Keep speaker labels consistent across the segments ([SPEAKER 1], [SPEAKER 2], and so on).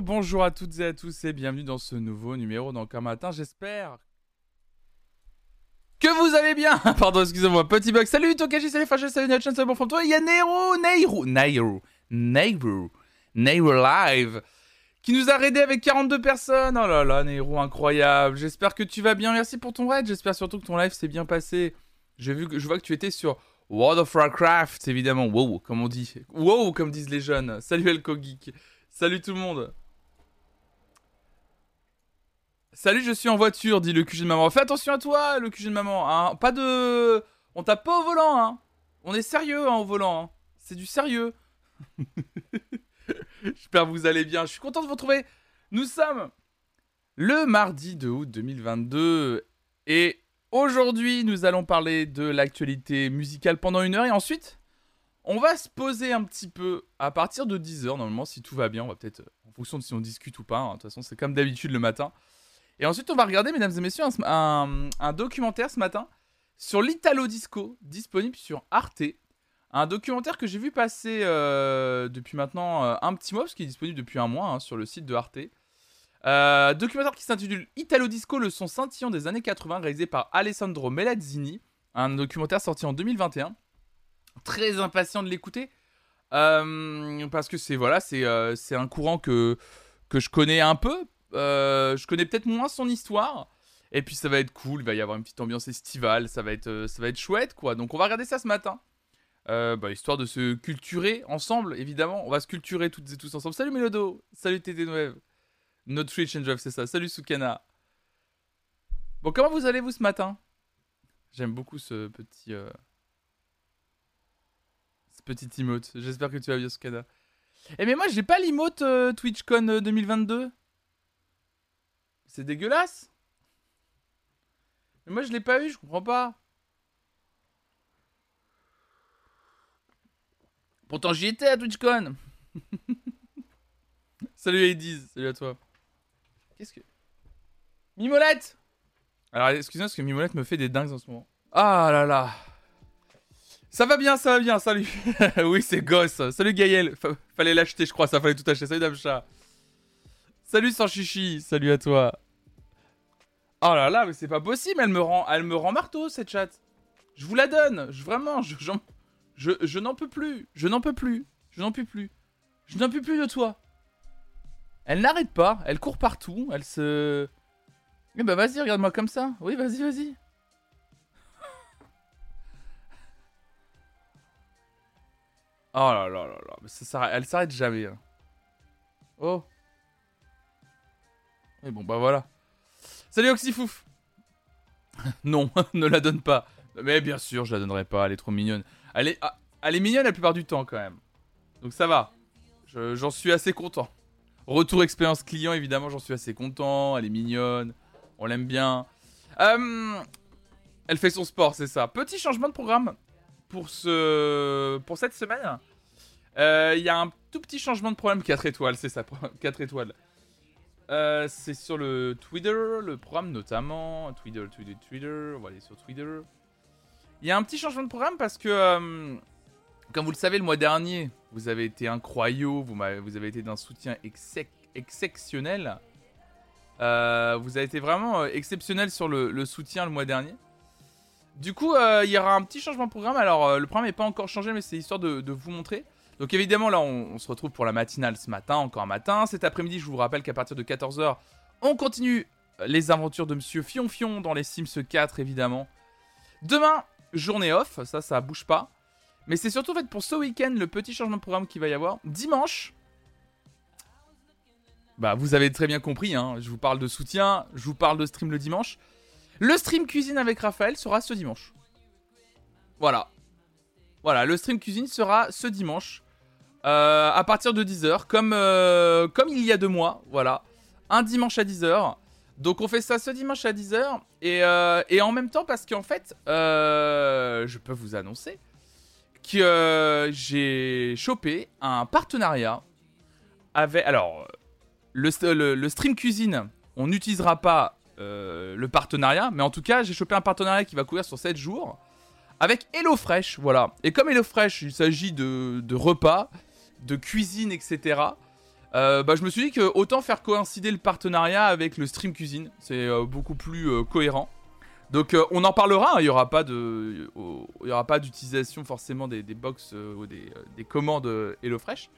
[SPEAKER 1] Bonjour, à toutes et à tous et bienvenue dans ce nouveau numéro d'Encore Matin. J'espère que vous allez bien. Pardon, excusez-moi, petit bug. Salut Tokaji, salut Fâché, salut Natchan, salut bon fond toi. Il y a Nero, Nero, Nero, Nero, Nero Live qui nous a raidé avec 42 personnes. Oh là là, Nero, incroyable. J'espère que tu vas bien. Merci pour ton raid. J'espère surtout que ton live s'est bien passé. J'ai vu que je vois que tu étais sur World of Warcraft, évidemment. Wow, comme on dit. Wow, comme disent les jeunes. Salut Elko Geek. Salut tout le monde. Salut, je suis en voiture, dit le QG de maman. Fais attention à toi, le QG de maman. Hein. Pas de. On tape pas au volant, hein. On est sérieux hein, au volant. Hein. C'est du sérieux. J'espère que vous allez bien. Je suis content de vous retrouver. Nous sommes le mardi 2 août 2022. Et aujourd'hui, nous allons parler de l'actualité musicale pendant une heure. Et ensuite, on va se poser un petit peu à partir de 10h, normalement, si tout va bien. On va peut-être, en fonction de si on discute ou pas. hein. De toute façon, c'est comme d'habitude le matin. Et ensuite, on va regarder, mesdames et messieurs, un, documentaire ce matin sur l'Italo Disco, disponible sur Arte. Un documentaire que j'ai vu passer euh, depuis maintenant euh, un petit mois, parce qu'il est disponible depuis un mois hein, sur le site de Arte. Euh, documentaire qui s'intitule Italo Disco, le son scintillant des années 80, réalisé par Alessandro Melazzini. Un documentaire sorti en 2021 très impatient de l'écouter. Parce que c'est voilà, c'est un courant que, que je connais un peu. Euh, je connais peut-être moins son histoire. Et puis ça va être cool, il va y avoir une petite ambiance estivale, ça va être, euh, ça va être chouette quoi. Donc on va regarder ça ce matin. Euh, bah, histoire de se culturer ensemble, évidemment. On va se culturer toutes et tous ensemble. Salut Melodo, salut TT Noël. No Twitch and c'est ça. Salut Sukana. Bon, comment vous allez vous ce matin? J'aime beaucoup ce petit. ce petit emote. J'espère que tu vas bien, Sukana. Eh mais moi, j'ai pas l'emote TwitchCon euh, 2022. C'est dégueulasse. Mais moi, je l'ai pas eu, je comprends pas. Pourtant, j'y étais à TwitchCon. salut Hades, salut à toi. Qu'est-ce que. Mimolette Alors, excusez-moi, parce que Mimolette me fait des dingues en ce moment. Ah là là. Ça va bien, ça va bien, salut. oui, c'est gosse. Salut Gaël. Fa- fallait l'acheter, je crois, ça fallait tout acheter. Salut Damcha. Salut sans chichi, salut à toi. Oh là là, mais c'est pas possible, elle me rend, elle me rend marteau cette chatte. Je vous la donne, je, vraiment, je, je, je n'en peux plus, je n'en peux plus, je n'en peux plus, je n'en peux plus de toi. Elle n'arrête pas, elle court partout, elle se. Eh bah vas-y, regarde-moi comme ça. Oui, vas-y, vas-y. Oh là là là là, mais ça s'arrête- elle s'arrête jamais. hein. Oh. Et bon bah voilà. Salut Oxyfouf Non, ne la donne pas. Mais bien sûr, je la donnerai pas, elle est trop mignonne. Elle est, ah, mignonne la plupart du temps quand même. Donc ça va. Je- J'en suis assez content. Retour expérience client, évidemment, j'en suis assez content. Elle est mignonne. On l'aime bien. Euh, elle fait son sport, c'est ça. Petit changement de programme pour, ce... pour cette semaine. Euh, Il y a un tout petit changement de programme 4 étoiles, c'est ça, 4 étoiles. Euh, c'est sur le Twitter, le programme notamment. Twitter, Twitter, Twitter. On va aller sur Twitter. Il y a un petit changement de programme parce que, euh, comme vous le savez, le mois dernier, vous avez été incroyaux, vous, m'avez- vous avez été d'un soutien excep- exceptionnel. Euh, vous avez été vraiment exceptionnel sur le, soutien le mois dernier. Du coup, il y aura un petit changement de programme. Alors, le programme n'est pas encore changé, mais c'est histoire de vous montrer. Donc, évidemment, là, on, se retrouve pour la matinale ce matin, encore un matin. Cet après-midi, je vous rappelle qu'à partir de 14h, on continue les aventures de Monsieur Fionfion dans les Sims 4, évidemment. Demain, journée off, ça, ça bouge pas. Mais c'est surtout fait pour ce week-end le petit changement de programme qu'il va y avoir. Dimanche, bah vous avez très bien compris, hein, je vous parle de soutien, je vous parle de stream le dimanche. Le stream cuisine avec Raphaël sera ce dimanche. Voilà. Voilà, le stream cuisine sera ce dimanche. Euh, à partir de 10h, comme, euh, comme il y a deux mois. Voilà. Un dimanche à 10h. Donc on fait ça ce dimanche à 10h. Et, euh, et en même temps, parce qu'en fait, je peux vous annoncer que j'ai chopé un partenariat avec... Alors, le, le- stream cuisine, on n'utilisera pas le partenariat, mais en tout cas, j'ai chopé un partenariat qui va courir sur 7 jours avec HelloFresh, voilà. Et comme HelloFresh, il s'agit de, de repas, de cuisine, etc. Euh, bah, je me suis dit que autant faire coïncider le partenariat avec le stream cuisine, c'est euh, beaucoup plus euh, cohérent. Donc on en parlera, hein. il n'y aura pas y aura pas d'utilisation forcément des, des box ou des, des, commandes HelloFresh.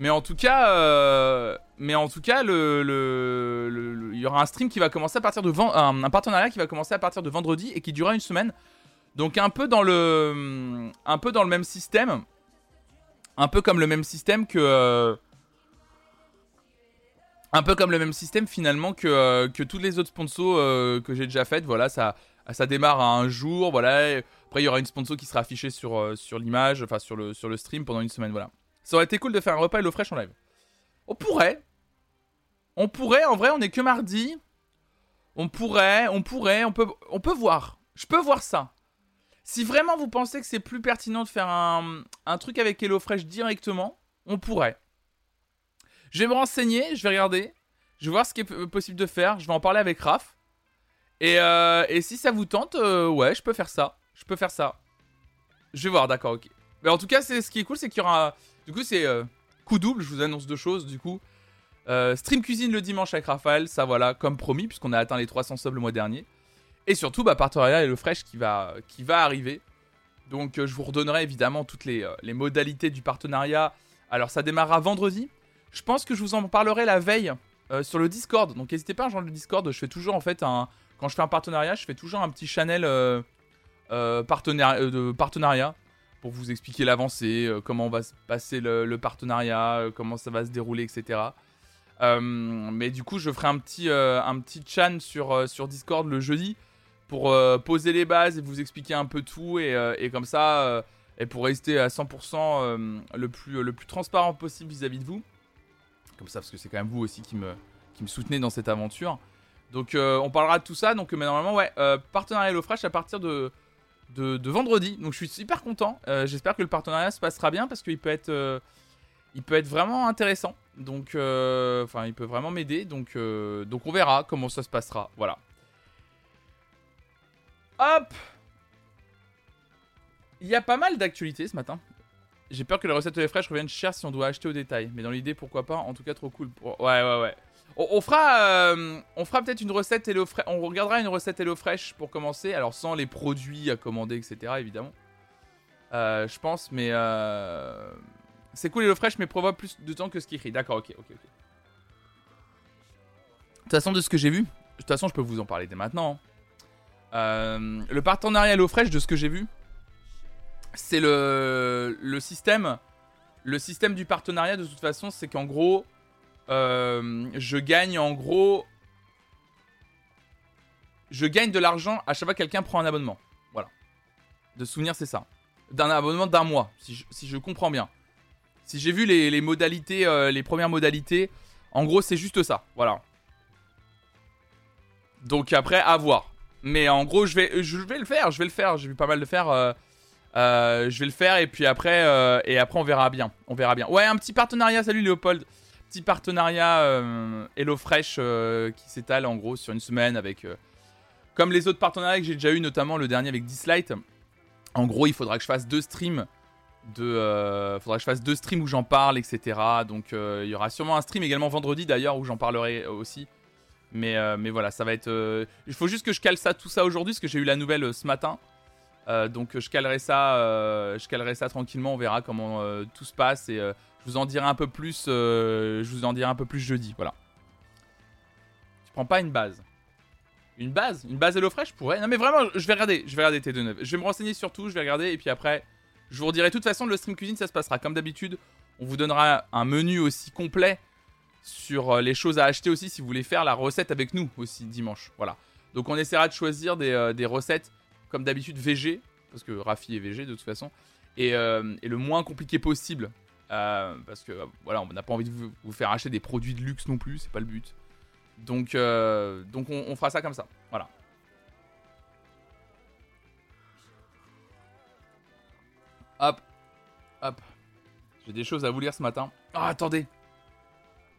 [SPEAKER 1] Mais en tout cas, mais en tout cas, le, il y aura un stream qui va commencer à partir de un, un, partenariat qui va commencer à partir de vendredi et qui durera une semaine. Donc un peu dans le même système, un peu comme le même système que un peu comme le même système finalement que, euh, que tous les autres sponsors euh, que j'ai déjà faites. Voilà, ça, ça démarre à un jour. Voilà. Après, il y aura une sponsor qui sera affichée sur, euh, sur l'image, enfin sur le, sur le stream pendant une semaine. Voilà. Ça aurait été cool de faire un repas HelloFresh en live. On pourrait. On pourrait, en vrai, on est que mardi. On pourrait, on pourrait, on peut, on peut voir. Je peux voir ça. Si vraiment vous pensez que c'est plus pertinent de faire un, truc avec HelloFresh directement, on pourrait. Je vais me renseigner, je vais regarder. Je vais voir ce qui est possible de faire. Je vais en parler avec Raph. Et, euh, si ça vous tente, euh, ouais, je peux faire ça. Je peux faire ça. Je vais voir, d'accord, ok. Mais en tout cas, c'est ce qui est cool, c'est qu'il y aura. Du coup, c'est euh, coup double. Je vous annonce deux choses. Du coup, stream cuisine le dimanche avec Raphaël. Ça, voilà, comme promis, puisqu'on a atteint les 300 subs le mois dernier. Et surtout, bah, partenariat et le fresh qui va, qui va arriver. Donc, je vous redonnerai évidemment toutes les, les modalités du partenariat. Alors, ça démarrera vendredi. Je pense que je vous en parlerai la veille euh, sur le Discord. Donc n'hésitez pas à rejoindre le Discord. Je fais toujours en fait un. Quand je fais un partenariat, je fais toujours un petit channel euh, euh, de partenariat pour vous expliquer l'avancée, comment on va se passer le, partenariat, comment ça va se dérouler, etc. mais du coup, je ferai un petit, un petit chan sur, sur Discord le jeudi pour poser les bases et vous expliquer un peu tout. Et, et comme ça, et pour rester à 100% le, plus, le plus transparent possible vis-à-vis de vous. Comme ça, parce que c'est quand même vous aussi qui me, qui me soutenez dans cette aventure. Donc euh, on parlera de tout ça. Donc mais normalement, ouais, euh, partenariat HelloFresh à partir de, de, vendredi. Donc je suis super content. Euh, j'espère que le partenariat se passera bien parce qu'il peut être, il peut être vraiment intéressant. Donc, enfin, il peut vraiment m'aider. Donc, donc on verra comment ça se passera. Voilà. Hop Il y a pas mal d'actualités ce matin. J'ai peur que les recettes de fraîches reviennent chères si on doit acheter au détail. Mais dans l'idée, pourquoi pas? En tout cas, trop cool. Ouais, ouais, ouais. On, fera, euh, fera peut-être une recette Hello Fresh. On regardera une recette Hello Fresh pour commencer. Alors sans les produits à commander, etc. Évidemment. Euh, je pense, mais euh... c'est cool Hello Fresh, mais prévoit plus de temps que ce qui écrit. D'accord, ok, ok, ok. De toute façon, de ce que j'ai vu, de toute façon, je peux vous en parler dès maintenant. Hein. Euh, le partenariat Hello Fresh, de ce que j'ai vu, c'est le, le système. Le système du partenariat, de toute façon, c'est qu'en gros, euh, je gagne en gros. Je gagne de l'argent à chaque fois que quelqu'un prend un abonnement. Voilà. De souvenir, c'est ça. D'un abonnement d'un mois, si je, comprends bien. Si j'ai vu les, modalités, euh, les premières modalités, en gros, c'est juste ça. Voilà. Donc après, à voir. Mais en gros, je vais, je vais le faire. Je vais le faire. J'ai vu pas mal de faire. Euh, euh, je vais le faire et puis après, euh, et après on verra bien. On verra bien. Ouais, un petit partenariat. Salut Léopold. Petit partenariat HelloFresh qui s'étale en gros sur une semaine avec, comme les autres partenariats que j'ai déjà eu, notamment le dernier avec Dislight. En gros, il faudra que je fasse deux streams. De, faudra que je fasse deux streams où j'en parle, etc. Donc il y aura sûrement un stream également vendredi d'ailleurs où j'en parlerai aussi. Mais, mais voilà, ça va être. il faut juste que je cale ça, tout ça aujourd'hui parce que j'ai eu la nouvelle ce matin. Euh, donc je calerai ça, euh, je ça tranquillement. On verra comment euh, tout se passe et je vous en dirai un peu plus. je vous en dirai un peu plus jeudi. Voilà. Tu prends pas une base. Une base? Une base HelloFresh? Pourrait Non mais vraiment, je vais regarder. Je vais regarder T29. Je vais me renseigner sur tout. Je vais regarder et puis après, je vous redirai. De toute façon, le stream cuisine, ça se passera comme d'habitude. On vous donnera un menu aussi complet sur les choses à acheter aussi si vous voulez faire la recette avec nous aussi dimanche. Voilà. Donc on essaiera de choisir des, des recettes comme d'habitude VG, parce que Rafi est VG de toute façon, et, euh, le moins compliqué possible. Euh, parce que voilà, on n'a pas envie de vous, faire acheter des produits de luxe non plus, c'est pas le but. Donc, euh, donc on, fera ça comme ça. Voilà. Hop, hop. J'ai des choses à vous lire ce matin. Ah, attendez.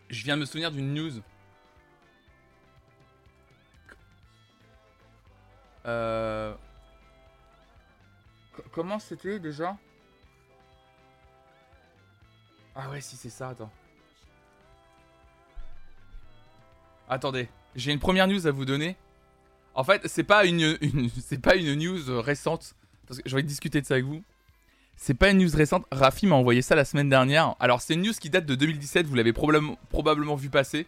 [SPEAKER 1] Je viens me souvenir d'une news. Euh, comment c'était déjà? Ah ouais, si c'est ça, attends. Attendez, j'ai une première news à vous donner. En fait, c'est pas une, pas une news récente parce que de discuter de ça avec vous. C'est pas une news récente. Rafi m'a envoyé ça la semaine dernière. Alors c'est une news qui date de 2017. Vous l'avez probablement vu passer.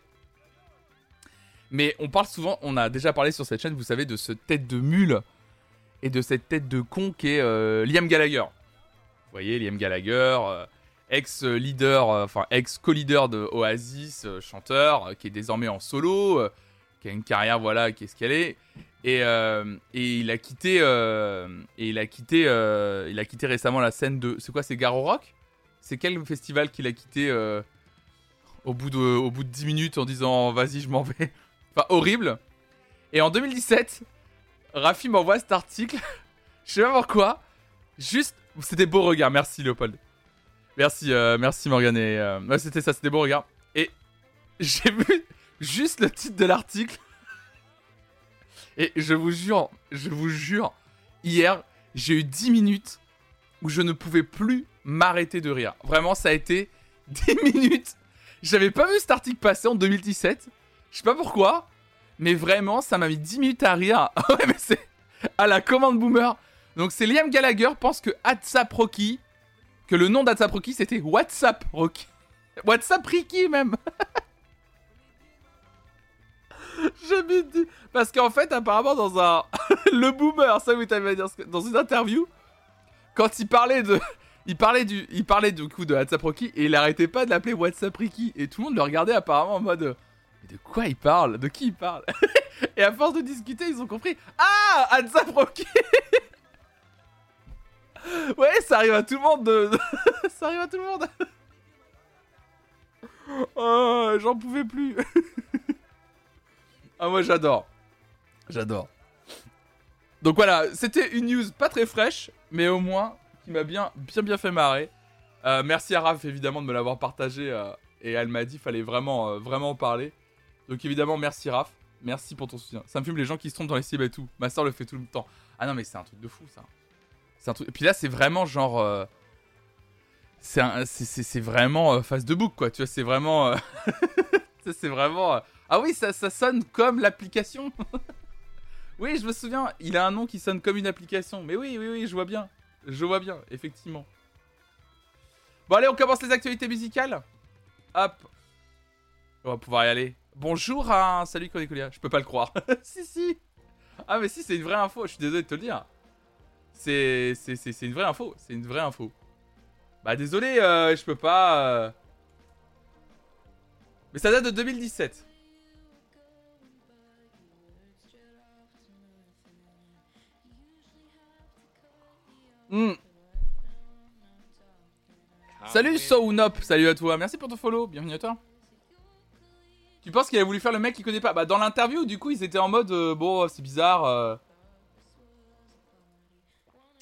[SPEAKER 1] Mais on parle souvent, on a déjà parlé sur cette chaîne, vous savez, de ce tête de mule et de cette tête de con qui est euh, Liam Gallagher. Vous voyez, Liam Gallagher, euh, ex-leader, euh, enfin ex-co-leader de Oasis, chanteur, qui est désormais en solo, qui a une carrière, voilà, qui est ce qu'elle est. Et, et, il a quitté, et il a quitté, il a quitté récemment la scène de, c'est quoi, c'est Garo Rock? C'est quel festival qu'il a quitté au bout de, au bout de 10 minutes en disant, vas-y, je m'en vais. Enfin, horrible. Et en 2017, Rafi m'envoie cet article. Je sais pas pourquoi. Juste, c'était beau regard. Merci Léopold. Merci, euh, merci Morgan. Et euh, c'était ça, c'était beau regard. Et j'ai vu juste le titre de l'article. Et je vous jure, je vous jure, hier, j'ai eu 10 minutes où je ne pouvais plus m'arrêter de rire. Vraiment, ça a été 10 minutes. J'avais pas vu cet article passer en 2017. Je sais pas pourquoi. Mais vraiment, ça m'a mis 10 minutes à rire. ouais, mais c'est à la commande boomer. Donc c'est Liam Gallagher pense que WhatsApp Rocky, que le nom d'WhatsApp Rocky c'était WhatsApp Rocky. WhatsApp Ricky même. J'ai dit. Parce qu'en fait, apparemment, dans un. le boomer, ça vous t'avez dire dans une interview, quand il parlait de. Il parlait du, il parlait du coup de WhatsApp Rocky et il arrêtait pas de l'appeler WhatsApp Ricky et tout le monde le regardait apparemment en mode de quoi il parle? De qui il parle? Et à force de discuter, ils ont compris. Ah WhatsApp Rocky Ouais, ça arrive à tout le monde de... ça arrive à tout le monde Oh, j'en pouvais plus Ah, moi j'adore. J'adore. Donc voilà, c'était une news pas très fraîche, mais au moins qui m'a bien, bien, bien fait marrer. Euh, merci à Raph évidemment de me l'avoir partagé euh, et elle m'a dit fallait vraiment, euh, vraiment en parler. Donc évidemment, merci Raph. Merci pour ton soutien. Ça me fume les gens qui se trompent dans les cibles et tout. Ma soeur le fait tout le temps. Ah non, mais c'est un truc de fou ça. C'est un truc. Et puis là, c'est vraiment genre. C'est vraiment face de bouc quoi. Tu vois, c'est vraiment. C'est vraiment. Ah oui, ça, sonne comme l'application. oui, je me souviens. Il a un nom qui sonne comme une application. Mais oui, oui, oui, je vois bien. Je vois bien, effectivement. Bon, allez, on commence les actualités musicales. Hop. On va pouvoir y aller. Bonjour à... Salut Conicolia, je peux pas le croire. si, si. Ah, mais si, c'est une vraie info, je suis désolé de te le dire. C'est c'est une vraie info, c'est une vraie info. Bah désolé, euh, je peux pas... Euh. Mais ça date de 2017. Hmm. Salut Sounop, salut à toi, merci pour ton follow, bienvenue à toi. Tu penses qu'il a voulu faire le mec qui connaît pas? Bah dans l'interview du coup ils étaient en mode euh, bon c'est bizarre. Euh.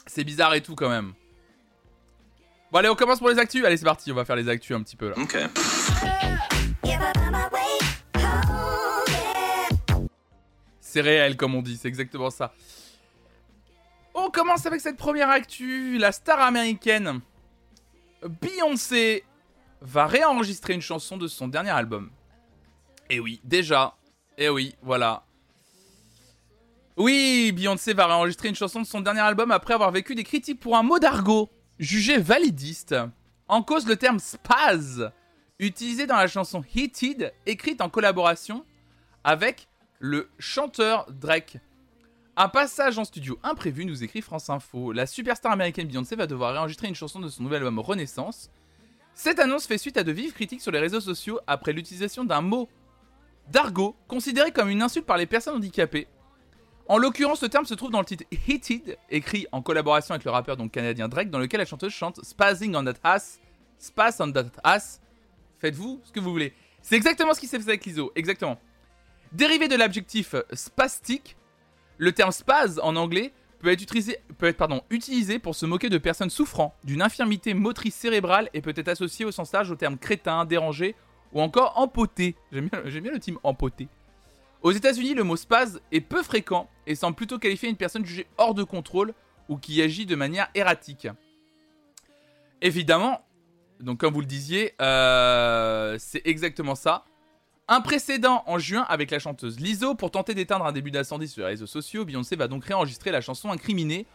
[SPEAKER 1] C'est bizarre et tout quand même. Bon allez on commence pour les actus. Allez c'est parti on va faire les actus un petit peu là. Ok. C'est réel comme on dit, c'est exactement ça. On commence avec cette première actu. La star américaine Beyoncé va réenregistrer une chanson de son dernier album. Et eh oui, déjà. Et eh oui, voilà. Oui, Beyoncé va réenregistrer une chanson de son dernier album après avoir vécu des critiques pour un mot d'argot jugé validiste. En cause le terme spaz, utilisé dans la chanson Heated, écrite en collaboration avec le chanteur Drake. Un passage en studio imprévu, nous écrit France Info. La superstar américaine Beyoncé va devoir réenregistrer une chanson de son nouvel album Renaissance. Cette annonce fait suite à de vives critiques sur les réseaux sociaux après l'utilisation d'un mot d'argot, considéré comme une insulte par les personnes handicapées. En l'occurrence, ce terme se trouve dans le titre Heated, écrit en collaboration avec le rappeur canadien Drake, dans lequel la chanteuse chante Spazzing on that ass, Spaz on that ass. Faites-vous ce que vous voulez. C'est exactement ce qui s'est fait avec l'ISO, exactement. Dérivé de l'adjectif spastique, le terme spaz en anglais peut être, utilisé, pour se moquer de personnes souffrant d'une infirmité motrice cérébrale et peut être associé au sens large au terme crétin, dérangé ou encore empoté. J'aime bien, le team empoté. Aux États-Unis, le mot spaz est peu fréquent et semble plutôt qualifier une personne jugée hors de contrôle ou qui agit de manière erratique. Évidemment, donc comme vous le disiez, euh, c'est exactement ça. Un précédent en juin avec la chanteuse Lizzo. Pour tenter d'éteindre un début d'incendie sur les réseaux sociaux, Beyoncé va donc réenregistrer la chanson incriminée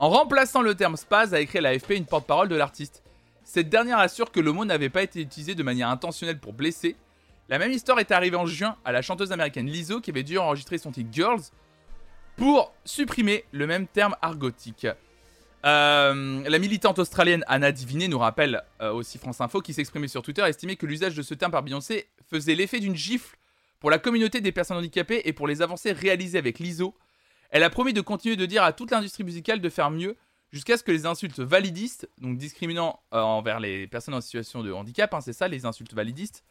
[SPEAKER 1] en remplaçant le terme spaz a écrit à l'AFP une porte-parole de l'artiste. Cette dernière assure que le mot n'avait pas été utilisé de manière intentionnelle pour blesser. La même histoire est arrivée en juin à la chanteuse américaine Lizzo qui avait dû enregistrer son titre Girls pour supprimer le même terme argotique. Euh, la militante australienne Anna Diviné nous rappelle euh, aussi France Info qui s'exprimait sur Twitter estimait que l'usage de ce terme par Beyoncé faisait l'effet d'une gifle pour la communauté des personnes handicapées et pour les avancées réalisées avec l'ISO. Elle a promis de continuer de dire à toute l'industrie musicale de faire mieux jusqu'à ce que les insultes validistes, donc discriminant euh, envers les personnes en situation de handicap, hein, c'est ça les insultes validistes,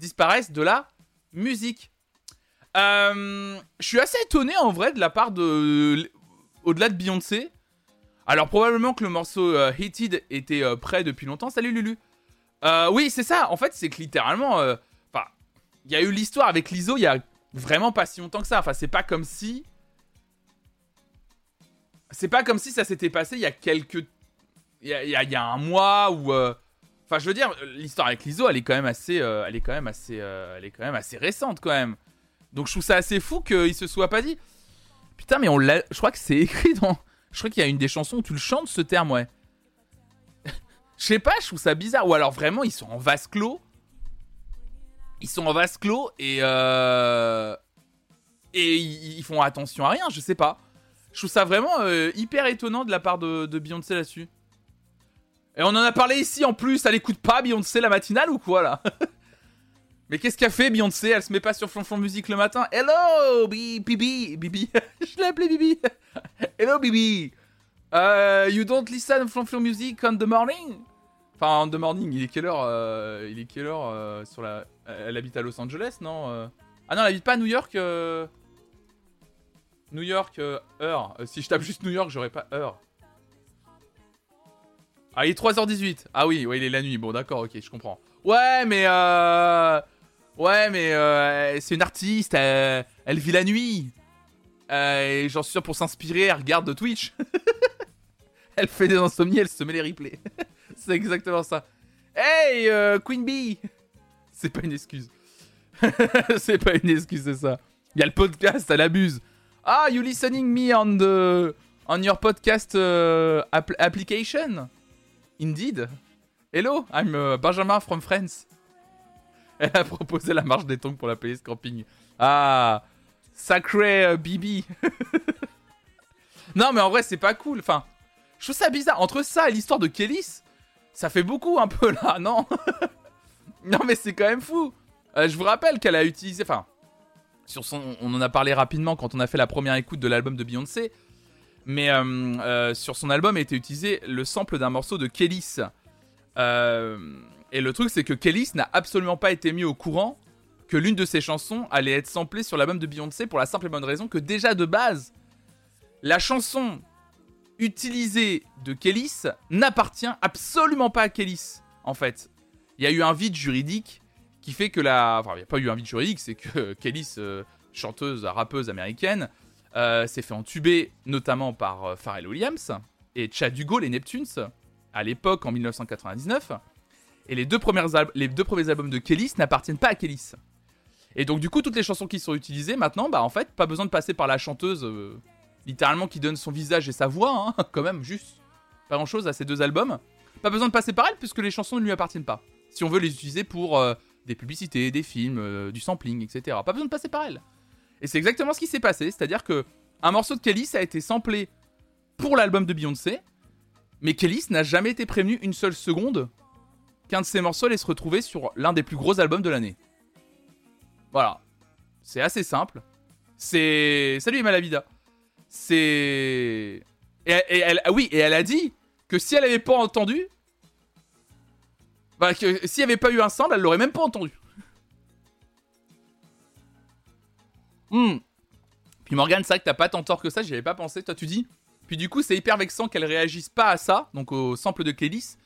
[SPEAKER 1] disparaissent de la musique. je suis assez étonné en vrai de la part de... Au-delà de Beyoncé, alors probablement que le morceau euh, Heated était euh, prêt depuis longtemps. Salut Lulu. Euh, oui, c'est ça. En fait, c'est que littéralement, enfin, il y a eu l'histoire avec l'ISO il y a vraiment pas si longtemps que ça. Enfin, c'est pas comme si, c'est pas comme si ça s'était passé il y a quelques, il y a, un mois ou, enfin, je veux dire, l'histoire avec l'ISO, elle est quand même assez, elle est quand même assez, elle est quand même assez récente quand même. Donc je trouve ça assez fou qu'il se soit pas dit. Putain, mais on je crois que c'est écrit dans je crois qu'il y a une des chansons où tu le chantes ce terme, ouais. Je sais pas, je trouve ça bizarre. Ou alors vraiment, ils sont en vase clos. Ils sont en vase clos et euh... et ils, font attention à rien. Je sais pas. Je trouve ça vraiment euh, hyper étonnant de la part de, de Beyoncé là-dessus. Et on en a parlé ici en plus. Elle écoute pas Beyoncé la matinale ou quoi là? Mais qu'est-ce qu'a fait Beyoncé? Elle se met pas sur Flonflon Musique le matin Hello, Bibi, Bibi. Je l'ai appelé Bibi. Hello, Bibi. Uh, you don't listen Flonflon Music on the morning? Enfin, on the morning, il est quelle heure euh, Il est quelle heure euh, sur la... Elle habite à Los Angeles, non euh? Ah non, elle habite pas à New York New York, heure. si je tape juste New York, j'aurais pas heure. Ah, il est 3h18. Ah oui, ouais, il est la nuit. Bon, d'accord, ok, je comprends. Ouais, mais euh... Ouais, mais euh, c'est une artiste, elle, vit la nuit. Euh, et j'en suis sûr pour s'inspirer, elle regarde de Twitch. elle fait des insomnies, elle se met les replays. c'est exactement ça. Hey, euh, Queen Bee C'est pas une excuse. c'est pas une excuse, c'est ça. Il y a le podcast, elle abuse. Ah, you listening me on the on your podcast application? Indeed. Hello, I'm Benjamin from France. Elle a proposé la marche des tongs pour la police camping. Ah, sacré euh, Bibi. non, mais en vrai, c'est pas cool. Enfin, je trouve ça bizarre. Entre ça et l'histoire de Kélis, ça fait beaucoup un peu là, non? Non, mais c'est quand même fou. Euh, je vous rappelle qu'elle a utilisé. Enfin, on en a parlé rapidement quand on a fait la première écoute de l'album de Beyoncé. Mais euh, sur son album a été utilisé le sample d'un morceau de Kélis. Et le truc, c'est que Kelly n'a absolument pas été mis au courant que l'une de ses chansons allait être samplée sur l'album de Beyoncé pour la simple et bonne raison que déjà de base, la chanson utilisée de Kelly n'appartient absolument pas à Kelly, en fait. Il y a eu un vide juridique qui fait que la... Enfin, il n'y a pas eu un vide juridique, c'est que Kelly, euh, chanteuse, rappeuse américaine, euh, s'est fait entuber notamment par euh, Pharrell Williams et Chad Hugo, les Neptunes, à l'époque en 1999. Et les deux, premiers albums de Kelly n'appartiennent pas à Kelly. Et donc du coup, toutes les chansons qui sont utilisées maintenant, bah en fait, pas besoin de passer par la chanteuse, euh, littéralement qui donne son visage et sa voix, hein, quand même, juste pas grand chose à ces deux albums. Pas besoin de passer par elle puisque les chansons ne lui appartiennent pas. Si on veut les utiliser pour euh, des publicités, des films, euh, du sampling, etc. Pas besoin de passer par elle. Et c'est exactement ce qui s'est passé, c'est-à-dire que un morceau de Kelly a été samplé pour l'album de Beyoncé, mais Kelly n'a jamais été prévenu une seule seconde qu'un de ces morceaux allait se retrouver sur l'un des plus gros albums de l'année. Voilà. C'est assez simple. C'est. Salut Malavida. C'est. Et, elle, ah oui, et elle a dit que si elle avait pas entendu. Bah, que s'il n'y avait pas eu un sample, elle l'aurait même pas entendu. Hmm. Puis Morgane, c'est vrai que t'as pas tant tort que ça, j'y avais pas pensé, toi tu dis. Puis du coup, c'est hyper vexant qu'elle réagisse pas à ça, donc au sample de Kélis,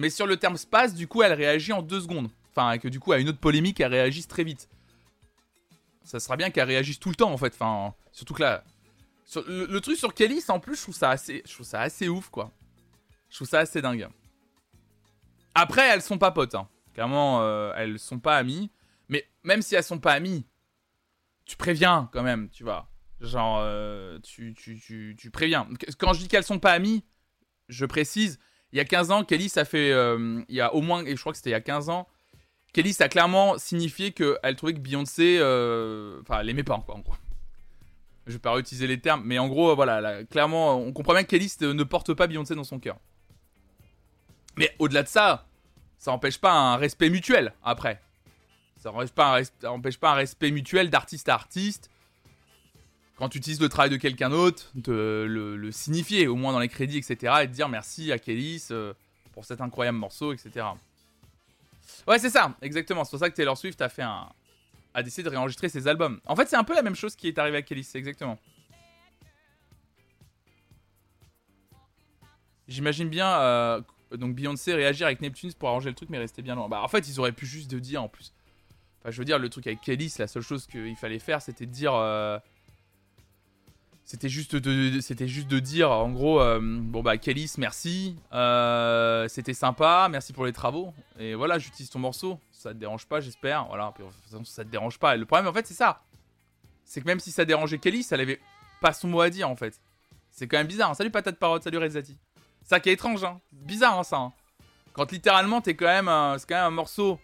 [SPEAKER 1] mais sur le terme space, du coup, elle réagit en deux secondes. Enfin, que du coup, à une autre polémique, elle réagisse très vite. Ça sera bien qu'elle réagisse tout le temps, en fait. Enfin, surtout que là. le, truc sur Kelly, en plus, je trouve ça assez, je trouve ça assez ouf, quoi. Je trouve ça assez dingue. Après, elles sont pas potes, hein. Clairement, euh, elles sont pas amies. Mais même si elles sont pas amies, tu préviens quand même, tu vois. Genre, euh, tu, tu, tu, tu, préviens. Quand je dis qu'elles sont pas amies, je précise, il y a 15 ans, Kelly, ça fait. Euh, il y a au moins, et je crois que c'était il y a 15 ans, Kelly, ça a clairement signifié qu'elle trouvait que Beyoncé. Euh, enfin, elle aimait pas, quoi, en gros. Je vais pas réutiliser les termes, mais en gros, voilà, clairement, on comprend bien que Kelly ne porte pas Beyoncé dans son cœur. Mais au-delà de ça, ça n'empêche pas un respect mutuel après. Ça n'empêche pas, un respect mutuel d'artiste à artiste. Quand tu utilises le travail de quelqu'un d'autre, de le, signifier, au moins dans les crédits, etc. Et de dire merci à Kelly euh, pour cet incroyable morceau, etc. Ouais, c'est ça, exactement. C'est pour ça que Taylor Swift a fait un. a décidé de réenregistrer ses albums. En fait, c'est un peu la même chose qui est arrivé à Kelly, c'est exactement. J'imagine bien euh, donc Beyoncé réagir avec Neptune pour arranger le truc, mais rester bien loin. Bah, en fait, ils auraient pu juste dire en plus. Enfin, je veux dire, le truc avec Kelly, la seule chose qu'il fallait faire, c'était de dire. Euh, c'était juste de, c'était juste de dire, en gros, euh, bon bah Kelly, merci, euh, c'était sympa, merci pour les travaux, et voilà, j'utilise ton morceau, ça te dérange pas, j'espère, voilà, ça te dérange pas. Et le problème, en fait, c'est ça, c'est que même si ça dérangeait Kelly, ça n'avait pas son mot à dire, en fait. C'est quand même bizarre. Hein. Salut patate parole, salut Rezati. Ça qui est étrange, hein. Bizarre, hein, ça. Hein. Quand littéralement, t'es quand même, c'est quand même un morceau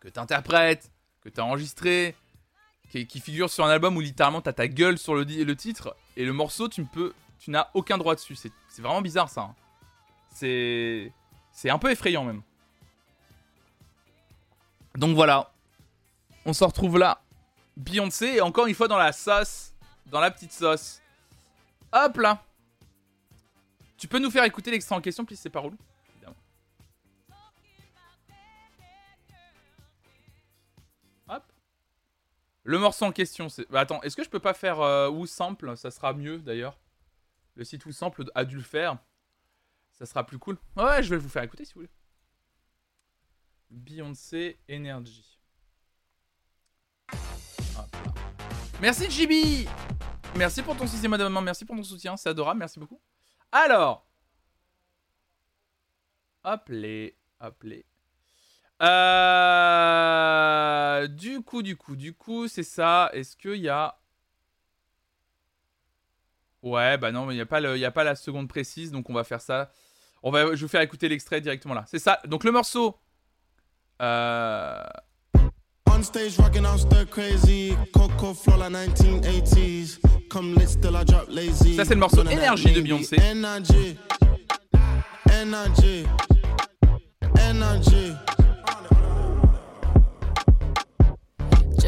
[SPEAKER 1] que t'interprètes, que t'as enregistré, qui, figure sur un album où littéralement t'as ta gueule sur le, le, titre et le morceau, tu peux, tu n'as aucun droit dessus. C'est, vraiment bizarre ça. Hein. C'est, c'est un peu effrayant même. Donc voilà, on se retrouve là. Beyoncé et encore une fois dans la sauce, dans la petite sauce. Hop là. Tu peux nous faire écouter l'extrait en question, puis c'est par où Le morceau en question, c'est. Bah, attends, est-ce que je peux pas faire euh, ou Ça sera mieux d'ailleurs. Le site ou sample a dû le faire. Ça sera plus cool. Ouais, je vais vous faire écouter si vous voulez. Beyoncé Energy. Merci JB Merci pour ton sixième abonnement, merci pour ton soutien, c'est adorable, merci beaucoup. Alors. Hop. Hop les. Euh, du coup, du coup, du coup, c'est ça. Est-ce qu'il y a... Ouais, bah non, mais il n'y a, pas a pas la seconde précise, donc on va faire ça. On va, je vais vous faire écouter l'extrait directement là. C'est ça. Donc le morceau... Euh... Ça, c'est le morceau Énergie de Beyoncé.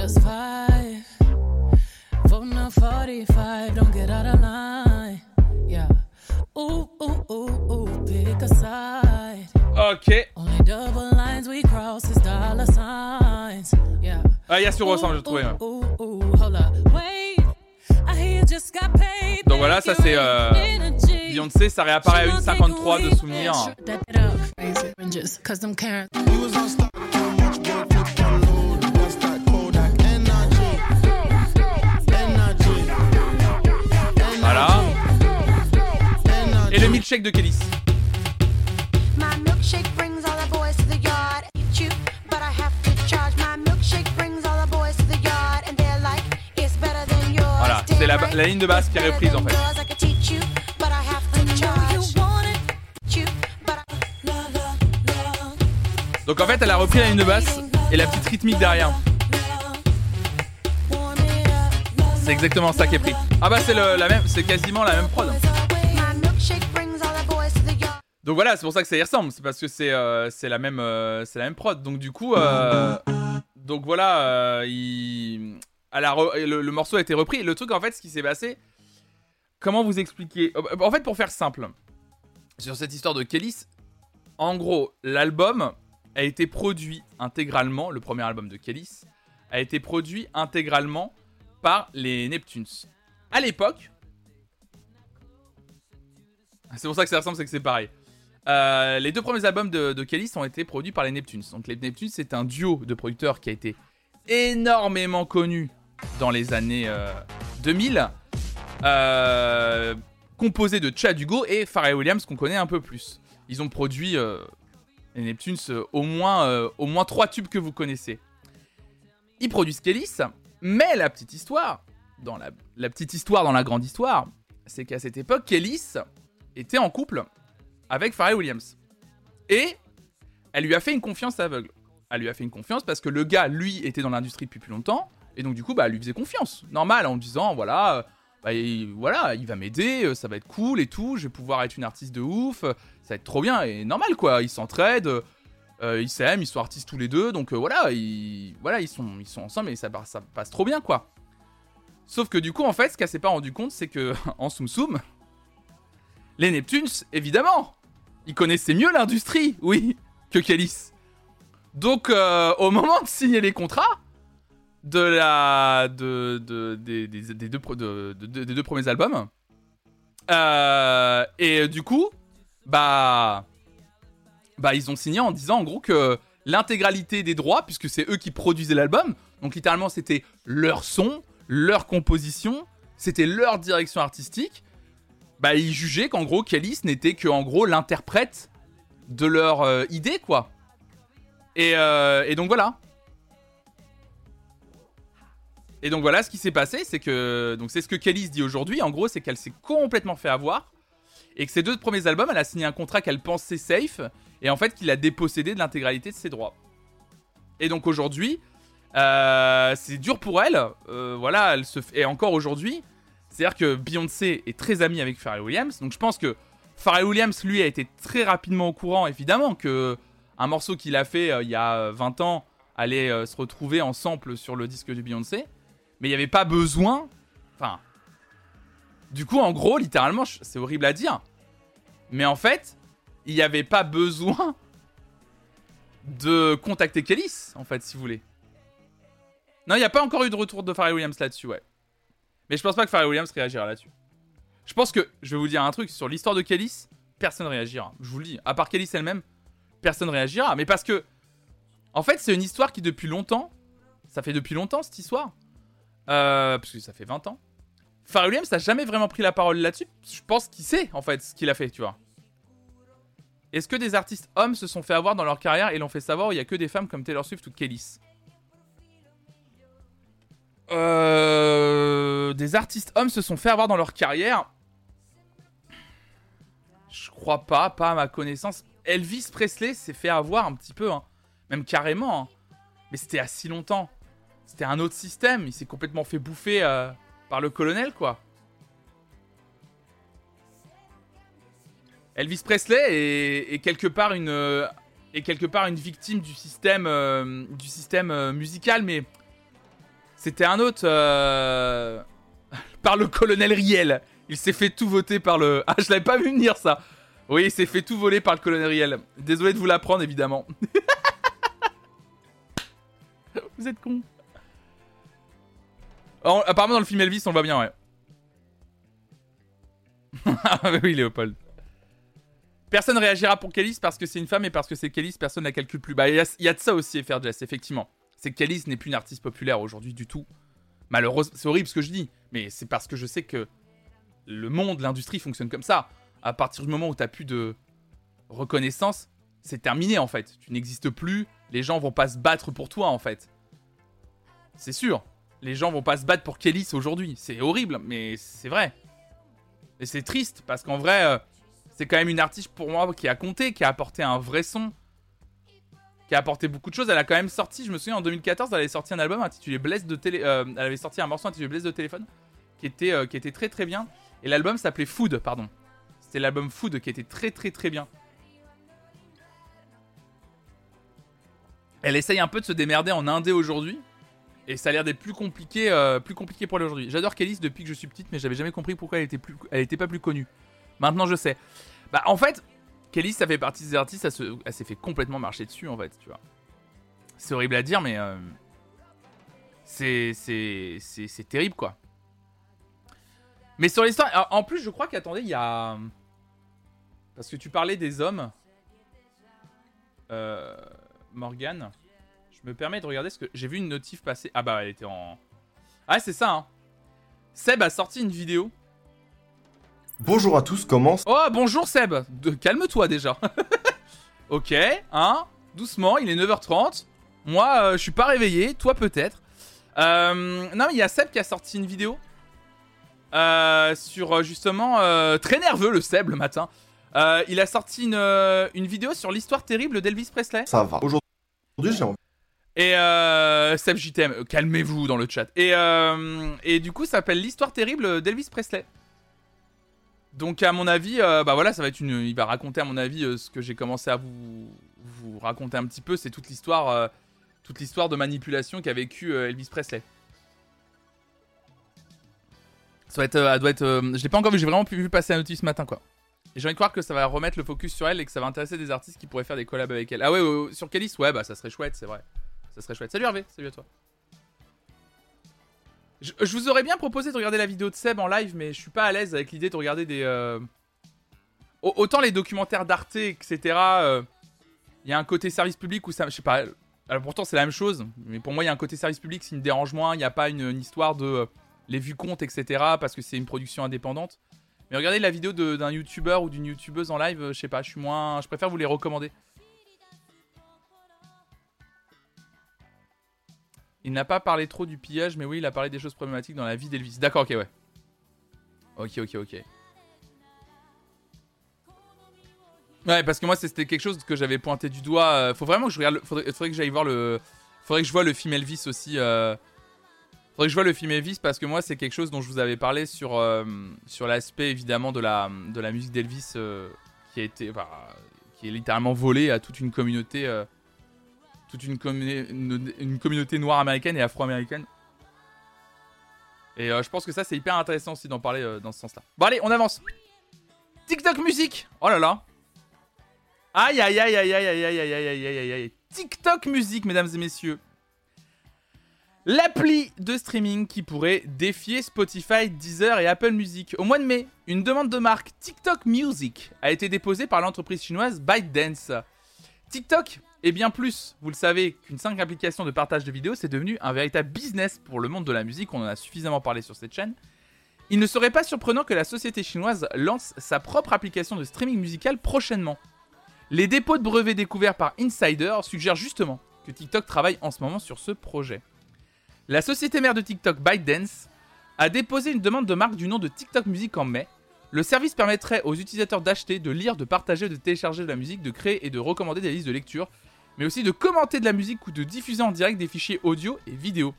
[SPEAKER 1] Just five. Voting a 45, don't get out of line. Yeah. Ooh, ooh, ooh, ooh, pick a side. Ok. Only double lines we cross is dollar signs. Yeah. Ah, il y a sur ensemble, j'ai trouvé. Ouais. Donc voilà, ça c'est euh, Beyoncé, ça réapparaît à 1,53 de souvenirs. Milkshake de Kélis. Voilà, c'est la, la ligne de basse qui est reprise en fait. Donc en fait, elle a repris la ligne de basse et la petite rythmique derrière. C'est exactement ça qui est pris. Ah bah c'est la même, c'est quasiment la même prod. Donc voilà, c'est pour ça que ça y ressemble. C'est parce que c'est euh, la même euh, la même prod. Donc du coup, euh, donc voilà, il, le, morceau a été repris. Le truc en fait, ce qui s'est passé, comment vous expliquer En fait, pour faire simple, sur cette histoire de Kellys, en gros, l'album a été produit intégralement. Le premier album de Kellys a été produit intégralement par les Neptunes. À l'époque, c'est pour ça que ça ressemble, c'est que c'est pareil. Euh, les deux premiers albums de, de Kelly ont été produits par les Neptunes. Donc les Neptunes, c'est un duo de producteurs qui a été énormément connu dans les années 2000, euh, euh, composé de Chad Hugo et Pharrell Williams qu'on connaît un peu plus. Ils ont produit les Neptunes au moins au moins trois tubes que vous connaissez. ils produisent Kélis, mais la petite histoire, dans la, la petite histoire dans la grande histoire, c'est qu'à cette époque, Kélis était en couple avec Pharrell Williams. Et elle lui a fait une confiance aveugle. Elle lui a fait une confiance parce que le gars, lui, était dans l'industrie depuis plus longtemps. Et donc, du coup, bah, elle lui faisait confiance. Normal, en disant, voilà, euh, bah, il, voilà, il va m'aider, euh, ça va être cool et tout. Je vais pouvoir être une artiste de ouf. Ça va être trop bien. Et normal, quoi. Ils s'entraident. euh, ils s'aiment, ils sont artistes tous les deux. Donc, euh, voilà, ils, voilà ils, sont, ils sont ensemble et ça, ça passe trop bien, quoi. Sauf que du coup, en fait, ce qu'elle s'est pas rendu compte, c'est que en Soum Soum, les Neptunes, évidemment, ils connaissaient mieux l'industrie, oui, que Kélis. Donc, euh, au moment de signer les contrats de la, de, de- des, des deux premiers albums, euh, et du coup, bah, bah, ils ont signé en disant en gros que l'intégralité des droits, puisque c'est eux qui produisaient l'album, donc littéralement c'était leur son, leur composition, c'était leur direction artistique, bah ils jugeaient qu'en gros Kélis n'était que en gros l'interprète de leur euh, idée quoi. Et, euh, et donc voilà. Et donc voilà ce qui s'est passé, c'est que donc c'est ce que Kélis dit aujourd'hui. En gros, c'est qu'elle s'est complètement fait avoir et que ces deux premiers albums, elle a signé un contrat qu'elle pensait safe et en fait qu'il a dépossédé de l'intégralité de ses droits. Et donc aujourd'hui, euh, c'est dur pour elle. euh, voilà, elle se et encore aujourd'hui, c'est-à-dire que Beyoncé est très amie avec Pharrell Williams. Donc je pense que Pharrell Williams, lui, a été très rapidement au courant, évidemment, que un morceau qu'il a fait euh, il y a 20 ans allait euh, se retrouver en sample sur le disque de Beyoncé. Mais il n'y avait pas besoin. Enfin. Du coup, en gros, littéralement, c'est horrible à dire. Mais en fait, il n'y avait pas besoin de contacter Kélis, en fait, si vous voulez. Non, il n'y a pas encore eu de retour de Pharrell Williams là-dessus, ouais. Mais je pense pas que Pharrell Williams réagira là-dessus. Je pense que, je vais vous dire un truc, sur l'histoire de Kélis, personne réagira. Je vous le dis, à part Kélis elle-même, personne réagira. Mais parce que, en fait, c'est une histoire qui depuis longtemps, ça fait depuis longtemps cette histoire, euh, parce que ça fait 20 ans, Pharrell Williams n'a jamais vraiment pris la parole là-dessus. Je pense qu'il sait, en fait, ce qu'il a fait, tu vois. Est-ce que des artistes hommes se sont fait avoir dans leur carrière et l'ont fait savoir il y a que des femmes comme Taylor Swift ou Kélis Euh, des artistes hommes se sont fait avoir dans leur carrière. Je crois pas, pas à ma connaissance. Elvis Presley s'est fait avoir un petit peu, hein. même carrément. hein. Mais c'était à si longtemps. C'était un autre système. Il s'est complètement fait bouffer euh, par le colonel, quoi. Elvis Presley est, est quelque part une euh, quelque part une victime du système euh, du système musical, mais c'était un autre euh, par le colonel Riel. Il s'est fait tout voter par le. Ah, je l'avais pas vu venir ça. Oui, il s'est fait tout voler par le colonel Riel. Désolé de vous l'apprendre, évidemment. vous êtes con. apparemment, dans le film Elvis, on le voit bien, ouais. oui, Léopold. Personne réagira pour Kélis parce que c'est une femme et parce que c'est Kélis, personne ne la calcule plus. Bah, il y, a- de ça aussi, Jess, effectivement. C'est que Kélis n'est plus une artiste populaire aujourd'hui du tout. Malheureusement, c'est horrible ce que je dis, mais c'est parce que je sais que le monde, l'industrie fonctionne comme ça. À partir du moment où t'as plus de reconnaissance, c'est terminé en fait. Tu n'existes plus, les gens vont pas se battre pour toi en fait. C'est sûr. Les gens vont pas se battre pour Kélis aujourd'hui. C'est horrible, mais c'est vrai. Et c'est triste parce qu'en vrai, euh, c'est quand même une artiste pour moi qui a compté, qui a apporté un vrai son, qui a apporté beaucoup de choses. Elle a quand même sorti, je me souviens en 2014, elle avait sorti un album intitulé Blesse de télé, euh, elle avait sorti un morceau intitulé Blesse de téléphone, qui était, euh, qui était très très bien. Et l'album s'appelait Food, pardon. C'était l'album Food qui était très très très bien. Elle essaye un peu de se démerder en indé aujourd'hui. Et ça a l'air d'être plus compliqué, euh, plus compliqué pour elle aujourd'hui. J'adore Kélis depuis que je suis petite, mais j'avais jamais compris pourquoi elle était, elle était pas plus connue. Maintenant je sais. Bah en fait, Kélis ça fait partie des artistes, elle, se- s'est fait complètement marcher dessus en fait, tu vois. C'est horrible à dire, mais euh, c'est c'est c'est terrible quoi. Mais sur l'histoire, en plus je crois qu'attendez, il y a parce que tu parlais des hommes, euh, Morgan. Je me permets de regarder ce que j'ai vu une notif passer. Ah bah elle était en. Ah c'est ça. Hein. Seb a sorti une vidéo.
[SPEAKER 2] Bonjour à tous, comment
[SPEAKER 1] Oh bonjour Seb. De... Calme-toi déjà. ok, hein. Doucement, il est 9h30. Moi, euh, je suis pas réveillé. Toi peut-être. Euh, non, mais il y a Seb qui a sorti une vidéo euh, sur euh, justement très nerveux le Seb le matin. Il a sorti une, une vidéo sur l'histoire terrible d'Elvis Presley.
[SPEAKER 2] Ça va. Aujourd'hui, j'ai envie.
[SPEAKER 1] Et euh, Seb JTM, calmez-vous dans le chat. Et, et du coup, ça s'appelle l'histoire terrible d'Elvis Presley. Donc à mon avis, euh, bah voilà, ça va être une. Il va raconter à mon avis euh, ce que j'ai commencé à vous vous raconter un petit peu, c'est toute l'histoire, euh, toute l'histoire de manipulation qu'a vécu Elvis Presley. Ça va être, doit être. je l'ai pas encore vu, j'ai vraiment pu- vu passer la notice ce matin quoi. Et j'ai envie de croire que ça va remettre le focus sur elle et que ça va intéresser des artistes qui pourraient faire des collabs avec elle. Ah ouais, sur Kélis, ouais, bah ça serait chouette, c'est vrai. Ça serait chouette. Salut Hervé, salut à toi. Je, vous aurais bien proposé de regarder la vidéo de Seb en live, mais je suis pas à l'aise avec l'idée de regarder des. euh, au- Autant les documentaires d'Arte, etc. euh, Il y a un côté service public où ça. Je sais pas. Alors pourtant c'est la même chose, mais pour moi il y a un côté service public qui me dérange moins. Il n'y a pas une, histoire de euh, les vues comptent, etc. Parce que c'est une production indépendante. Mais regardez la vidéo d'un youtubeur ou d'une youtubeuse en live, je sais pas, je suis moins. Je préfère vous les recommander. Il n'a pas parlé trop du pillage, mais oui, il a parlé des choses problématiques dans la vie d'Elvis. D'accord, ok, ouais. Ok, ok, ok. Ouais, parce que moi, c'était quelque chose que j'avais pointé du doigt. euh, Faut vraiment que je regarde. le- Faudrait, que j'aille voir le. Faudrait que je vois le film Elvis aussi. euh, Faudrait que je vois le film Elvis parce que moi, c'est quelque chose dont je vous avais parlé sur, euh, sur l'aspect évidemment de la, de la musique d'Elvis euh, qui a été. qui est littéralement volée à toute une communauté. Toute une communauté noire américaine et afro-américaine. Et euh, je pense que ça, c'est hyper intéressant aussi d'en parler euh, dans ce sens-là. Bon, allez, on avance. TikTok musique Oh là là Aïe aïe aïe aïe aïe aïe aïe aïe aïe aïe aïe aïe TikTok musique, mesdames et messieurs. L'appli de streaming qui pourrait défier Spotify, Deezer et Apple Music. Au mois de mai, une demande de marque TikTok Music a été déposée par l'entreprise chinoise ByteDance. TikTok est bien plus, vous le savez, qu'une simple application de partage de vidéos, c'est devenu un véritable business pour le monde de la musique, on en a suffisamment parlé sur cette chaîne. Il ne serait pas surprenant que la société chinoise lance sa propre application de streaming musical prochainement. Les dépôts de brevets découverts par Insider suggèrent justement que TikTok travaille en ce moment sur ce projet. La société mère de TikTok, ByteDance, a déposé une demande de marque du nom de TikTok Music en mai. Le service permettrait aux utilisateurs d'acheter, de lire, de partager, de télécharger de la musique, de créer et de recommander des listes de lecture, mais aussi de commenter de la musique ou de diffuser en direct des fichiers audio et vidéo.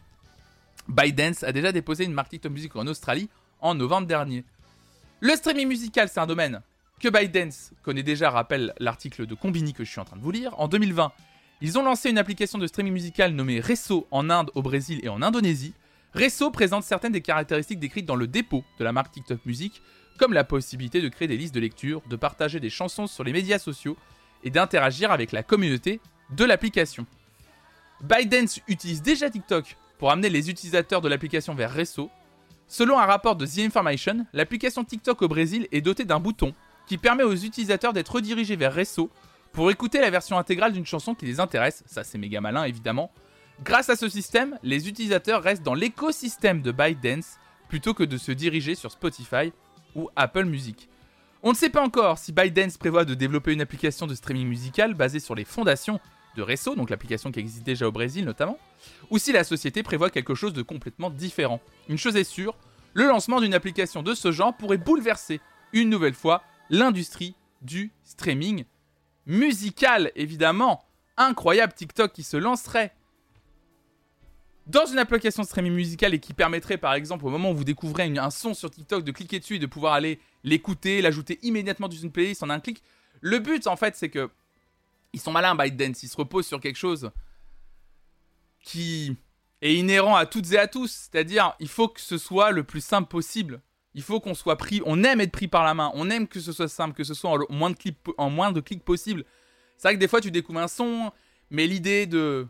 [SPEAKER 1] ByteDance a déjà déposé une marque TikTok Music en Australie en novembre dernier. Le streaming musical, c'est un domaine que ByteDance connaît déjà, rappelle l'article de Combini que je suis en train de vous lire. En 2020, ils ont lancé une application de streaming musical nommée Resso en Inde, au Brésil et en Indonésie. Resso présente certaines des caractéristiques décrites dans le dépôt de la marque TikTok Music, comme la possibilité de créer des listes de lecture, de partager des chansons sur les médias sociaux et d'interagir avec la communauté de l'application. ByteDance utilise déjà TikTok pour amener les utilisateurs de l'application vers Resso. Selon un rapport de The Information, l'application TikTok au Brésil est dotée d'un bouton qui permet aux utilisateurs d'être redirigés vers Resso pour écouter la version intégrale d'une chanson qui les intéresse. Ça, c'est méga malin, évidemment. Grâce à ce système, les utilisateurs restent dans l'écosystème de ByteDance plutôt que de se diriger sur Spotify ou Apple Music. On ne sait pas encore si ByteDance prévoit de développer une application de streaming musical basée sur les fondations de Resso, donc l'application qui existe déjà au Brésil notamment, ou si la société prévoit quelque chose de complètement différent. Une chose est sûre, le lancement d'une application de ce genre pourrait bouleverser une nouvelle fois l'industrie du streaming musical, évidemment. Incroyable TikTok qui se lancerait dans une application de streaming musical et qui permettrait par exemple au moment où vous découvrez un son sur TikTok de cliquer dessus et de pouvoir aller l'écouter, l'ajouter immédiatement dans une playlist en un clic. Le but en fait c'est que ils sont malins ByteDance, ils se reposent sur quelque chose qui est inhérent à toutes et à tous, c'est-à-dire il faut que ce soit le plus simple possible. Il faut qu'on soit pris, on aime être pris par la main, on aime que ce soit simple, que ce soit en, moins de clics, en possible. C'est vrai que des fois tu découvres un son, mais l'idée de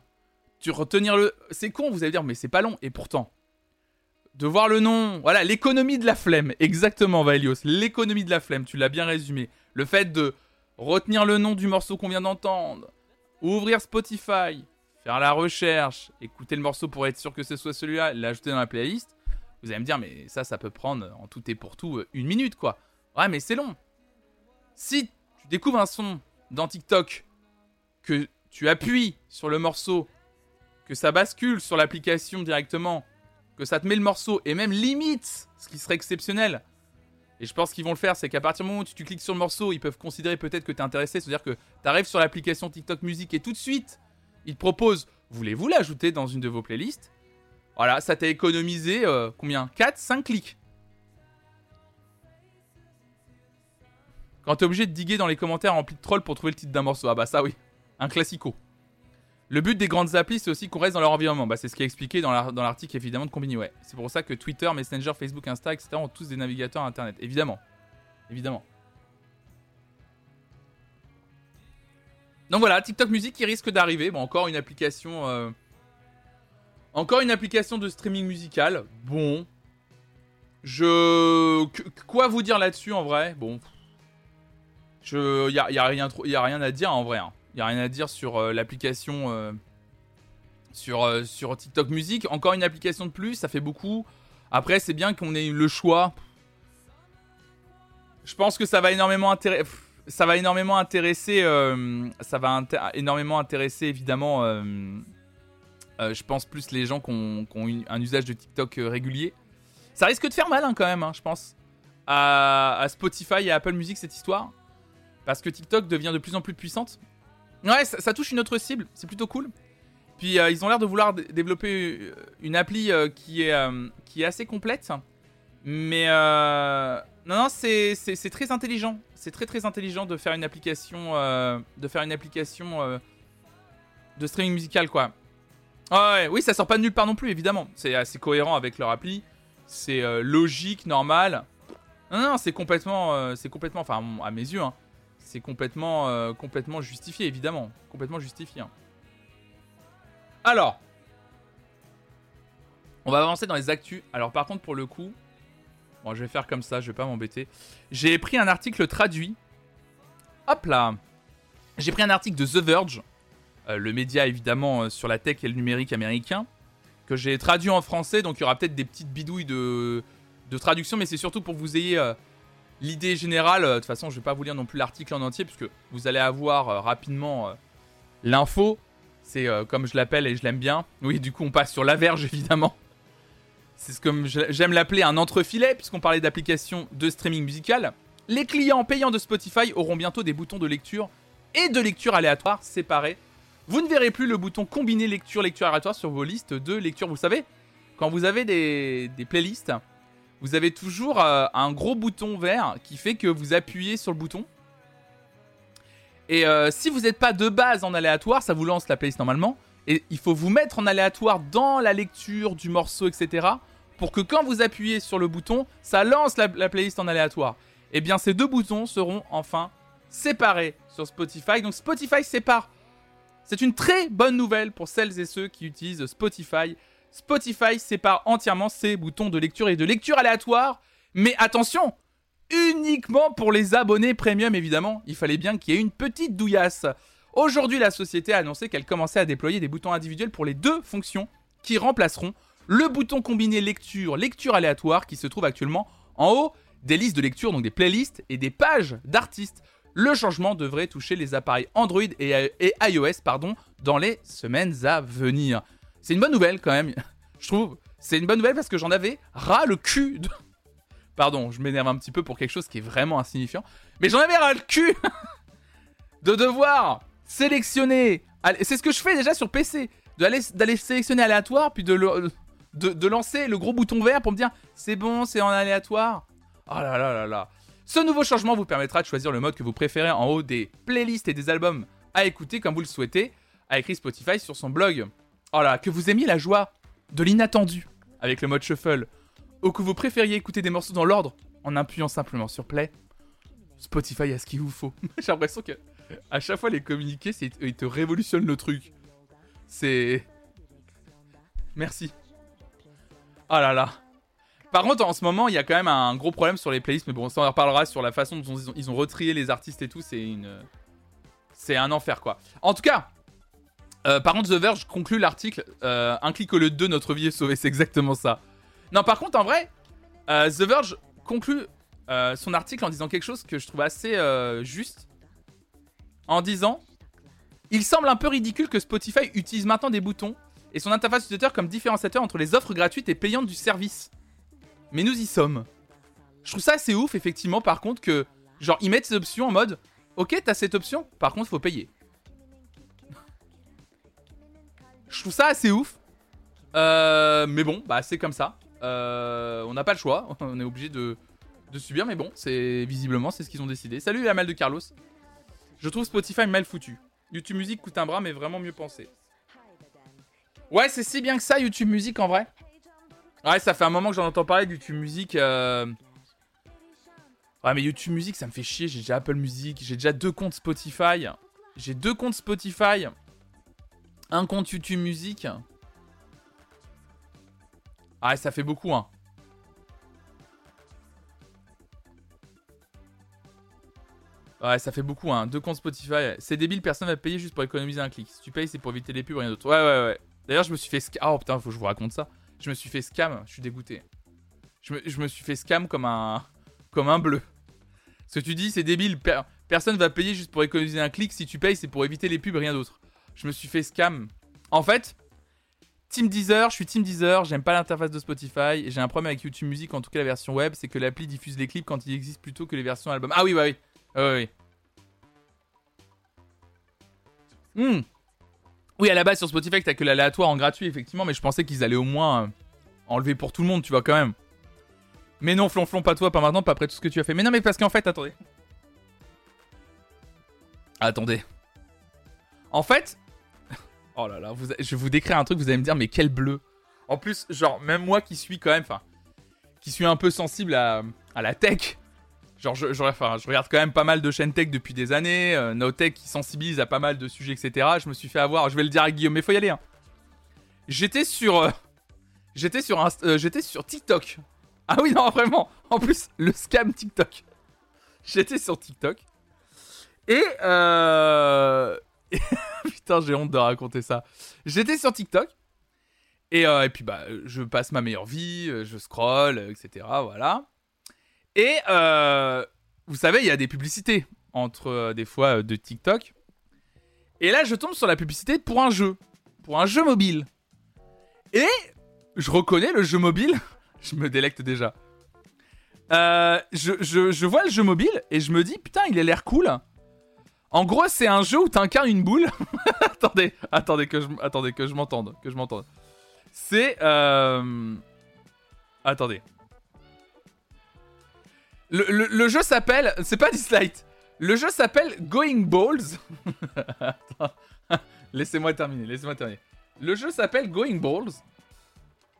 [SPEAKER 1] tu retenir le, c'est con, vous allez dire, mais c'est pas long. Et pourtant, de voir le nom, voilà, l'économie de la flemme, exactement, Vaelios, l'économie de la flemme, tu l'as bien résumé. Le fait de retenir le nom du morceau qu'on vient d'entendre, ouvrir Spotify, faire la recherche, écouter le morceau pour être sûr que ce soit celui-là, l'ajouter dans la playlist. Vous allez me dire, mais ça, ça peut prendre en tout et pour tout euh, une minute, quoi. Ouais, mais c'est long. Si tu découvres un son dans TikTok, que tu appuies sur le morceau, que ça bascule sur l'application directement, que ça te met le morceau, et même limite, ce qui serait exceptionnel, et je pense qu'ils vont le faire, c'est qu'à partir du moment où tu, cliques sur le morceau, ils peuvent considérer peut-être que tu es intéressé, c'est-à-dire que tu arrives sur l'application TikTok Music et tout de suite, ils te proposent, voulez-vous l'ajouter dans une de vos playlists? Voilà, ça t'a économisé euh, combien? 4, 5 clics. Quand t'es obligé de diguer dans les commentaires remplis de trolls pour trouver le titre d'un morceau, ah bah ça oui, un classico. Le but des grandes applis, c'est aussi qu'on reste dans leur environnement. Bah, c'est ce qui est expliqué dans l'article évidemment de Combini. Ouais. C'est pour ça que Twitter, Messenger, Facebook, Insta, etc. ont tous des navigateurs internet. Évidemment. Évidemment. Donc voilà, TikTok Music qui risque d'arriver. Bon, encore une application. Euh, encore une application de streaming musical. Bon. Je. Quoi vous dire là-dessus en vrai? Bon. Je. Y a, rien rien à dire en vrai. Hein. N'y a rien à dire sur euh, l'application euh, sur, euh, sur TikTok Music. Encore une application de plus, ça fait beaucoup. Après, c'est bien qu'on ait le choix. Je pense que ça va énormément intéresser. Ça va énormément intéresser. ça va énormément intéresser évidemment. je pense plus les gens qui ont, un usage de TikTok régulier. Ça risque de faire mal hein, quand même, hein, je pense. À, à Spotify et à Apple Music cette histoire. Parce que TikTok devient de plus en plus puissante. Ouais, ça, touche une autre cible, c'est plutôt cool. Puis euh, ils ont l'air de vouloir développer euh, une appli euh, qui, est, qui est assez complète. Mais non, non, c'est très intelligent. C'est très très intelligent de faire une application, de faire une application de streaming musical, quoi. ouais, oui, ça sort pas de nulle part non plus, évidemment. C'est assez cohérent avec leur appli. C'est logique, normal. Non, non, c'est complètement, c'est complètement, enfin à mes yeux, hein, c'est complètement, euh, complètement justifié, évidemment. Complètement justifié. Hein. Alors, on va avancer dans les actus. Alors, par contre, pour le coup, bon, je vais faire comme ça, je vais pas m'embêter. J'ai pris un article traduit. Hop là J'ai pris un article de The Verge, euh, le média évidemment euh, sur la tech et le numérique américain, que j'ai traduit en français. Donc, il y aura peut-être des petites bidouilles de, de traduction, mais c'est surtout pour que vous ayez L'idée générale, euh, de toute façon, je vais pas vous lire non plus l'article en entier, puisque vous allez avoir euh, rapidement euh, l'info. C'est comme je l'appelle et je l'aime bien. Oui, du coup, on passe sur la verge, évidemment. C'est ce que j'aime l'appeler un entrefilet, puisqu'on parlait d'applications de streaming musical. Les clients payants de Spotify auront bientôt des boutons de lecture et de lecture aléatoire séparés. Vous ne verrez plus le bouton combiné lecture-lecture aléatoire sur vos listes de lecture. Vous savez, quand vous avez des playlists vous avez toujours euh, un gros bouton vert qui fait que vous appuyez sur le bouton. Et euh, si vous n'êtes pas de base en aléatoire, ça vous lance la playlist normalement. Et il faut vous mettre en aléatoire dans la lecture du morceau, etc. Pour que quand vous appuyez sur le bouton, ça lance la, playlist en aléatoire. Et eh bien ces deux boutons seront enfin séparés sur Spotify. Donc Spotify sépare. C'est une très bonne nouvelle pour celles et ceux qui utilisent Spotify Spotify sépare entièrement ses boutons de lecture et de lecture aléatoire. Mais attention, uniquement pour les abonnés premium évidemment. Il fallait bien qu'il y ait une petite douillasse. Aujourd'hui, la société a annoncé qu'elle commençait à déployer des boutons individuels pour les deux fonctions qui remplaceront le bouton combiné lecture, lecture aléatoire qui se trouve actuellement en haut des listes de lecture, donc des playlists et des pages d'artistes. Le changement devrait toucher les appareils Android et, iOS dans les semaines à venir. C'est une bonne nouvelle quand même, je trouve. C'est une bonne nouvelle parce que j'en avais ras le cul. De... Pardon, je m'énerve un petit peu pour quelque chose qui est vraiment insignifiant. Mais j'en avais ras le cul de devoir sélectionner. C'est ce que je fais déjà sur PC. D'aller sélectionner aléatoire, puis de, de, lancer le gros bouton vert pour me dire c'est bon, c'est en aléatoire. Oh là là là là. Ce nouveau changement vous permettra de choisir le mode que vous préférez en haut des playlists et des albums à écouter comme vous le souhaitez, a écrit Spotify sur son blog. Oh que vous aimiez la joie de l'inattendu avec le mode shuffle, ou que vous préfériez écouter des morceaux dans l'ordre en appuyant simplement sur play, Spotify a ce qu'il vous faut. J'ai l'impression que à chaque fois les communiqués, ils te révolutionnent le truc. C'est. Merci. Oh là là. Par contre, en ce moment, il y a quand même un gros problème sur les playlists, mais bon, ça on en reparlera sur la façon dont ils ont, ils retrié les artistes et tout. C'est une. C'est un enfer quoi. En tout cas, euh, par contre, The Verge conclut l'article euh, Un clic au lieu de deux, notre vie est sauvée. C'est exactement ça. Non, par contre, en vrai, euh, The Verge conclut son article en disant quelque chose que je trouve assez juste. En disant Il semble un peu ridicule que Spotify utilise maintenant des boutons et son interface utilisateur comme différenciateur entre les offres gratuites et payantes du service. Mais nous y sommes. Je trouve ça assez ouf, effectivement, par contre, que genre ils mettent ces options en mode Ok, t'as cette option, par contre, faut payer. Je trouve ça assez ouf. Euh, mais bon, bah c'est comme ça. Euh, on n'a pas le choix, on est obligé de, de subir, mais bon, c'est visiblement c'est ce qu'ils ont décidé. Salut la mal de Carlos. Je trouve Spotify mal foutu. YouTube Music coûte un bras, mais vraiment mieux pensé. Ouais, c'est si bien que ça, YouTube Music en vrai. Ouais, ça fait un moment que j'en entends parler de YouTube Music. euh. Ouais, mais YouTube Music, ça me fait chier. J'ai déjà Apple Music, j'ai déjà deux comptes Spotify. J'ai deux comptes Spotify. Un compte YouTube Music. Ah, ça fait beaucoup, hein. Ouais, ça fait beaucoup, hein. Deux comptes Spotify. C'est débile, personne va payer juste pour économiser un clic. Si tu payes, c'est pour éviter les pubs, rien d'autre. Ouais, ouais, ouais. D'ailleurs, je me suis fait scam. Oh putain, faut que je vous raconte ça. Je me suis fait scam, je suis dégoûté. Je me, suis fait scam comme un. comme un bleu. Ce que tu dis, c'est débile. per- personne va payer juste pour économiser un clic. Si tu payes, c'est pour éviter les pubs, rien d'autre. Je me suis fait scam. En fait, Team Deezer, je suis Team Deezer, j'aime pas l'interface de Spotify. et J'ai un problème avec YouTube Music, en tout cas la version web, c'est que l'appli diffuse les clips quand il existe plutôt que les versions album. Ah oui, bah oui. Oui, oui. Hmm. Oui, à la base sur Spotify, t'as que l'aléatoire en gratuit, effectivement, mais je pensais qu'ils allaient au moins euh, enlever pour tout le monde, tu vois, quand même. Mais non, flonflon, pas toi, pas maintenant, pas après tout ce que tu as fait. Mais non, mais parce qu'en fait, attendez. Attendez. En fait. Oh là là, je vais vous décrire un truc, vous allez me dire, mais quel bleu. En plus, genre, même moi qui suis quand même, enfin, qui suis un peu sensible à, à la tech. Genre, je, je- regarde quand même pas mal de chaînes tech depuis des années. Euh, Notech qui sensibilise à pas mal de sujets, etc. Je me suis fait avoir, je vais le dire à Guillaume, mais faut y aller. Hein. J'étais sur. euh, j'étais sur, euh, sur TikTok. Ah oui, non, vraiment. En plus, le scam TikTok. J'étais sur TikTok. Et. Euh... Putain, j'ai honte de raconter ça. J'étais sur TikTok. Et, euh, et puis, bah, je passe ma meilleure vie, euh, je scroll, euh, etc. Voilà. Et vous savez, il y a des publicités entre des fois de TikTok. Et là, je tombe sur la publicité pour un jeu. Pour un jeu mobile. Et je reconnais le jeu mobile. je me délecte déjà. Je, je- je vois le jeu mobile et je me dis, putain, il a l'air cool. En gros, c'est un jeu où t'incarnes une boule. attendez, attendez que je, attendez que je m'entende. C'est, euh... attendez. Le, jeu s'appelle, c'est pas Dislight. Le jeu s'appelle Going Balls. Laissez-moi terminer, laissez-moi terminer. Le jeu s'appelle Going Balls.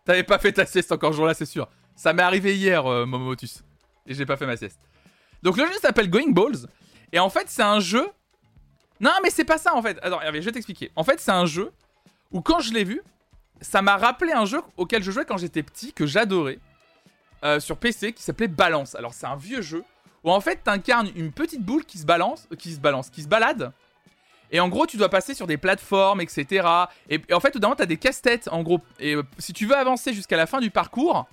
[SPEAKER 1] T'avais pas fait ta sieste encore ce jour-là, c'est sûr. Ça m'est arrivé hier, euh, Momotus. Et j'ai pas fait ma sieste. Donc le jeu s'appelle Going Balls. Et en fait, c'est un jeu. Non, mais c'est pas ça en fait. Attends, je vais t'expliquer. En fait, c'est un jeu où quand je l'ai vu, ça m'a rappelé un jeu auquel je jouais quand j'étais petit, que j'adorais, euh, sur PC, qui s'appelait Balance. Alors, c'est un vieux jeu où en fait, t'incarnes une petite boule qui se balance, euh, qui se balance, qui se balade. Et en gros, tu dois passer sur des plateformes, etc. Et, en fait, au d'un moment, t'as des casse-têtes, en gros. Et euh, si tu veux avancer jusqu'à la fin du parcours,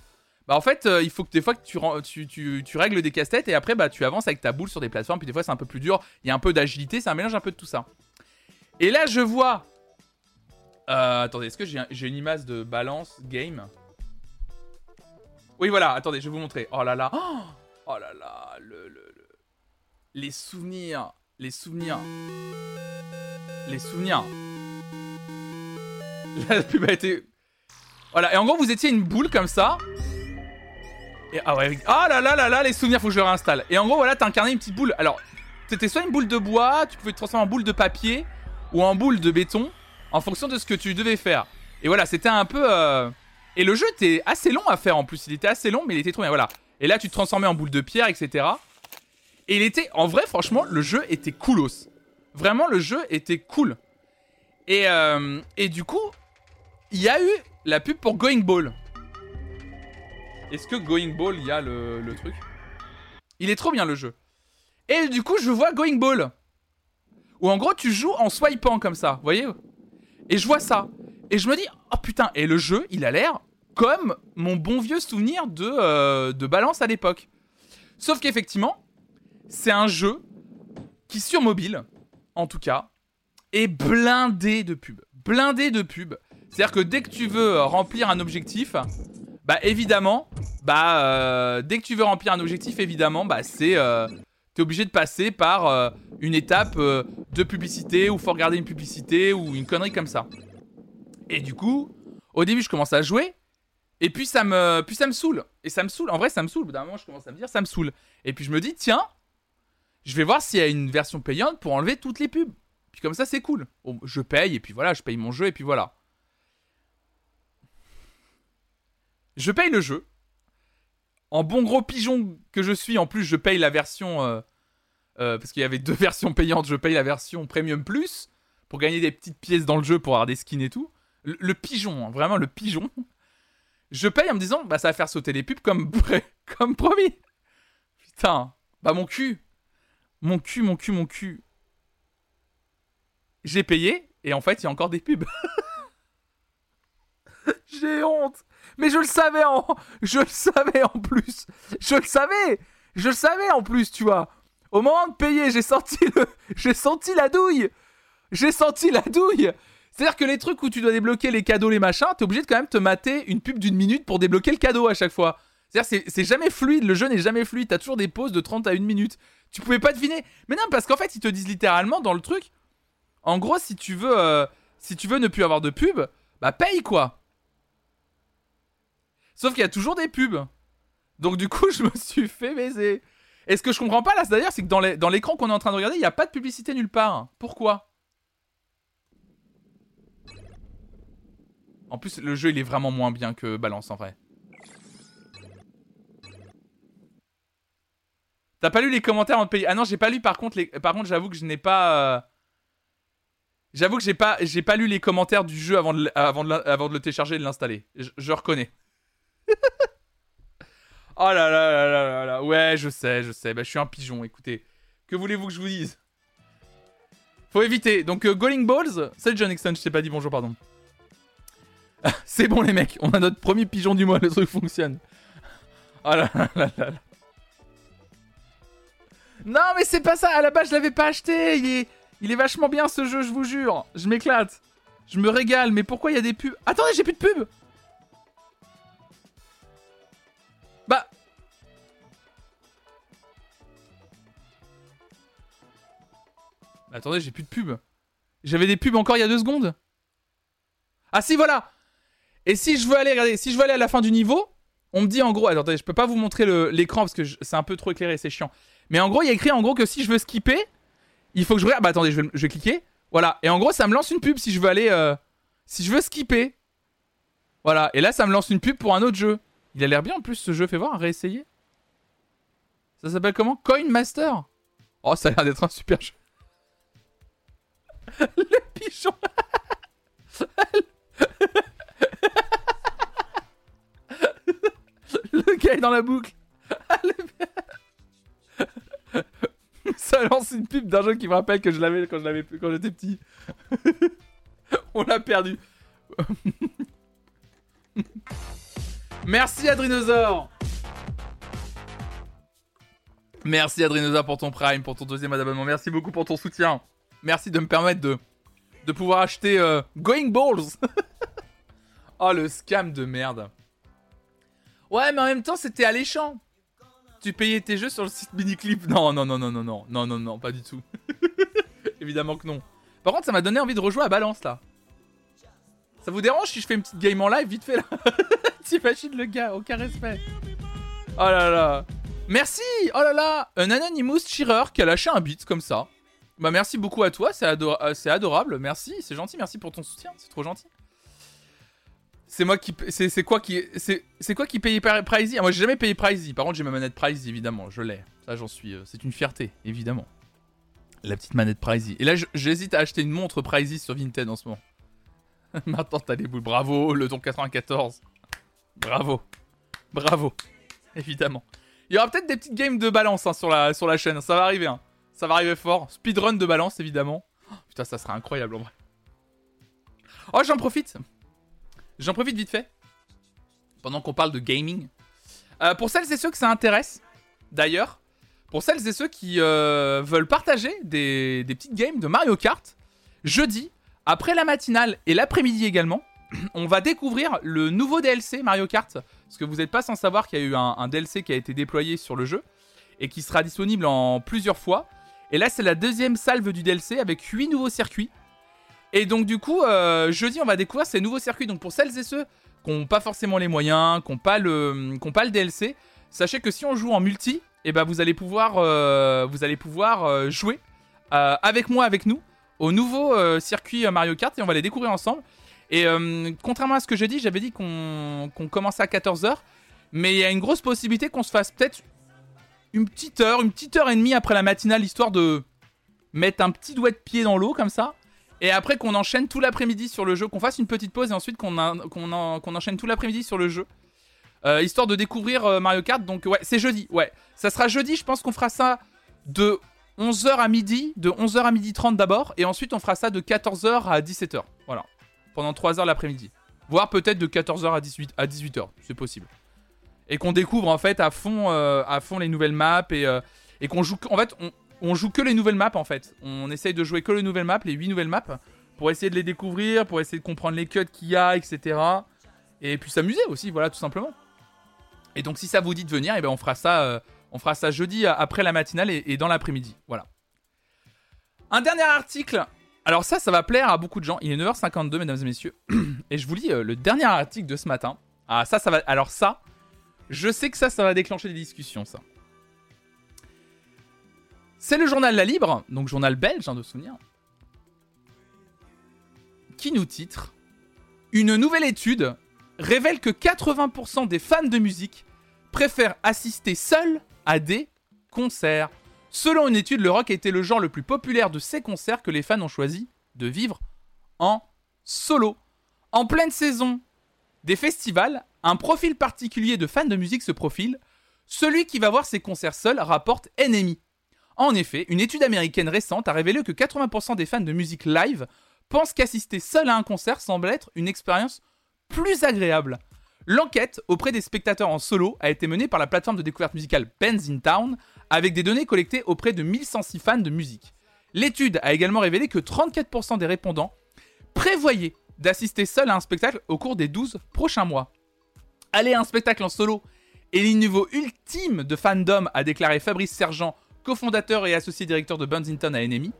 [SPEAKER 1] bah en fait, euh, il faut que des fois que tu, tu, tu, règles des casse-têtes et après, bah tu avances avec ta boule sur des plateformes. Puis des fois, c'est un peu plus dur. Il y a un peu d'agilité, c'est un mélange un peu de tout ça. Et là, je vois. Euh, attendez, est-ce que j'ai une image de balance game? Oui, voilà. Attendez, je vais vous montrer. Oh là là. Oh, oh là là. Le, le- le- Les souvenirs. Les souvenirs. Les souvenirs. La pub a été. Voilà. Et en gros, vous étiez une boule comme ça. Ah ouais. Ah là là là là, les souvenirs, faut que je le réinstalle. Et en gros, voilà, t'as incarné une petite boule. Alors, c'était soit une boule de bois, tu pouvais te transformer en boule de papier ou en boule de béton en fonction de ce que tu devais faire. Et voilà, c'était un peu. euh, Et le jeu était assez long à faire en plus. Il était assez long, mais il était trop bien. Voilà. Et là, tu te transformais en boule de pierre, etc. Et il était. En vrai, franchement, le jeu était coolos. Vraiment, le jeu était cool. Et, euh, et du coup, il y a eu la pub pour Going Ball. Est-ce que Going Ball, il y a le, truc? Il est trop bien le jeu. Et du coup, je vois Going Ball. Où en gros, tu joues en swipant comme ça, vous voyez? Et je vois ça. Et je me dis, oh putain, et le jeu, il a l'air comme mon bon vieux souvenir de, euh, de balance à l'époque. Sauf qu'effectivement, c'est un jeu qui, sur mobile, en tout cas, est blindé de pubs. Blindé de pubs. C'est-à-dire que dès que tu veux remplir un objectif, bah évidemment, bah euh, dès que tu veux remplir un objectif, évidemment, bah c'est euh, t'es obligé de passer par euh, une étape de publicité ou faut regarder une publicité ou une connerie comme ça. Et du coup, au début, je commence à jouer et puis ça me puis ça me saoule et ça me saoule. En vrai, ça me saoule. Au d'un moment, je commence à me dire ça me saoule. Et puis je me dis tiens, je vais voir s'il y a une version payante pour enlever toutes les pubs. Puis comme ça, c'est cool. Je paye et puis voilà, je paye mon jeu et puis voilà. Je paye le jeu. En bon gros pigeon que je suis, en plus, je paye la version. euh, euh, parce qu'il y avait deux versions payantes, je paye la version Premium Plus pour gagner des petites pièces dans le jeu pour avoir des skins et tout. Le, pigeon, hein, vraiment le pigeon. Je paye en me disant, bah ça va faire sauter les pubs comme, comme promis. Putain, bah mon cul. Mon cul, mon cul, mon cul. J'ai payé et en fait, il y a encore des pubs. J'ai honte. Mais je le savais en je le savais en plus. Je le savais. Je le savais en plus, tu vois. Au moment de payer, j'ai senti le j'ai senti la douille. J'ai senti la douille. C'est-à-dire que les trucs où tu dois débloquer les cadeaux, les machins, t'es obligé de quand même te mater une pub d'une minute pour débloquer le cadeau à chaque fois. C'est-à-dire c'est c'est jamais fluide, le jeu n'est jamais fluide, t'as toujours des pauses de 30 à 1 minute. Tu pouvais pas deviner. Mais non, parce qu'en fait, ils te disent littéralement dans le truc, en gros, si tu veux, euh, si tu veux ne plus avoir de pub, bah paye quoi. Sauf qu'il y a toujours des pubs. Donc du coup, je me suis fait baiser. Et ce que je comprends pas là, c'est d'ailleurs, c'est que dans l'écran qu'on est en train de regarder, il n'y a pas de publicité nulle part. Pourquoi? En plus, le jeu, il est vraiment moins bien que Balance en vrai. T'as pas lu les commentaires en payer Ah non, j'ai pas lu par contre. Par contre, j'avoue que je n'ai pas... euh, J'avoue que j'ai pas, j'ai pas lu les commentaires du jeu avant de, le télécharger et de l'installer. Je reconnais. oh là là là là là là. Ouais, je sais, je sais. Bah, je suis un pigeon, écoutez. Que voulez-vous que je vous dise? Faut éviter. Donc, euh, Going Balls. Salut John Nixon, je t'ai pas dit bonjour, pardon. C'est bon, les mecs. On a notre premier pigeon du mois. Le truc fonctionne. Oh là là là là là. Non, mais c'est pas ça. À la base, je l'avais pas acheté. Il est, il est vachement bien ce jeu, je vous jure. Je m'éclate. Je me régale. Mais pourquoi il y a des pubs? Attendez, j'ai plus de pubs. Attendez, j'ai plus de pubs. J'avais des pubs encore il y a deux secondes. Ah si, voilà. Et si je veux aller, regardez, si je veux aller à la fin du niveau, on me dit en gros, attendez, je peux pas vous montrer l'écran parce que c'est un peu trop éclairé, c'est chiant. Mais en gros, il y a écrit en gros que si je veux skipper, il faut que je regarde. Bah attendez, je vais, je vais cliquer. Voilà. Et en gros, ça me lance une pub si je veux aller, euh, si je veux skipper. Voilà. Et là, ça me lance une pub pour un autre jeu. Il a l'air bien en plus ce jeu. Fais voir, réessayer. Ça s'appelle comment? Coin Master. Oh, ça a l'air d'être un super jeu. Le pigeon. le gars est dans la boucle. Le- Ça lance une pub d'un jeu qui me rappelle que je l'avais quand quand j'étais petit. On l'a perdu. Merci Adrinosaur. Merci Adrinosaur pour ton prime, pour ton deuxième abonnement. Merci beaucoup pour ton soutien. Merci de me permettre de, de pouvoir acheter euh, Going Balls. oh le scam de merde. Ouais mais en même temps c'était alléchant. Tu payais tes jeux sur le site Miniclip. Non non non non non non non non non pas du tout. Évidemment que non. Par contre ça m'a donné envie de rejouer à Balance là. Ça vous dérange si je fais une petite game en live vite fait là T'imagines le gars, aucun respect. Oh là là. Merci Oh là là Un Anonymous Cheerer qui a lâché un beat comme ça. Bah merci beaucoup à toi, euh, c'est adorable, merci, c'est gentil, merci pour ton soutien, c'est trop gentil. C'est moi qui... C'est quoi qui... C'est quoi qui par- Pricey? Ah, Moi j'ai jamais payé Pricey, par contre j'ai ma manette Pricey évidemment, je l'ai. Ça j'en suis... euh, C'est une fierté, évidemment. La petite manette Pricey. Et là j'hésite à acheter une montre Pricey sur Vinted en ce moment. Maintenant t'as les boules, bravo, le ton 94. Bravo. Bravo. Évidemment. Il y aura peut-être des petites games de balance hein, sur, la, sur la chaîne. Ça va arriver. Hein. Ça va arriver fort. Speedrun de balance, évidemment. Oh, putain, ça serait incroyable en vrai. Oh, j'en profite. J'en profite vite fait. Pendant qu'on parle de gaming. Euh, pour celles et ceux que ça intéresse, d'ailleurs, pour celles et ceux qui euh, veulent partager des, petites games de Mario Kart, jeudi, après la matinale et l'après-midi également, on va découvrir le nouveau DLC Mario Kart. Parce que vous n'êtes pas sans savoir qu'il y a eu un DLC qui a été déployé sur le jeu et qui sera disponible en plusieurs fois. Et là, c'est la deuxième salve du DLC avec 8 nouveaux circuits. Et donc, du coup, euh, jeudi, on va découvrir ces nouveaux circuits. Donc, pour celles et ceux qui n'ont pas forcément les moyens, qui n'ont pas, le, DLC, sachez que si on joue en multi, eh ben, vous allez pouvoir, euh, euh, jouer avec moi, avec nous, au nouveau circuit Mario Kart et on va les découvrir ensemble. Et contrairement à ce que j'ai dit, j'avais dit qu'on qu'on commençait à 14h, mais il y a une grosse possibilité qu'on se fasse peut-être une petite heure, une petite heure et demie après la matinale, histoire de mettre un petit doigt de pied dans l'eau comme ça. Et après qu'on enchaîne tout l'après-midi sur le jeu, qu'on fasse une petite pause et ensuite qu'on enchaîne tout l'après-midi sur le jeu. Euh, histoire de découvrir euh, Mario Kart. Donc ouais, c'est jeudi. Ouais, ça sera jeudi. Je pense qu'on fera ça de 11h à midi, de 11h à midi 30 d'abord, et ensuite on fera ça de 14h à 17h. Voilà, pendant 3 heures l'après-midi. Voire peut-être de 14h à 18 à 18h, c'est possible. Et qu'on découvre en fait à fond, euh, à fond les nouvelles maps et, euh, et qu'on joue. En fait, on, on joue que les nouvelles maps en fait. On essaye de jouer que les nouvelles maps, les 8 nouvelles maps, pour essayer de les découvrir, pour essayer de comprendre les cuts qu'il y a, etc. Et puis s'amuser aussi, voilà, tout simplement. Et donc si ça vous dit de venir, et ben on fera ça, euh, on fera ça jeudi après la matinale et, et dans l'après-midi. Voilà. Un dernier article. Alors ça, ça va plaire à beaucoup de gens. Il est 9h52, mesdames et messieurs, et je vous lis le dernier article de ce matin. Ah ça, ça va. Alors ça, je sais que ça, ça va déclencher des discussions, ça. C'est le journal La Libre, donc journal belge, hein, de souvenir, qui nous titre Une nouvelle étude révèle que 80% des fans de musique préfèrent assister seuls à des concerts. Selon une étude, le rock a été le genre le plus populaire de ces concerts que les fans ont choisi de vivre en solo. En pleine saison des festivals, un profil particulier de fans de musique se profile. Celui qui va voir ses concerts seul rapporte ennemi. En effet, une étude américaine récente a révélé que 80% des fans de musique live pensent qu'assister seul à un concert semble être une expérience plus agréable. L'enquête auprès des spectateurs en solo a été menée par la plateforme de découverte musicale Bands in Town avec des données collectées auprès de 1106 fans de musique. L'étude a également révélé que 34% des répondants prévoyaient d'assister seul à un spectacle au cours des 12 prochains mois. Aller à un spectacle en solo est le niveau ultime de fandom, a déclaré Fabrice Sergent, cofondateur et associé directeur de Bands in Town à Enemy.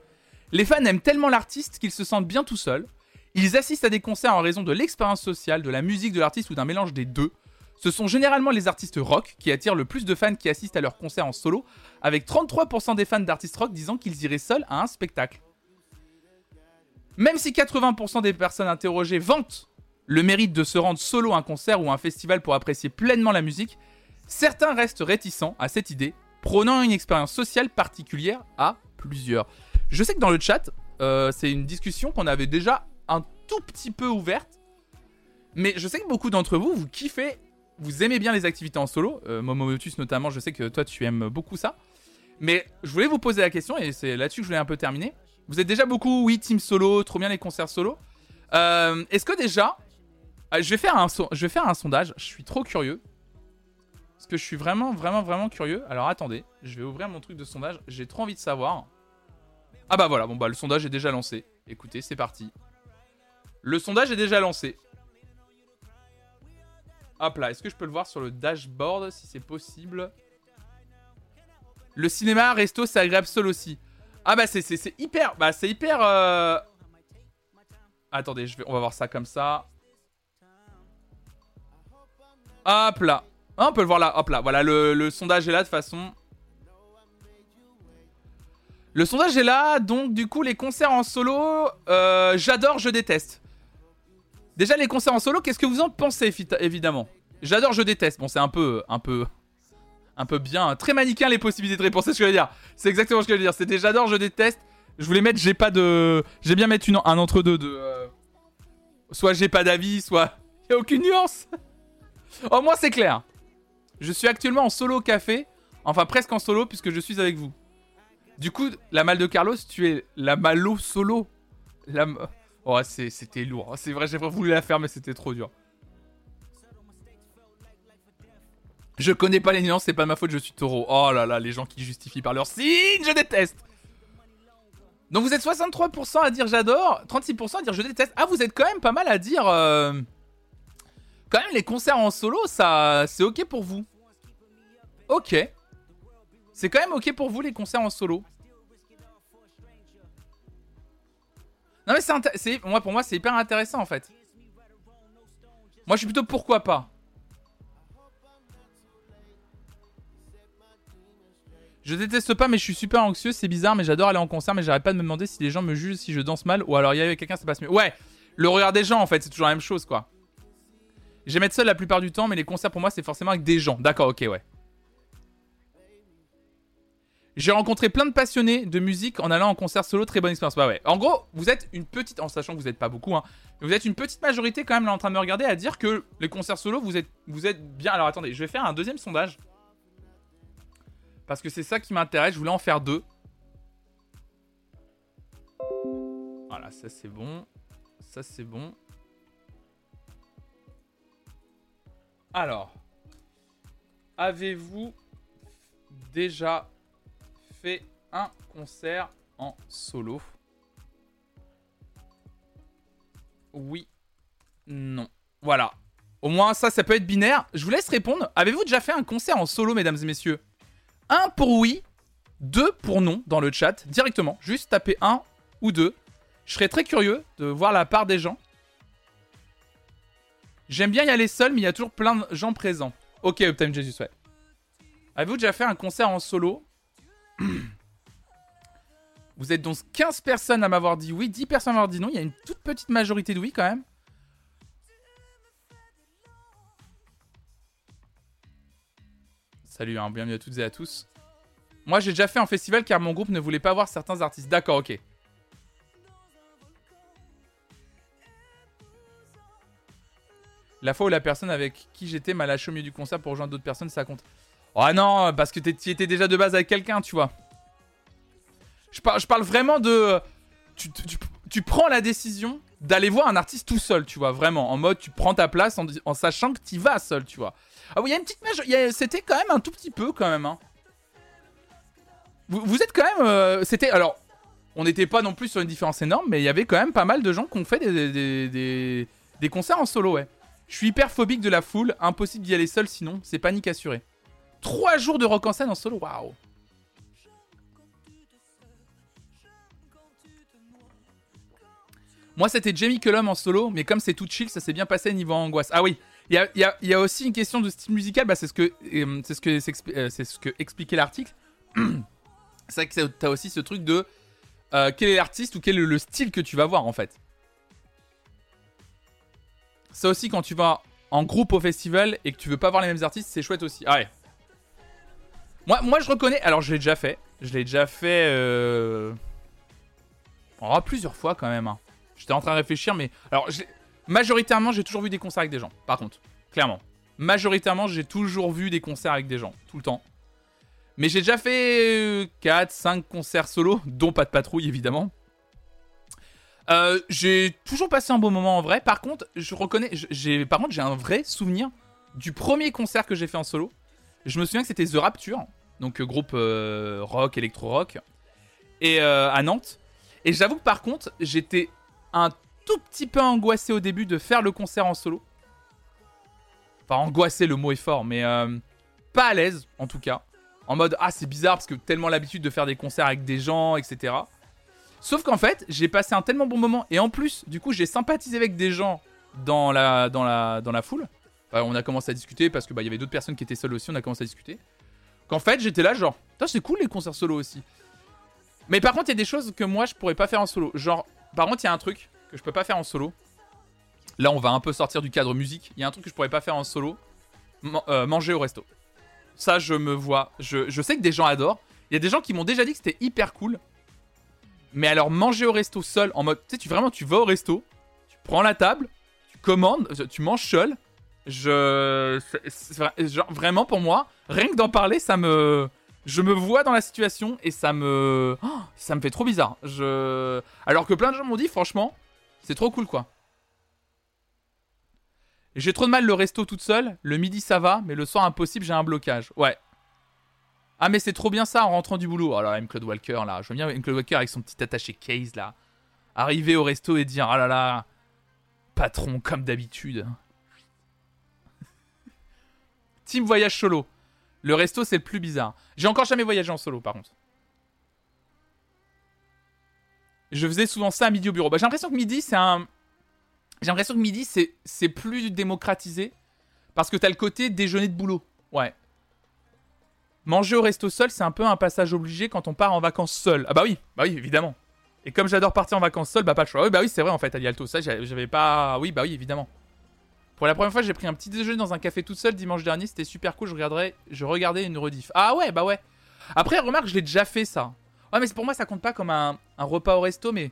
[SPEAKER 1] Les fans aiment tellement l'artiste qu'ils se sentent bien tout seuls. Ils assistent à des concerts en raison de l'expérience sociale, de la musique de l'artiste ou d'un mélange des deux. Ce sont généralement les artistes rock qui attirent le plus de fans qui assistent à leurs concerts en solo, avec 33% des fans d'artistes rock disant qu'ils iraient seuls à un spectacle. Même si 80% des personnes interrogées vantent le mérite de se rendre solo à un concert ou à un festival pour apprécier pleinement la musique, certains restent réticents à cette idée, prônant une expérience sociale particulière à plusieurs. Je sais que dans le chat, euh, c'est une discussion qu'on avait déjà un tout petit peu ouverte, mais je sais que beaucoup d'entre vous, vous kiffez, vous aimez bien les activités en solo, euh, Momomotus notamment, je sais que toi tu aimes beaucoup ça, mais je voulais vous poser la question, et c'est là-dessus que je voulais un peu terminer. Vous êtes déjà beaucoup, oui, team solo, trop bien les concerts solo. Euh, Est-ce que déjà, ah, je vais, faire un sondage, je suis trop curieux. Parce que je suis vraiment, vraiment, vraiment curieux. Alors attendez, je vais ouvrir mon truc de sondage, j'ai trop envie de savoir. Ah bah voilà, bon bah le sondage est déjà lancé. Écoutez, c'est parti. Le sondage est déjà lancé. Hop là, est-ce que je peux le voir sur le dashboard si c'est possible? Le cinéma, resto, c'est agréable seul aussi. Ah bah c'est hyper, bah c'est hyper... euh, Attendez, je vais, on va voir ça comme ça. Hop là. Ah, on peut le voir là, hop là. Voilà, le, sondage est là de toute façon. Le sondage est là, donc du coup les concerts en solo, euh, j'adore, je déteste. Déjà les concerts en solo, qu'est-ce que vous en pensez évidemment? J'adore, je déteste. Bon, c'est un peu, un peu, un peu bien, très manichéen les possibilités de réponse. C'est ce que je veux dire. C'est exactement ce que je veux dire. C'était j'adore, je déteste. Je voulais mettre, j'ai pas de, j'ai bien mettre une, un entre deux de, euh, soit j'ai pas d'avis, soit y a aucune nuance. Au moins c'est clair. Je suis actuellement en solo café, enfin presque en solo puisque je suis avec vous. Du coup, la malle de Carlos, tu es la malo solo. La... Oh, c'était lourd. C'est vrai, j'ai voulu la faire, mais c'était trop dur. Je connais pas les nuances, c'est pas ma faute, je suis taureau. Oh là là, les gens qui justifient par leur signe, je déteste. Donc vous êtes 63% à dire j'adore, 36% à dire je déteste. Ah, vous êtes quand même pas mal à dire. euh, Quand même, les concerts en solo, ça, c'est ok pour vous. Ok. C'est quand même ok pour vous les concerts en solo. Non mais c'est, pour moi c'est hyper intéressant en fait. Moi je suis plutôt pourquoi pas. Je déteste pas mais je suis super anxieux, c'est bizarre mais j'adore aller en concert mais j'arrête pas de me demander si les gens me jugent si je danse mal ou alors il y a quelqu'un ça passe mieux. Ouais, le regard des gens en fait c'est toujours la même chose quoi. J'aime être seul la plupart du temps mais les concerts pour moi c'est forcément avec des gens. D'accord ok ouais. J'ai rencontré plein de passionnés de musique en allant en concert solo, très bonne expérience. En gros, vous êtes une petite, en sachant que vous n'êtes pas beaucoup, hein, vous êtes une petite majorité quand même là en train de me regarder à dire que les concerts solo, vous êtes, vous êtes bien. Alors attendez, je vais faire un deuxième sondage. Parce que c'est ça qui m'intéresse, je voulais en faire deux. Voilà, ça c'est bon. Ça c'est bon. Alors, avez-vous déjà fait un concert en solo? Oui, non. Voilà. Au moins ça, ça peut être binaire. Je vous laisse répondre. Avez-vous déjà fait un concert en solo, mesdames et messieurs? Un pour oui, deux pour non dans le chat, directement. Juste taper un ou deux. Je serais très curieux de voir la part des gens. J'aime bien y aller seul, mais il y a toujours plein de gens présents. Ok, Uptime Jesus, ouais. Avez-vous déjà fait un concert en solo? Vous êtes donc 15 personnes à m'avoir dit oui, 10 personnes à m'avoir dit non. Il y a une toute petite majorité de oui quand même. Salut, hein, bienvenue à toutes et à tous. Moi, j'ai déjà fait un festival car mon groupe ne voulait pas voir certains artistes. D'accord, ok. La fois où la personne avec qui j'étais m'a lâché au milieu du concert pour rejoindre d'autres personnes, ça compte. Oh non, parce que tu étais déjà de base avec quelqu'un, tu vois. Je, par- je parle vraiment de. Tu prends la décision d'aller voir un artiste tout seul, tu vois, vraiment. En mode, tu prends ta place en, sachant que tu vas seul, tu vois. Ah oui, il y a une petite a- C'était quand même un tout petit peu, quand même. Hein. Vous, êtes quand même. euh, C'était. Alors, on n'était pas non plus sur une différence énorme, mais il y avait quand même pas mal de gens qui ont fait des- des concerts en solo, ouais. Je suis hyper phobique de la foule, impossible d'y aller seul sinon, c'est panique assurée. Trois jours de rock en scène en solo, waouh! Moi, c'était Jamie Cullum en solo, mais comme c'est tout chill, ça s'est bien passé niveau angoisse. Ah oui, il y a, aussi une question de style musical, bah, c'est ce que euh, c'est ce que euh, c'est ce que expliquait l'article. c'est vrai que t'as aussi ce truc de euh, quel est l'artiste ou quel est le style que tu vas voir en fait. Ça aussi, quand tu vas en groupe au festival et que tu veux pas voir les mêmes artistes, c'est chouette aussi. Ah ouais. Moi, moi, je reconnais. Alors, je l'ai déjà fait. Je l'ai déjà fait. Oh, plusieurs fois quand même. hein. J'étais en train de réfléchir, mais. Alors, majoritairement, j'ai toujours vu des concerts avec des gens. Par contre, clairement. Majoritairement, j'ai toujours vu des concerts avec des gens. Tout le temps. Mais j'ai déjà fait 4, 5 concerts solo, dont pas de patrouille évidemment. Euh, j'ai toujours passé un bon moment en vrai. Par contre, je reconnais, j'ai, par contre, j'ai un vrai souvenir du premier concert que j'ai fait en solo. Je me souviens que c'était The Rapture, donc euh, groupe euh, rock, électro-rock, et euh, à Nantes. Et j'avoue que par contre, j'étais un tout petit peu angoissé au début de faire le concert en solo. Enfin, angoissé, le mot est fort, mais euh, pas à l'aise en tout cas. En mode, ah, c'est bizarre parce que tellement l'habitude de faire des concerts avec des gens, etc. Sauf qu'en fait, j'ai passé un tellement bon moment et en plus, du coup, j'ai sympathisé avec des gens dans la, dans la, dans la foule. On a commencé à discuter parce que bah, y avait d'autres personnes qui étaient seules aussi. On a commencé à discuter. Qu'en fait, j'étais là genre, c'est cool les concerts solo aussi. Mais par contre, il y a des choses que moi je pourrais pas faire en solo. Genre, par contre, il y a un truc que je peux pas faire en solo. Là, on va un peu sortir du cadre musique. Il y a un truc que je pourrais pas faire en solo. Euh, manger au resto. Ça, je me vois. Je, sais que des gens adorent. Il y a des gens qui m'ont déjà dit que c'était hyper cool. Mais alors, manger au resto seul, en mode, tu sais, tu vraiment, tu vas au resto, tu prends la table, tu commandes, tu manges seul. Je. vraiment, pour moi, rien que d'en parler, ça me. Je me vois dans la situation et ça me. Oh, ça me fait trop bizarre. Je. Alors que plein de gens m'ont dit, franchement, c'est trop cool, quoi. J'ai trop de mal le resto toute seule. Le midi ça va, mais le soir impossible, j'ai un blocage. Ouais. Ah, mais c'est trop bien ça en rentrant du boulot. Alors, M. Claude Walker, là. Je veux bien M. Claude Walker avec son petit attaché case, là. Arriver au resto et dire Ah là là, patron comme d'habitude. Team voyage solo. Le resto, c'est le plus bizarre. J'ai encore jamais voyagé en solo, par contre. Je faisais souvent ça à midi au bureau. Bah, j'ai l'impression que midi, c'est un. J'ai l'impression que midi, c'est, plus démocratisé. Parce que t'as le côté déjeuner de boulot. Ouais. Manger au resto seul, c'est un peu un passage obligé quand on part en vacances seul. Ah bah oui, bah oui, évidemment. Et comme j'adore partir en vacances seul, bah pas le choix. Oui, bah oui, c'est vrai en fait, Ali Alto. Ça, j'avais pas. Oui, bah oui, évidemment. Pour la première fois, j'ai pris un petit déjeuner dans un café tout seul dimanche dernier. C'était super cool. Je, regarderai... je regardais une rediff. Ah ouais, bah ouais. Après, remarque, je l'ai déjà fait ça. Ouais, mais pour moi, ça compte pas comme un, repas au resto, mais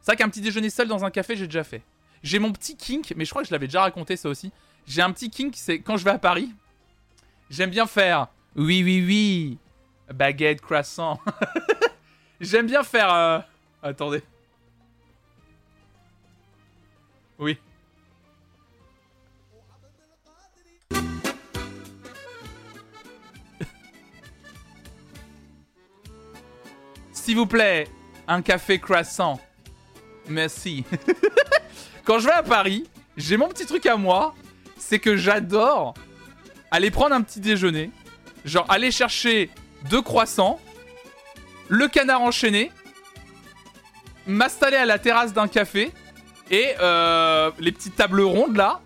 [SPEAKER 1] c'est vrai qu'un petit déjeuner seul dans un café, j'ai déjà fait. J'ai mon petit kink, mais je crois que je l'avais déjà raconté ça aussi. J'ai un petit kink, c'est quand je vais à Paris, j'aime bien faire oui, oui, oui, baguette, croissant. j'aime bien faire. Euh, attendez. Oui. S'il vous plaît, un café croissant. Merci. Quand je vais à Paris, j'ai mon petit truc à moi, c'est que j'adore aller prendre un petit déjeuner, genre aller chercher deux croissants, le canard enchaîné, m'installer à la terrasse d'un café et euh, les petites tables rondes là,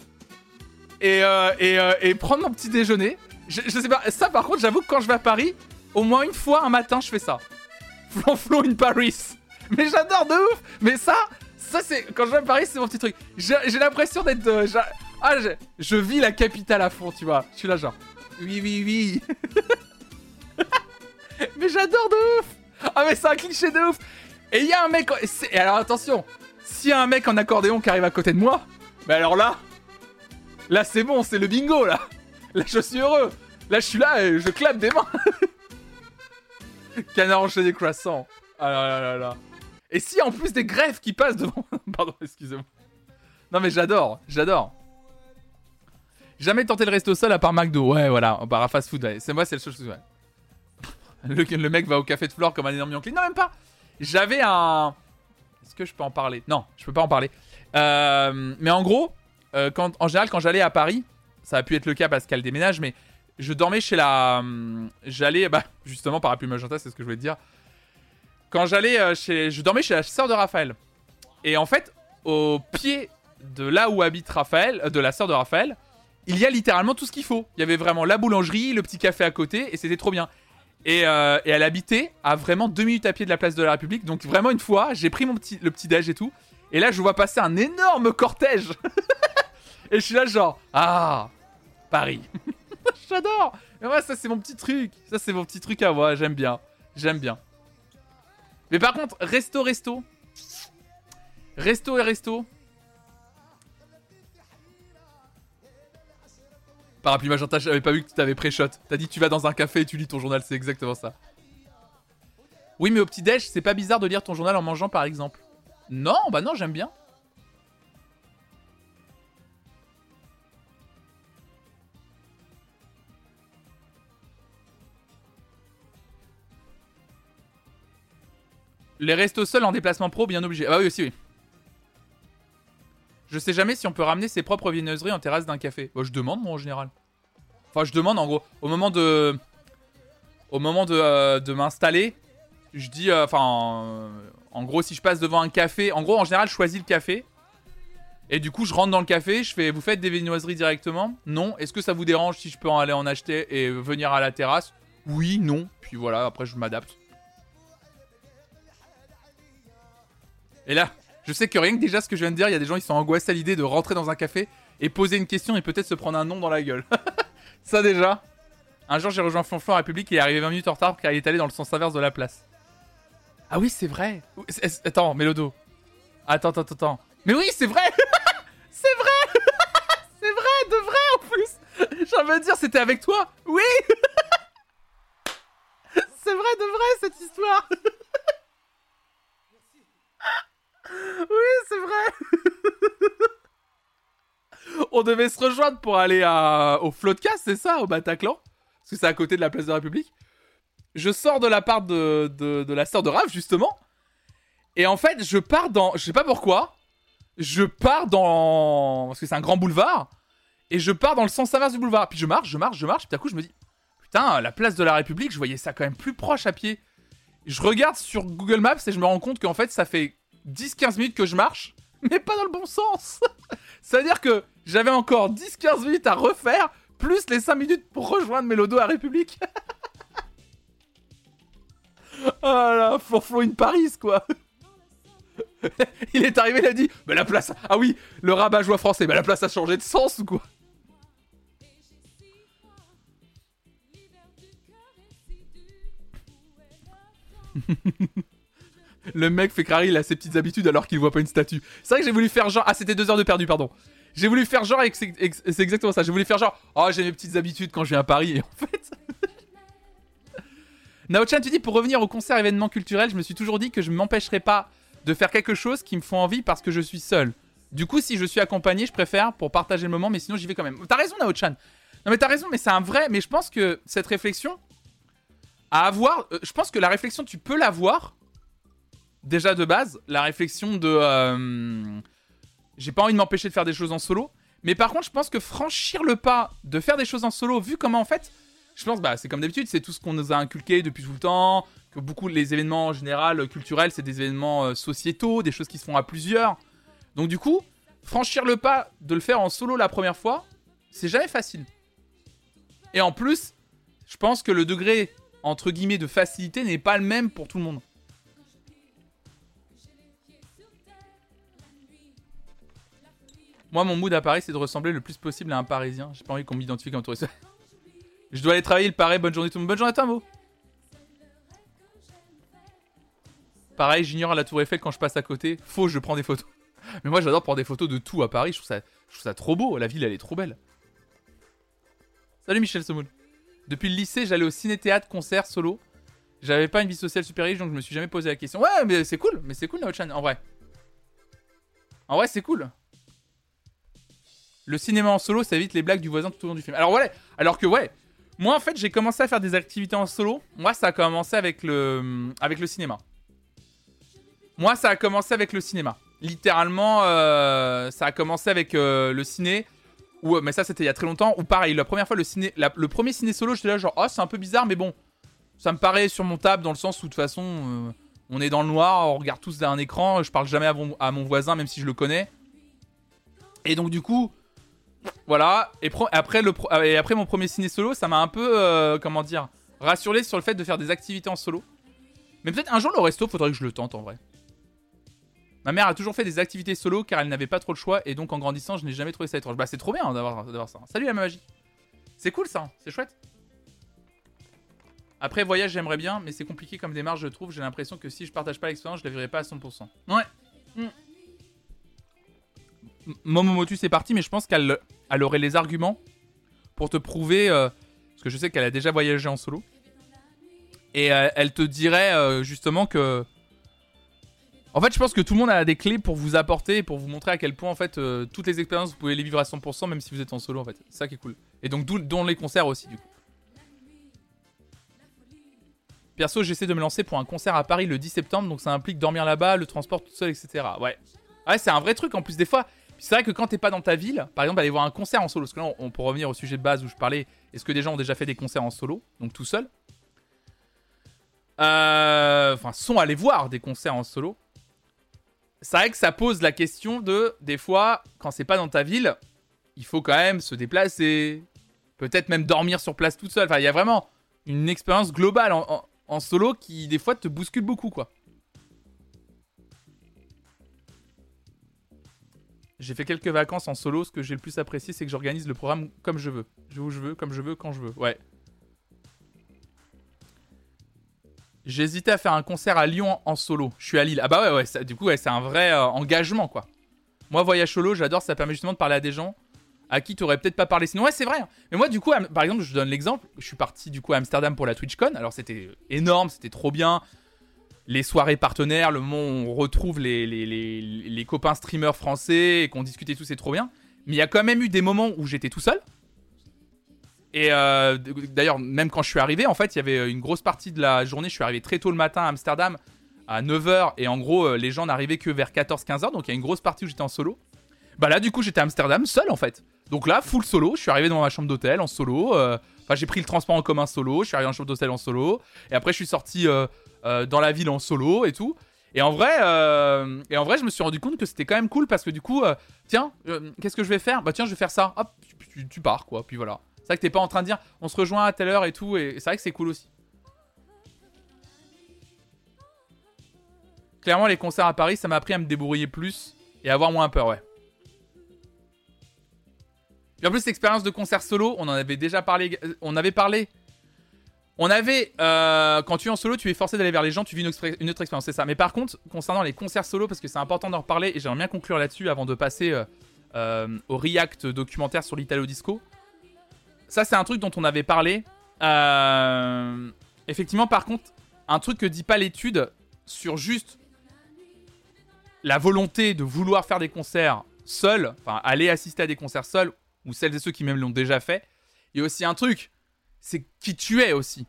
[SPEAKER 1] et, euh, euh, et, prendre mon petit déjeuner. Je, je sais pas, ça par contre, j'avoue que quand je vais à Paris, au moins une fois un matin, je fais ça. Flonflon in Paris. Mais j'adore de ouf. Mais ça, ça c'est quand je vais à Paris, c'est mon petit truc. J'ai l'impression d'être, ah, je, vis la capitale à fond, tu vois. Je suis là genre, oui, oui, oui. mais j'adore de ouf. Ah mais c'est un cliché de ouf. Et il y a un mec. Et alors attention, s'il y a un mec en accordéon qui arrive à côté de moi, mais alors là, là c'est bon, c'est le bingo là. Là je suis heureux. Là je suis là et je clappe des mains. Canard enchaîné croissant. Ah là là là là. Et si en plus des greffes qui passent devant. Pardon, excusez-moi. Non mais j'adore, j'adore. Jamais tenté le resto seul à part McDo. Ouais, voilà, part à fast food. C'est moi, c'est le seul. Le, le, mec va au café de flore comme un énorme Yankee. Non, même pas. J'avais un. Est-ce que je peux en parler? Non, je peux pas en parler. Euh, mais en gros, euh, quand, en général, quand j'allais à Paris, ça a pu être le cas parce qu'elle déménage, mais je dormais chez la. Hum, j'allais. Bah, justement, parapluie magenta, c'est ce que je voulais te dire. Quand j'allais euh, chez. Je dormais chez la sœur de Raphaël. Et en fait, au pied de là où habite Raphaël, euh, de la sœur de Raphaël, il y a littéralement tout ce qu'il faut. Il y avait vraiment la boulangerie, le petit café à côté, et c'était trop bien. Et, euh, et, elle habitait à vraiment deux minutes à pied de la place de la République. Donc vraiment une fois, j'ai pris mon petit, le petit déj et tout. Et là, je vois passer un énorme cortège. et je suis là genre, ah, Paris. J'adore. Mais moi, ça, c'est mon petit truc. Ça, c'est mon petit truc à moi. J'aime bien. J'aime bien. Mais par contre, resto, resto. Resto et resto. Parapluie magenta, j'avais pas vu que tu t'avais pré-shot. T'as dit tu vas dans un café et tu lis ton journal, c'est exactement ça. Oui, mais au petit-déj, c'est pas bizarre de lire ton journal en mangeant par exemple. Non, bah non, j'aime bien. Les restos seuls en déplacement pro, bien obligé. Ah bah oui, aussi, oui. Je sais jamais si on peut ramener ses propres viennoiseries en terrasse d'un café. Bah, je demande, moi, en général. Enfin, je demande, en gros, au moment de... Au moment de, euh, de m'installer, je dis... Euh, enfin, euh, en gros, si je passe devant un café... En gros, en général, je choisis le café. Et du coup, je rentre dans le café, je fais... Vous faites des viennoiseries directement? Non. Est-ce que ça vous dérange si je peux en aller en acheter et venir à la terrasse? Oui, non. Puis voilà, après, je m'adapte. Et là, je sais que rien que déjà ce que je viens de dire, il y a des gens qui sont angoissés à l'idée de rentrer dans un café et poser une question et peut-être se prendre un nom dans la gueule. Ça déjà. Un jour, j'ai rejoint Flonflon à République et il est arrivé 20 minutes en retard car il est allé dans le sens inverse de la place. Ah oui, c'est vrai. Attends, Mélodo. Attends, attends, attends. Mais oui, c'est vrai. c'est vrai. c'est vrai, de vrai en plus. J'ai envie de dire, c'était avec toi. Oui. c'est vrai, de vrai cette histoire. Oui, c'est vrai. On devait se rejoindre pour aller à... au Floodcast, c'est ça, au Bataclan? Parce que c'est à côté de la place de la République. je sors de la part de, la sœur de Raph, justement. Et en fait, je pars dans. Je sais pas pourquoi. Je pars dans. Parce que c'est un grand boulevard. Et je pars dans le sens inverse du boulevard. Puis je marche, je marche, je marche. Puis d'un coup, je me dis. Putain, la place de la République, je voyais ça quand même plus proche à pied. Je regarde sur Google Maps et je me rends compte qu'en fait, ça fait 10-15 minutes que je marche. Mais pas dans le bon sens. Ça veut dire que j'avais encore 10-15 minutes à refaire. Plus les 5 minutes pour rejoindre Mélodo à République. Ah là, Fourflot in Paris, quoi. il est arrivé, il a dit Mais la place. Ah oui, le rabat joie français. Mais la place a changé de sens ou quoi? Le mec fait crari, il a ses petites habitudes alors qu'il voit pas une statue. C'est vrai que j'ai voulu faire genre. Ah, c'était deux heures de perdu, pardon. J'ai voulu faire genre, c'est exactement ça. J'ai voulu faire genre, oh, j'ai mes petites habitudes quand je viens à Paris. Et en fait. Naochan, tu dis pour revenir au concert événement culturel, je me suis toujours dit que je m'empêcherais pas de faire quelque chose qui me font envie parce que je suis seul. Du coup, si je suis accompagné, je préfère pour partager le moment, mais sinon j'y vais quand même. T'as raison, Naochan. Non, mais t'as raison, mais c'est un vrai. Mais je pense que cette réflexion à avoir, euh, je pense que la réflexion, tu peux l'avoir déjà de base. La réflexion de. euh, j'ai pas envie de m'empêcher de faire des choses en solo. Mais par contre, je pense que franchir le pas de faire des choses en solo, vu comment en fait, je pense, bah, c'est comme d'habitude, c'est tout ce qu'on nous a inculqué depuis tout le temps. Que beaucoup les événements en général euh, culturels, c'est des événements euh, sociétaux, des choses qui se font à plusieurs. Donc du coup, franchir le pas de le faire en solo la première fois, c'est jamais facile. Et en plus, je pense que le degré entre guillemets de facilité n'est pas le même pour tout le monde. Moi, mon mood à Paris, c'est de ressembler le plus possible à un Parisien. J'ai pas envie qu'on m'identifie comme touriste. Je dois aller travailler, il paraît. Bonne journée tout le monde. Bonne journée à. Pareil, j'ignore la Tour Eiffel quand je passe à côté. Faux, je prends des photos. Mais moi, j'adore prendre des photos de tout à Paris. Je trouve ça, je trop beau. La ville, elle est trop belle. Salut Michel Semoun. Depuis le lycée, j'allais au ciné-théâtre, concert, solo. J'avais pas une vie sociale super riche, donc je me suis jamais posé la question. Ouais, mais c'est cool. Mais c'est cool, Naochan, en vrai. En vrai, c'est cool. Le cinéma en solo, ça évite les blagues du voisin tout au long du film. Alors ouais, alors que ouais, moi en fait j'ai commencé à faire des activités en solo. Moi ça a commencé avec le avec le cinéma. Moi ça a commencé avec le cinéma. Littéralement, euh, ça a commencé avec euh, le ciné. Ou mais ça c'était il y a très longtemps. Ou pareil, la première fois le ciné, le premier ciné solo, j'étais là genre oh c'est un peu bizarre, mais bon, ça me paraît surmontable dans le sens où de toute façon euh, on est dans le noir, on regarde tous d'un écran, je parle jamais à mon voisin même si je le connais. Et donc du coup, voilà. Et après, le pro- et après mon premier ciné solo, ça m'a un peu, euh, comment dire, rassuré sur le fait de faire des activités en solo. Mais peut-être un jour le resto, faudrait que je le tente en vrai. Ma mère a toujours fait des activités solo car elle n'avait pas trop le choix et donc en grandissant, je n'ai jamais trouvé ça étrange. Bah c'est trop bien d'avoir d'avoir ça. Salut la magie. C'est cool ça, c'est chouette. Après voyage, j'aimerais bien, mais c'est compliqué comme démarche, je trouve. J'ai l'impression que si je partage pas l'expérience, je la vivrai pas à 100%. Ouais. Mm. Momomotu c'est parti, mais je pense qu'elle elle aurait les arguments pour te prouver, euh, parce que je sais qu'elle a déjà voyagé en solo, et euh, elle te dirait euh, justement que, en fait, je pense que tout le monde a des clés pour vous apporter, pour vous montrer à quel point en fait toutes les expériences vous pouvez les vivre à 100%, même si vous êtes en solo en fait. C'est ça qui est cool. Et donc dont les concerts aussi du coup. Perso, j'essaie de me lancer pour un concert à Paris le 10 septembre, donc ça implique dormir là-bas, le transport tout seul, etc. Ouais. Ouais, c'est un vrai truc en plus des fois. C'est vrai que quand t'es pas dans ta ville, par exemple, aller voir un concert en solo, parce que là, on, peut revenir au sujet de base où je parlais. Est-ce que des gens ont déjà fait des concerts en solo, donc tout seul? Euh, Enfin, sont allés voir des concerts en solo. C'est vrai que ça pose la question de, des fois, quand c'est pas dans ta ville, il faut quand même se déplacer, peut-être même dormir sur place toute seule. Enfin, il y a vraiment une expérience globale en solo qui, des fois, te bouscule beaucoup, quoi. J'ai fait quelques vacances en solo. Ce que j'ai le plus apprécié, c'est que j'organise le programme comme je veux. Je vais où je veux, comme je veux, quand je veux. Ouais. Hésité à faire un concert à Lyon en solo. Je suis à Lille. Ah bah ouais, ouais. du coup, ouais, c'est un vrai euh, engagement, quoi. Moi, voyage solo, j'adore. Ça permet justement de parler à des gens à qui tu aurais peut-être pas parlé sinon. Ouais, c'est vrai. hein. Mais moi, du coup, par exemple, je donne l'exemple. Je suis parti du coup à Amsterdam pour la TwitchCon. Alors, c'était énorme, c'était trop bien. Les soirées partenaires, le moment où on retrouve les, les, les, les copains streamers français et qu'on discutait tous, c'est trop bien. Mais il y a quand même eu des moments où j'étais tout seul. Et euh, d'ailleurs, même quand je suis arrivé, en fait, il y avait une grosse partie de la journée. Je suis arrivé très tôt le matin à Amsterdam, à 9h. Et en gros, euh, les gens n'arrivaient que vers 14-15h. Donc il y a une grosse partie où j'étais en solo. Bah là, du coup, j'étais à Amsterdam seul, en fait. Donc là, full solo. Je suis arrivé dans ma chambre d'hôtel en solo. euh, Enfin, j'ai pris le transport en commun solo. Je suis arrivé en chambre d'hôtel en solo. Et après, je suis sorti euh, dans la ville en solo et tout. Et en vrai, euh, et en vrai, je me suis rendu compte que c'était quand même cool parce que du coup, euh, tiens, qu'est-ce que je vais faire? Bah tiens, je vais faire ça. Hop, tu, pars quoi. Puis voilà. C'est vrai que t'es pas en train de dire, on se rejoint à telle heure et tout. Et, c'est vrai que c'est cool aussi. Clairement, les concerts à Paris, ça m'a appris à me débrouiller plus et avoir moins peur, ouais. Et en plus, l'expérience de concert solo, on en avait déjà parlé. On avait parlé. On avait. euh, quand tu es en solo, tu es forcé d'aller vers les gens, tu vis une, expré- une autre expérience, c'est ça. Mais par contre, concernant les concerts solo, parce que c'est important d'en reparler et j'aimerais bien conclure là-dessus avant de passer euh, euh, au React documentaire sur l'Italo Disco. Ça, c'est un truc dont on avait parlé. Effectivement, par contre, un truc que dit pas l'étude sur juste la volonté de vouloir faire des concerts seul, enfin aller assister à des concerts seuls, ou celles et ceux qui même l'ont déjà fait. Il y a aussi un truc, c'est qui tu es aussi.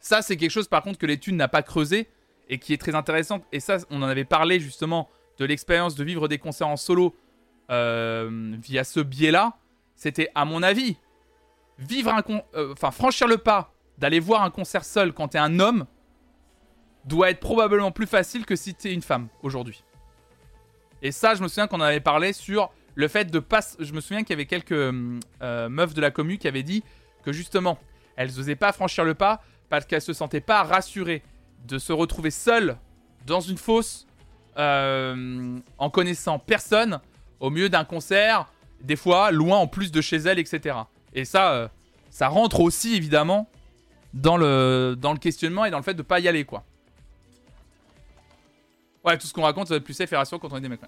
[SPEAKER 1] Ça, c'est quelque chose par contre que l'étude n'a pas creusé et qui est très intéressante. Et ça, on en avait parlé justement de l'expérience de vivre des concerts en solo euh, via ce biais-là. C'était, à mon avis, vivre un euh, enfin franchir le pas d'aller voir un concert seul quand t'es un homme doit être probablement plus facile que si t'es une femme aujourd'hui. Et ça, je me souviens qu'on en avait parlé sur le fait de pas. Je me souviens qu'il y avait quelques euh, meufs de la commu qui avaient dit justement, elles n'osaient pas franchir le pas parce qu'elles se sentaient pas rassurées de se retrouver seules dans une fosse euh, en connaissant personne au milieu d'un concert, des fois loin en plus de chez elles, etc. Et ça, euh, ça rentre aussi évidemment dans le, dans le questionnement et dans le fait de pas y aller quoi. Ouais, tout ce qu'on raconte, ça va être plus safe et rassurant quand on est des mecs.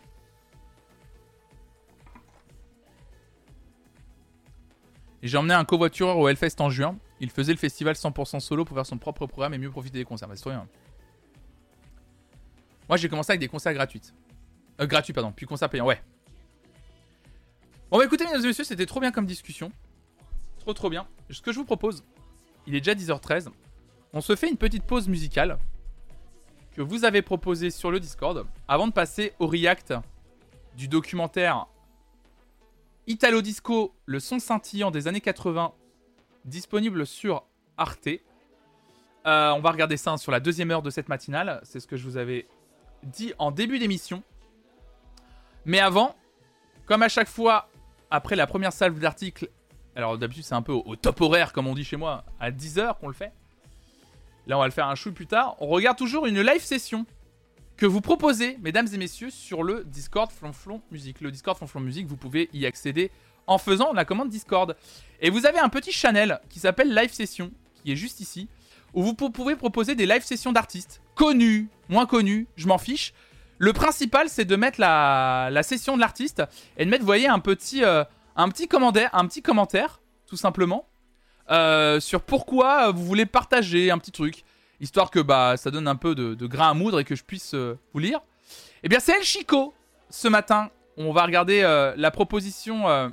[SPEAKER 1] J'ai emmené un covoitureur au Hellfest en juin. Il faisait le festival 100% solo pour faire son propre programme et mieux profiter des concerts. Bah, c'est trop bien. Moi, j'ai commencé avec des concerts gratuits. Euh, gratuits, pardon. Puis concerts payants, ouais. Bon, bah écoutez, mesdames et messieurs, c'était trop bien comme discussion. Trop, trop bien. Ce que je vous propose, il est déjà 10h13. On se fait une petite pause musicale que vous avez proposée sur le Discord avant de passer au react du documentaire Italo Disco, le son scintillant des années 80, disponible sur Arte. Euh, on va regarder ça sur la deuxième heure de cette matinale. C'est ce que je vous avais dit en début d'émission. Mais avant, comme à chaque fois, après la première salve d'articles, alors d'habitude c'est un peu au top horaire comme on dit chez moi, à 10h qu'on le fait. Là on va le faire un chou plus tard. On regarde toujours une live session que vous proposez, mesdames et messieurs, sur le Discord Flonflon Musique. Le Discord Flonflon Musique, vous pouvez y accéder en faisant la commande Discord. Et vous avez un petit channel qui s'appelle Live Session, qui est juste ici, où vous pou- pouvez proposer des live sessions d'artistes, connus, moins connus, je m'en fiche. Le principal, c'est de mettre la, la session de l'artiste et de mettre, vous voyez, un petit, euh, un petit commentaire, un petit commentaire, tout simplement, euh, sur pourquoi vous voulez partager un petit truc, histoire que bah ça donne un peu de, grain à moudre et que je puisse euh, vous lire. Eh bien, c'est El Chico ce matin. On va regarder euh, la proposition euh,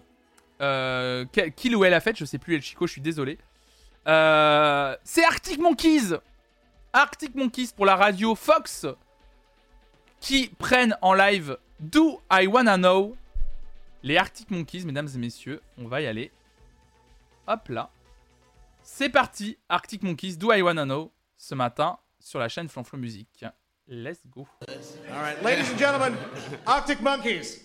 [SPEAKER 1] euh, qu'il ou elle a faite. Je sais plus El Chico, je suis désolé. C'est Arctic Monkeys. Arctic Monkeys pour la radio Fox qui prennent en live Do I Wanna Know? Les Arctic Monkeys, mesdames et messieurs. On va y aller. Hop là. C'est parti, Arctic Monkeys, Do I Wanna Know, ce matin sur la chaîne Flanflon Musique. Let's go.
[SPEAKER 3] All right, ladies and gentlemen, Arctic Monkeys.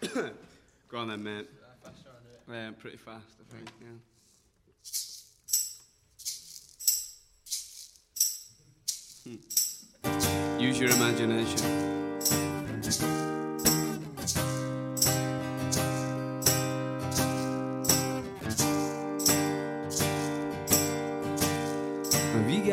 [SPEAKER 4] Go on then, mate. Yeah, pretty fast, I think. Yeah. Hmm. Use your imagination.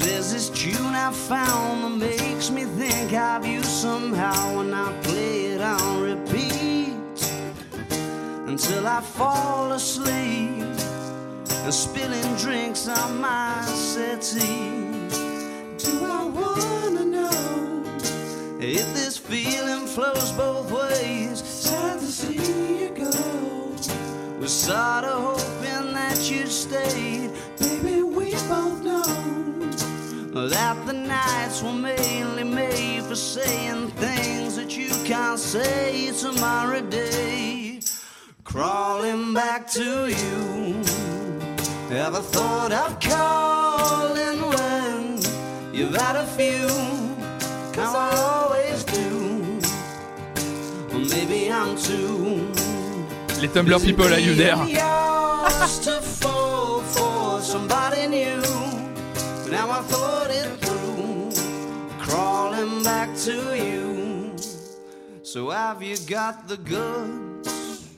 [SPEAKER 5] There's this tune I found that makes me think of you somehow when I play it on repeat until I fall asleep and spilling drinks on my settee. Do I wanna know if this feeling flows both ways? Sad to see you go. Was sorta hoping that you'd stayed. That the nights were mainly made for saying things that you can't say tomorrow day. Crawling back to you. Ever thought of calling when you've had a few? Cause I always do. Maybe I'm too.
[SPEAKER 1] Les Tumblr people, are you there
[SPEAKER 5] Now I thought it through, crawling back to you. So have you got the goods?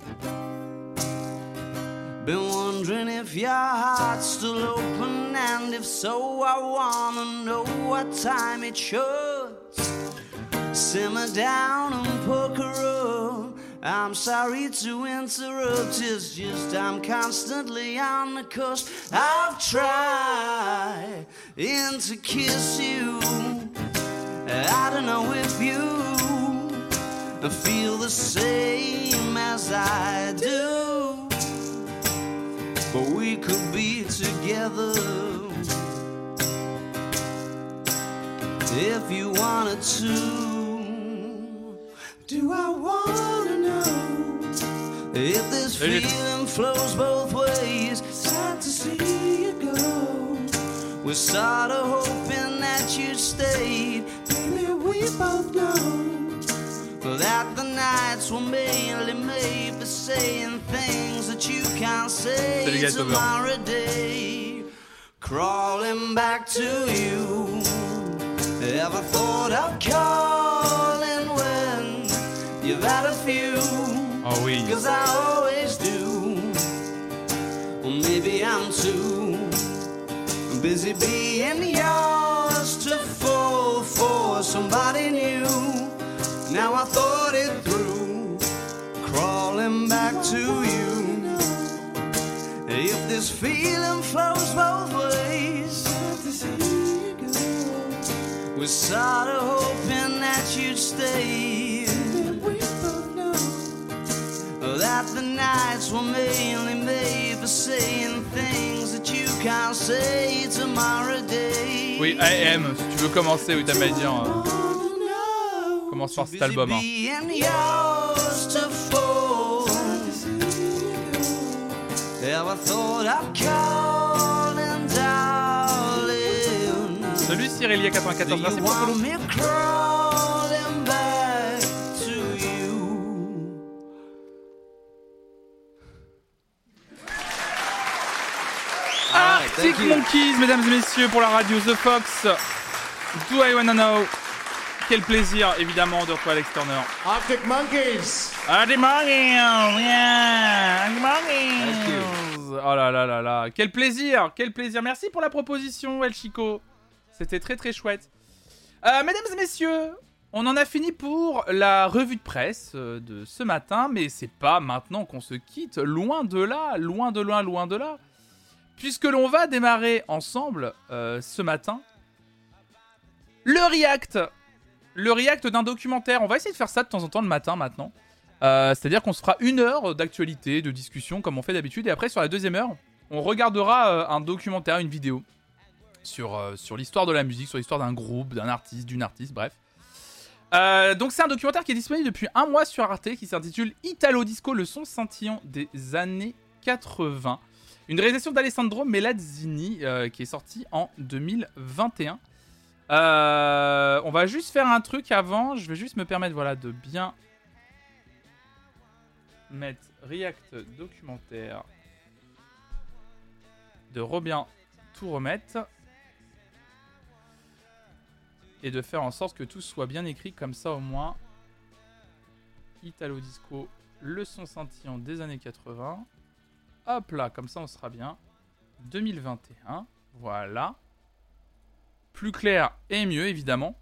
[SPEAKER 5] Been wondering if your heart's still open, and if so, I wanna know what time it should. Simmer down and poker up. I'm sorry to interrupt, it's just I'm constantly on the coast. I've tried to kiss you. I don't know if you feel the same as I do, but we could be together if you wanted to. Do I wanna know if this feeling flows both ways? Sad to see you go. We're sorta hoping that you stayed. Baby, we both know that the nights were mainly made for saying things that you can't say tomorrow day. Crawling back to you. Ever thought when you've had a few?
[SPEAKER 1] Oh oui.
[SPEAKER 5] Cause I always do. Or maybe I'm too busy being yours to fall for somebody new. Now I thought it through, crawling back to you. If this feeling flows both ways, we're sorta hoping that you'd stay. That the nights were mainly made for saying things that you can't say tomorrow day.
[SPEAKER 1] Oui, AM, si tu veux commencer, oui, t'as mal dire. euh, commence par cet album. hein. Salut Cyrilia 94,
[SPEAKER 5] Do
[SPEAKER 1] merci pour Arctic Monkeys, mesdames et messieurs, pour la radio The Fox. Do I wanna know? Quel plaisir, évidemment, de retrouver Alex Turner.
[SPEAKER 3] Arctic Monkeys.
[SPEAKER 1] Arctic Monkeys, yeah, Arctic Monkeys. Oh là là là là, quel plaisir, quel plaisir. Merci pour la proposition, El Chico. C'était très très chouette. Euh, mesdames et messieurs, on en a fini pour la revue de presse euh, de ce matin, mais c'est pas maintenant qu'on se quitte. Loin de là, loin de loin, loin de là. Puisque l'on va démarrer ensemble euh, ce matin le react. Le react d'un documentaire. On va essayer de faire ça de temps en temps le matin maintenant. Euh, C'est-à-dire qu'on se fera une heure d'actualité, de discussion comme on fait d'habitude. Et après, sur la deuxième heure, on regardera euh, un documentaire, une vidéo sur, sur l'histoire de la musique, sur l'histoire d'un groupe, d'un artiste, d'une artiste, bref. Donc c'est un documentaire qui est disponible depuis un mois sur Arte qui s'intitule Italo Disco, le son scintillant des années 80. Une réalisation d'Alessandro Melazzini euh, qui est sortie en 2021. Euh, on va juste faire un truc avant. Je vais juste me permettre voilà, de bien mettre React documentaire. De Robin tout remettre. Et de faire en sorte que tout soit bien écrit comme ça au moins. Italo Disco, le son scintillant des années 80. Hop là, comme ça on sera bien. 2021, voilà. Plus clair et mieux évidemment.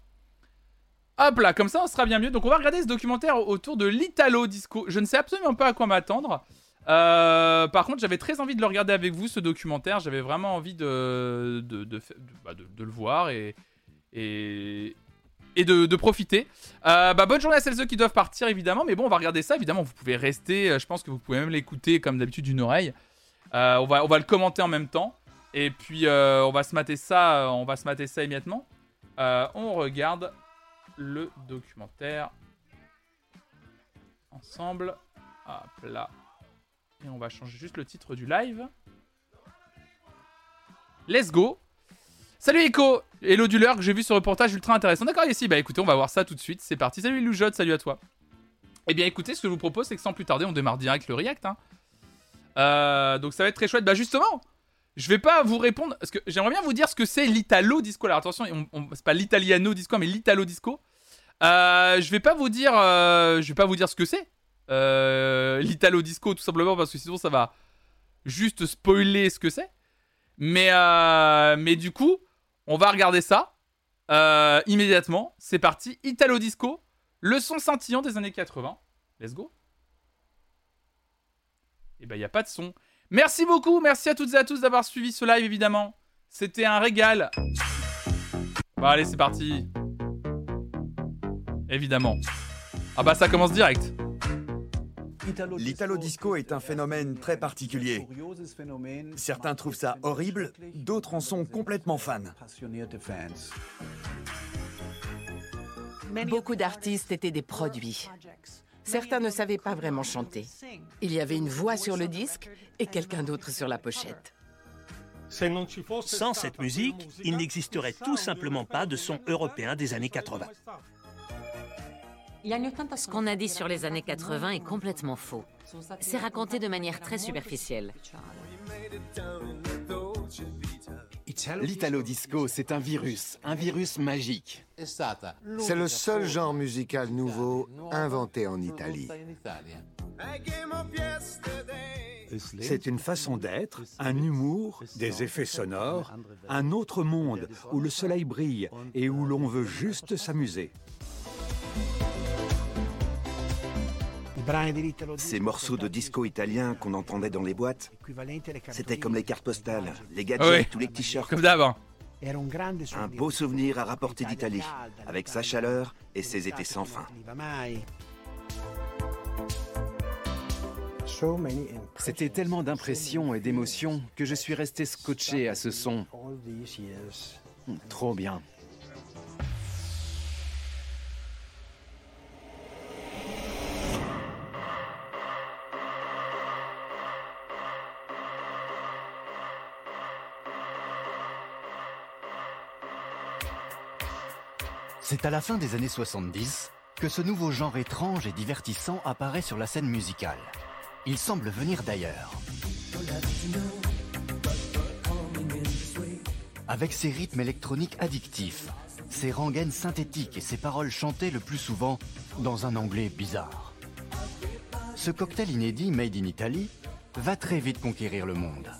[SPEAKER 1] Hop là, comme ça on sera bien mieux. Donc on va regarder ce documentaire autour de l'Italo Disco. Je ne sais absolument pas à quoi m'attendre. Euh, par contre, j'avais très envie de le regarder avec vous, ce documentaire. J'avais vraiment envie de, de, de, bah, le voir et, et, et de, profiter. Euh, bah, bonne journée à celles qui doivent partir, évidemment. Mais bon, on va regarder ça. Évidemment, vous pouvez rester. Euh, Je pense que vous pouvez même l'écouter, comme d'habitude, d'une oreille. Euh, on, va, on va le commenter en même temps. Et puis, on va se mater ça, on va se mater ça immédiatement. On regarde le documentaire ensemble. Hop là. Et on va changer juste le titre du live. Let's go. Salut Echo Hello du Lurk, j'ai vu ce reportage ultra intéressant. D'accord, ici, bah écoutez, on va voir ça tout de suite. C'est parti. Salut Loujotte, salut à toi. Eh bien écoutez, ce que je vous propose, c'est que sans plus tarder, on démarre direct le react. hein. Euh, donc ça va être très chouette. Bah justement, je vais pas vous répondre, parce que j'aimerais bien vous dire ce que c'est l'Italo Disco. Alors attention, on, on- c'est pas l'Italiano Disco, mais l'Italo Disco. Euh, je vais pas vous dire, euh, je vais pas vous dire ce que c'est. L'Italo Disco, tout simplement parce que sinon ça va juste spoiler ce que c'est. Mais, mais du coup, on va regarder ça euh, immédiatement. C'est parti, Italo Disco, le son scintillant des années 80. Let's go. Et ben, il n'y a pas de son. Merci beaucoup, merci à toutes et à tous d'avoir suivi ce live, évidemment. C'était un régal. Bon, allez, c'est parti. Évidemment. Ah bah, ça commence direct.
[SPEAKER 6] L'Italo disco est un phénomène très particulier. Certains trouvent ça horrible, d'autres en sont complètement fans.
[SPEAKER 7] Beaucoup d'artistes étaient des produits. Certains ne savaient pas vraiment chanter. Il y avait une voix sur le disque et quelqu'un d'autre sur la pochette.
[SPEAKER 8] Sans cette musique, il n'existerait tout simplement pas de son européen des années 80.
[SPEAKER 9] Ce qu'on a dit sur les années 80 est complètement faux. C'est raconté de manière très superficielle.
[SPEAKER 10] L'Italo Disco, c'est un virus, un virus magique.
[SPEAKER 11] C'est le seul genre musical nouveau inventé en Italie.
[SPEAKER 12] C'est une façon d'être, un humour, des effets sonores, un autre monde où le soleil brille et où l'on veut juste s'amuser.
[SPEAKER 6] Ces morceaux de disco italien qu'on entendait dans les boîtes, c'était comme les cartes postales, les gadgets
[SPEAKER 1] Oui.
[SPEAKER 6] ou les t-shirts.
[SPEAKER 1] Comme hein.
[SPEAKER 6] Un beau souvenir à rapporter d'Italie, avec sa chaleur et ses étés sans fin.
[SPEAKER 10] C'était tellement d'impressions et d'émotions que je suis resté scotché à ce son. Trop bien.
[SPEAKER 13] C'est à la fin des années 70 que ce nouveau genre étrange et divertissant apparaît sur la scène musicale. Il semble venir d'ailleurs. Avec ses rythmes électroniques addictifs, ses rengaines synthétiques et ses paroles chantées le plus souvent dans un anglais bizarre. Ce cocktail inédit made in Italy va très vite conquérir le monde.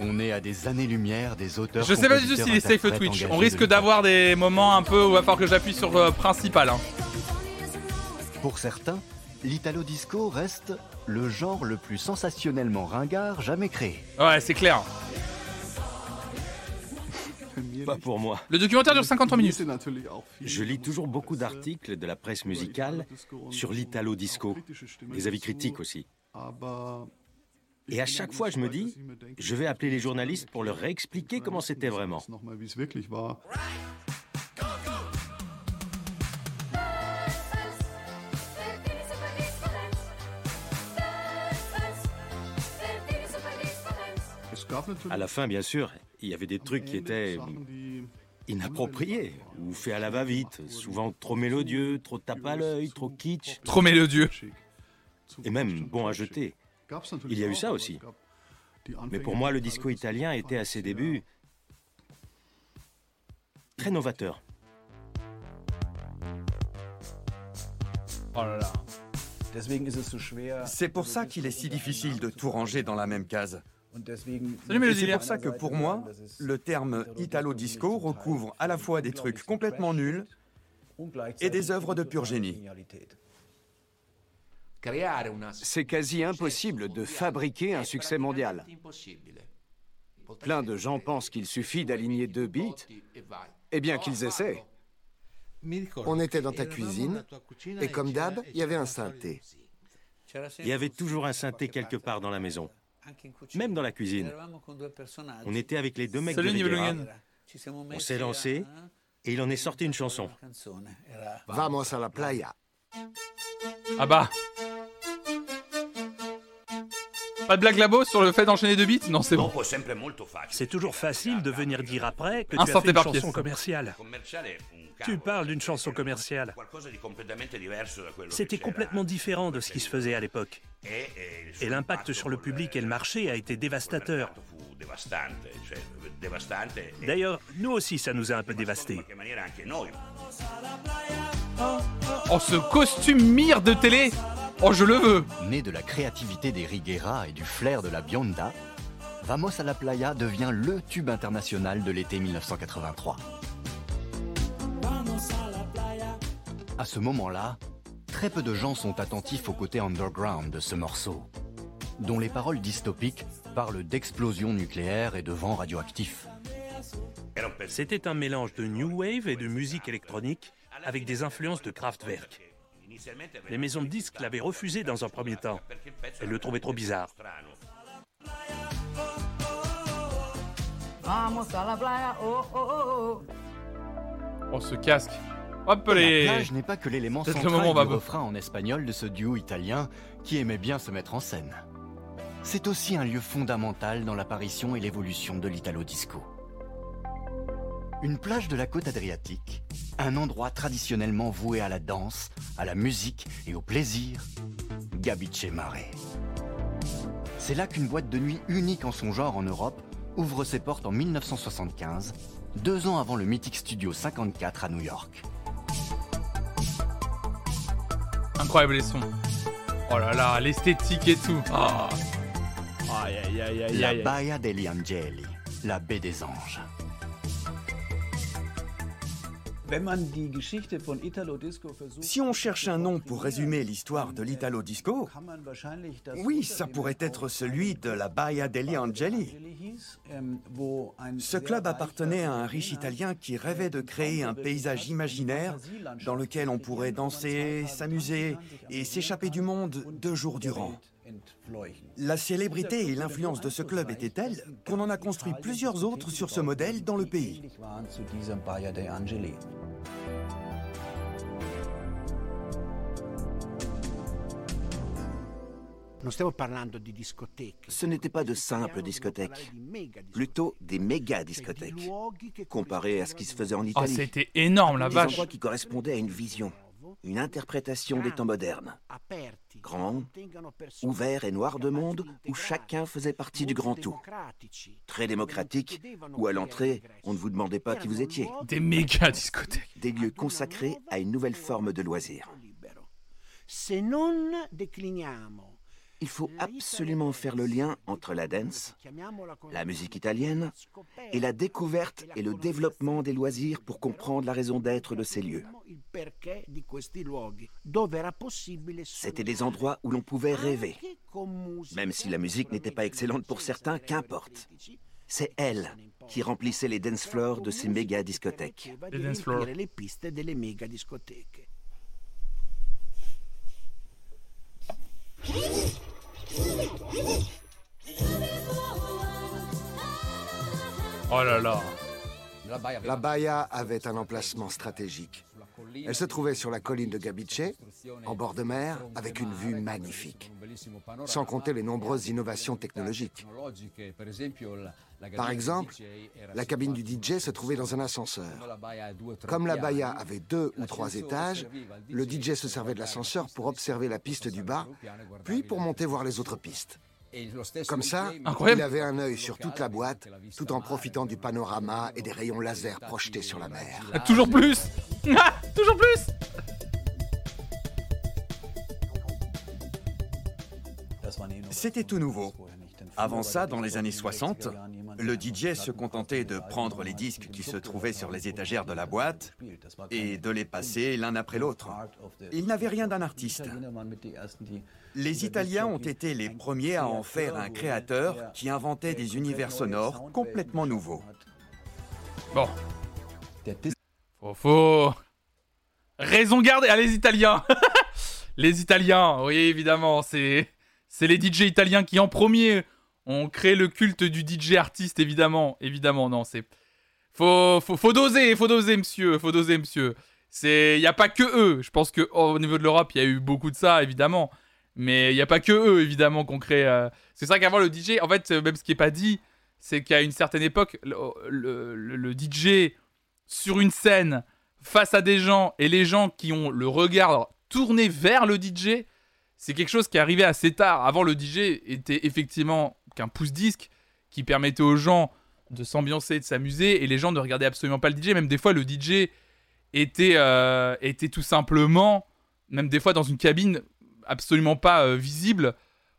[SPEAKER 13] On est à des années-lumière des auteurs.
[SPEAKER 1] Je sais pas du tout s'il est safe Twitch. On risque
[SPEAKER 13] de
[SPEAKER 1] d'avoir des moments un peu où il va falloir que j'appuie sur euh, principal. hein.
[SPEAKER 13] Pour certains, l'italo disco reste le genre le plus sensationnellement ringard jamais créé.
[SPEAKER 1] Ouais, c'est clair.
[SPEAKER 14] Pas pour moi.
[SPEAKER 1] Le documentaire dure 53 minutes.
[SPEAKER 14] Je lis toujours beaucoup d'articles de la presse musicale sur l'italo disco, des avis critiques aussi. Et à chaque fois, je me dis, je vais appeler les journalistes pour leur réexpliquer comment c'était vraiment. À la fin, bien sûr, il y avait des trucs qui étaient inappropriés ou faits à la va-vite, souvent trop mélodieux, trop tape à l'œil, trop kitsch.
[SPEAKER 1] Trop mélodieux.
[SPEAKER 14] Et même bon à jeter. Il y a eu ça aussi. Mais pour moi, le disco italien était à ses débuts très novateur.
[SPEAKER 1] Oh là là.
[SPEAKER 6] C'est pour ça qu'il est si difficile de tout ranger dans la même case. C'est pour ça que pour moi, le terme Italo Disco recouvre à la fois des trucs complètement nuls et des œuvres de pur génie.
[SPEAKER 10] C'est quasi impossible de fabriquer un succès mondial. Plein de gens pensent qu'il suffit d'aligner deux beats. Eh bien qu'ils essaient.
[SPEAKER 11] On était dans ta cuisine, et comme d'hab, il y avait un synthé.
[SPEAKER 14] Il y avait toujours un synthé quelque part dans la maison, même dans la cuisine. On était avec les deux mecs
[SPEAKER 1] Salut,
[SPEAKER 14] de. On s'est lancé et il en est sorti une chanson.
[SPEAKER 11] Vamos a la playa.
[SPEAKER 1] Ah bah. Pas de blague labo sur le fait d'enchaîner deux beats Non, c'est bon.
[SPEAKER 8] C'est toujours facile de venir dire après que tu as fait une chanson
[SPEAKER 1] pièce.
[SPEAKER 8] commerciale. Tu parles d'une chanson commerciale. C'était complètement différent de ce qui se faisait à l'époque. Et l'impact sur le public et le marché a été dévastateur. D'ailleurs, nous aussi, ça nous a un peu dévastés.
[SPEAKER 1] Oh, ce costume mire de télé Oh, je le veux
[SPEAKER 13] Né de la créativité des Riguera et du flair de la Bionda, Vamos a la Playa devient le tube international de l'été 1983. À ce moment-là, très peu de gens sont attentifs au côté underground de ce morceau, dont les paroles dystopiques parlent d'explosions nucléaires et de vents radioactifs.
[SPEAKER 8] C'était un mélange de new wave et de musique électronique avec des influences de Kraftwerk. Les maisons de disques l'avaient refusé dans un premier temps. Elles le trouvaient trop bizarre.
[SPEAKER 15] Vamos a la playa, oh oh oh.
[SPEAKER 1] Oh, ce casque Hop
[SPEAKER 13] La
[SPEAKER 1] les
[SPEAKER 13] plage n'est pas que l'élément central
[SPEAKER 1] le moment,
[SPEAKER 13] du refrain en espagnol de ce duo italien qui aimait bien se mettre en scène. C'est aussi un lieu fondamental dans l'apparition et l'évolution de l'italo disco. Une plage de la côte adriatique, un endroit traditionnellement voué à la danse, à la musique et au plaisir, Gabice Mare. C'est là qu'une boîte de nuit unique en son genre en Europe ouvre ses portes en 1975, deux ans avant le mythique Studio 54 à New York.
[SPEAKER 1] Incroyable les sons. Oh là là, l'esthétique et tout. Ah. Aïe aïe aïe aïe
[SPEAKER 13] La. Baia degli Angeli, la baie des anges.
[SPEAKER 6] Si on cherche un nom pour résumer l'histoire de l'Italo Disco, oui, ça pourrait être celui de la Baia degli Angeli. Ce club appartenait à un riche Italien qui rêvait de créer un paysage imaginaire dans lequel on pourrait danser, s'amuser et s'échapper du monde deux jours durant. La célébrité et l'influence de ce club étaient telles qu'on en a construit plusieurs autres sur ce modèle dans le pays.
[SPEAKER 16] Ce n'était pas de simples discothèques, plutôt des méga discothèques, comparé à ce qui se faisait en
[SPEAKER 1] Oh,
[SPEAKER 16] Italie.
[SPEAKER 1] c'était énorme la
[SPEAKER 16] Des
[SPEAKER 1] vache.
[SPEAKER 16] endroits qui correspondaient à une vision, une interprétation des temps modernes. Grands, ouverts et noirs de monde, où chacun faisait partie du grand tout. Très démocratique, où à l'entrée, on ne vous demandait pas qui vous étiez.
[SPEAKER 1] Des méga discothèques.
[SPEAKER 16] Des lieux consacrés à une nouvelle forme de loisir. Il faut absolument faire le lien entre la dance, la musique italienne, et la découverte et le développement des loisirs pour comprendre la raison d'être de ces lieux. C'était des endroits où l'on pouvait rêver. Même si la musique n'était pas excellente pour certains, qu'importe. C'est elle qui remplissait les dance floors de ces méga discothèques.
[SPEAKER 1] Les dance floors. Oh là là.
[SPEAKER 11] La Baia avait un emplacement stratégique. Elle se trouvait sur la colline de Gabice, en bord de mer, avec une vue magnifique. Sans compter les nombreuses innovations technologiques. Par exemple, la cabine du DJ se trouvait dans un ascenseur. Comme la Baia avait deux ou trois étages, le DJ se servait de l'ascenseur pour observer la piste du bas, puis pour monter voir les autres pistes. Comme ça,
[SPEAKER 1] Incroyable.
[SPEAKER 11] il avait un œil sur toute la boîte, tout en profitant du panorama et des rayons laser projetés sur la mer.
[SPEAKER 1] Ah, Toujours plus Ah, Toujours plus
[SPEAKER 6] C'était tout nouveau. Avant ça, dans les années 60, le DJ se contentait de prendre les disques qui se trouvaient sur les étagères de la boîte et de les passer l'un après l'autre. Il n'avait rien d'un artiste. Les Italiens ont été les premiers à en faire un créateur qui inventait des univers sonores complètement nouveaux.
[SPEAKER 1] Bon. Faut... Raison garder. Ah, les Italiens Les Italiens, oui, évidemment. C'est c'est les DJ italiens qui, en premier, ont créé le culte du DJ artiste, évidemment. Évidemment, non, c'est... Faut, faut, doser, faut doser, monsieur. Faut doser, monsieur. Il n'y a pas que eux. Je pense que au niveau de l'Europe, il y a eu beaucoup de ça, évidemment. Mais il n'y a pas que eux, évidemment, qu'on crée... euh, C'est ça qu'avant, le DJ... En fait, euh, même ce qui n'est pas dit, c'est qu'à une certaine époque, le, DJ sur une scène face à des gens et les gens qui ont le regard tourné vers le DJ, c'est quelque chose qui arrivé assez tard. Avant, le DJ était effectivement qu'un pouce-disque qui permettait aux gens de s'ambiancer, de s'amuser, et les gens ne regardaient absolument pas le DJ. Même des fois, le DJ était, euh, était tout simplement, même des fois dans une cabine absolument pas euh, visible,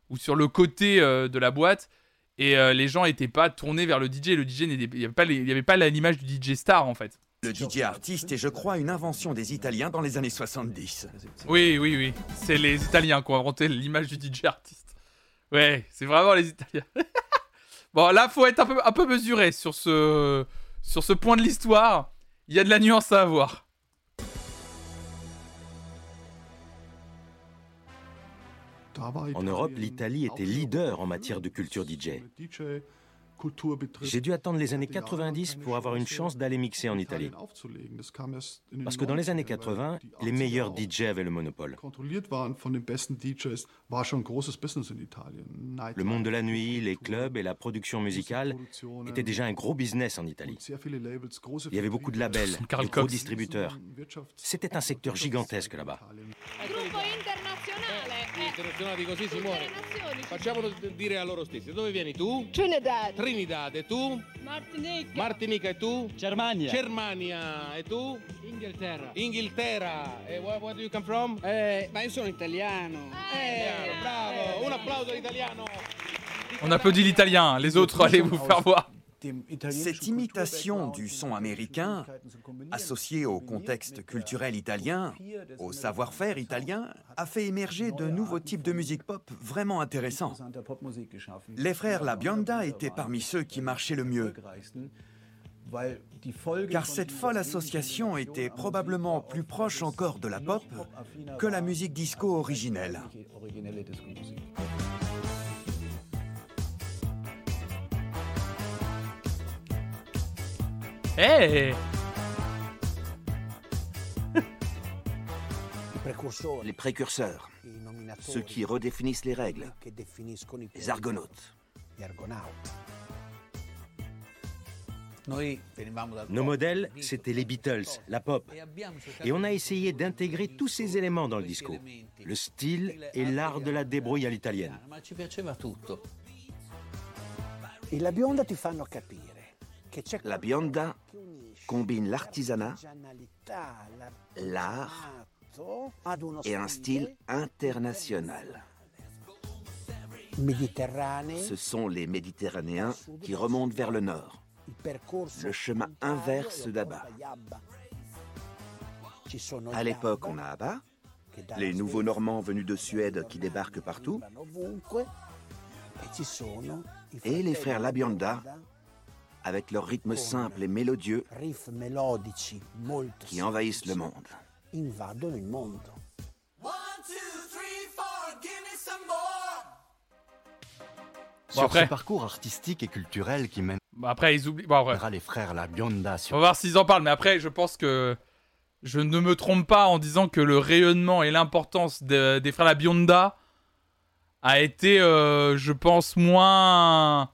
[SPEAKER 1] ou sur le côté euh, de la boîte, et les gens n'étaient pas tournés vers le DJ. Le DJ, il n'y avait pas l'image du DJ star, en fait.
[SPEAKER 6] Le DJ artiste est, je crois, une invention des Italiens dans les années 70.
[SPEAKER 1] Oui, oui, oui. C'est les Italiens qui ont inventé l'image du DJ artiste. Ouais, c'est vraiment les Italiens. bon, là, faut être un peu, un peu mesuré sur ce, sur ce point de l'histoire. Il y a de la nuance à avoir.
[SPEAKER 14] En Europe, l'Italie était leader en matière de culture DJ. J'ai dû attendre les années 90 pour avoir une chance d'aller mixer en Italie. Parce que dans les années 80, les meilleurs DJ avaient le monopole. Le monde de la nuit, les clubs et la production musicale étaient déjà un gros business en Italie. Il y avait beaucoup de labels, de gros distributeurs. C'était un secteur gigantesque là-bas.
[SPEAKER 17] Internazionali così si muore. Facciamolo dire a loro stessi. Dove vieni tu? Trinidad. Trinidad. E tu? Martinica. Martinica. E tu? Germania. Germania. E tu? Inghilterra. Inghilterra. E where, where do you come from? Eh, ma io sono italiano. Eh, bravo. Un applauso all'italiano.
[SPEAKER 1] On applaudit l'italien. Les autres, allez vous faire voir.
[SPEAKER 6] Cette imitation du son américain, associée au contexte culturel italien, au savoir-faire italien, a fait émerger de nouveaux types de musique pop vraiment intéressants. Les frères La Bionda étaient parmi ceux qui marchaient le mieux. Car cette folle association était probablement plus proche encore de la pop que la musique disco originelle.
[SPEAKER 1] Hey
[SPEAKER 16] Les précurseurs, ceux qui redéfinissent les règles, les argonautes.
[SPEAKER 14] Nos modèles, c'était les Beatles, la pop. Et on a essayé d'intégrer tous ces éléments dans le disco. Le style et l'art de la débrouille à l'italienne.
[SPEAKER 18] Tutto.
[SPEAKER 19] E la bionda ti fanno capire
[SPEAKER 16] La bionda combine l'artisanat, l'art et un style international. Ce sont les Méditerranéens qui remontent vers le nord, le chemin inverse d'Abba. À l'époque, on a Abba, les nouveaux Normands venus de Suède qui débarquent partout,
[SPEAKER 19] e
[SPEAKER 16] et les frères La Bionda, avec leur rythme simple et mélodieux qui envahissent le monde.
[SPEAKER 13] Sur
[SPEAKER 1] après-
[SPEAKER 13] ce parcours artistique et culturel qui mène
[SPEAKER 1] Bon, après, ils oublient. Bon, après.
[SPEAKER 13] les frères La Bionda
[SPEAKER 1] On va voir s'ils en parlent, mais après, je pense que je ne me trompe pas en disant que le rayonnement et l'importance de- des frères La Bionda a été, euh, je pense, moins,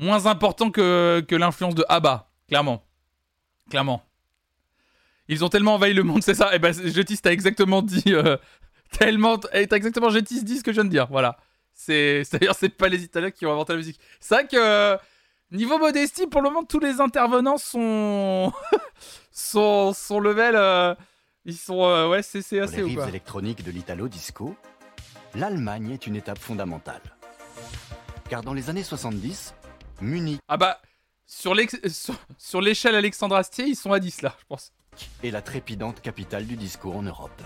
[SPEAKER 1] moins important que, que l'influence de Abba, clairement. Clairement. Ils ont tellement envahi le monde, c'est ça. Et ben, Jetis, t'as exactement dit. euh, tellement. eh, T'as exactement Jetis dit ce que je viens de dire, voilà. C'est d'ailleurs c'est pas les Italiens qui ont inventé la musique. C'est vrai que niveau modestie, pour le moment, tous les intervenants sont sont sont level. euh, ils sont euh, ouais, c'est assez
[SPEAKER 13] les rives
[SPEAKER 1] quoi.
[SPEAKER 13] électroniques de l'Italo Disco, l'Allemagne est une étape fondamentale. Car dans les années 70, Munich
[SPEAKER 1] Ah bah sur l'ex- sur, sur l'échelle Alexandre Astier, ils sont à 10 là, je pense.
[SPEAKER 13] est la trépidante capitale du disco en Europe.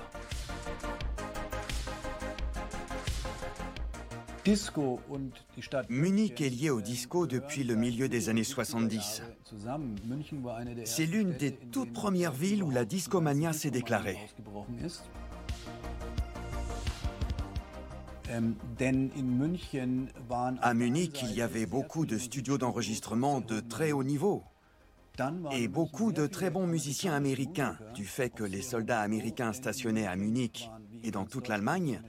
[SPEAKER 6] Munich est lié au disco depuis le milieu des années 70. C'est l'une des toutes premières villes où la discomania s'est déclarée. À Munich, il y avait beaucoup de studios d'enregistrement de très haut niveau et beaucoup de très bons musiciens américains, du fait que les soldats américains stationnés à Munich et dans toute l'Allemagne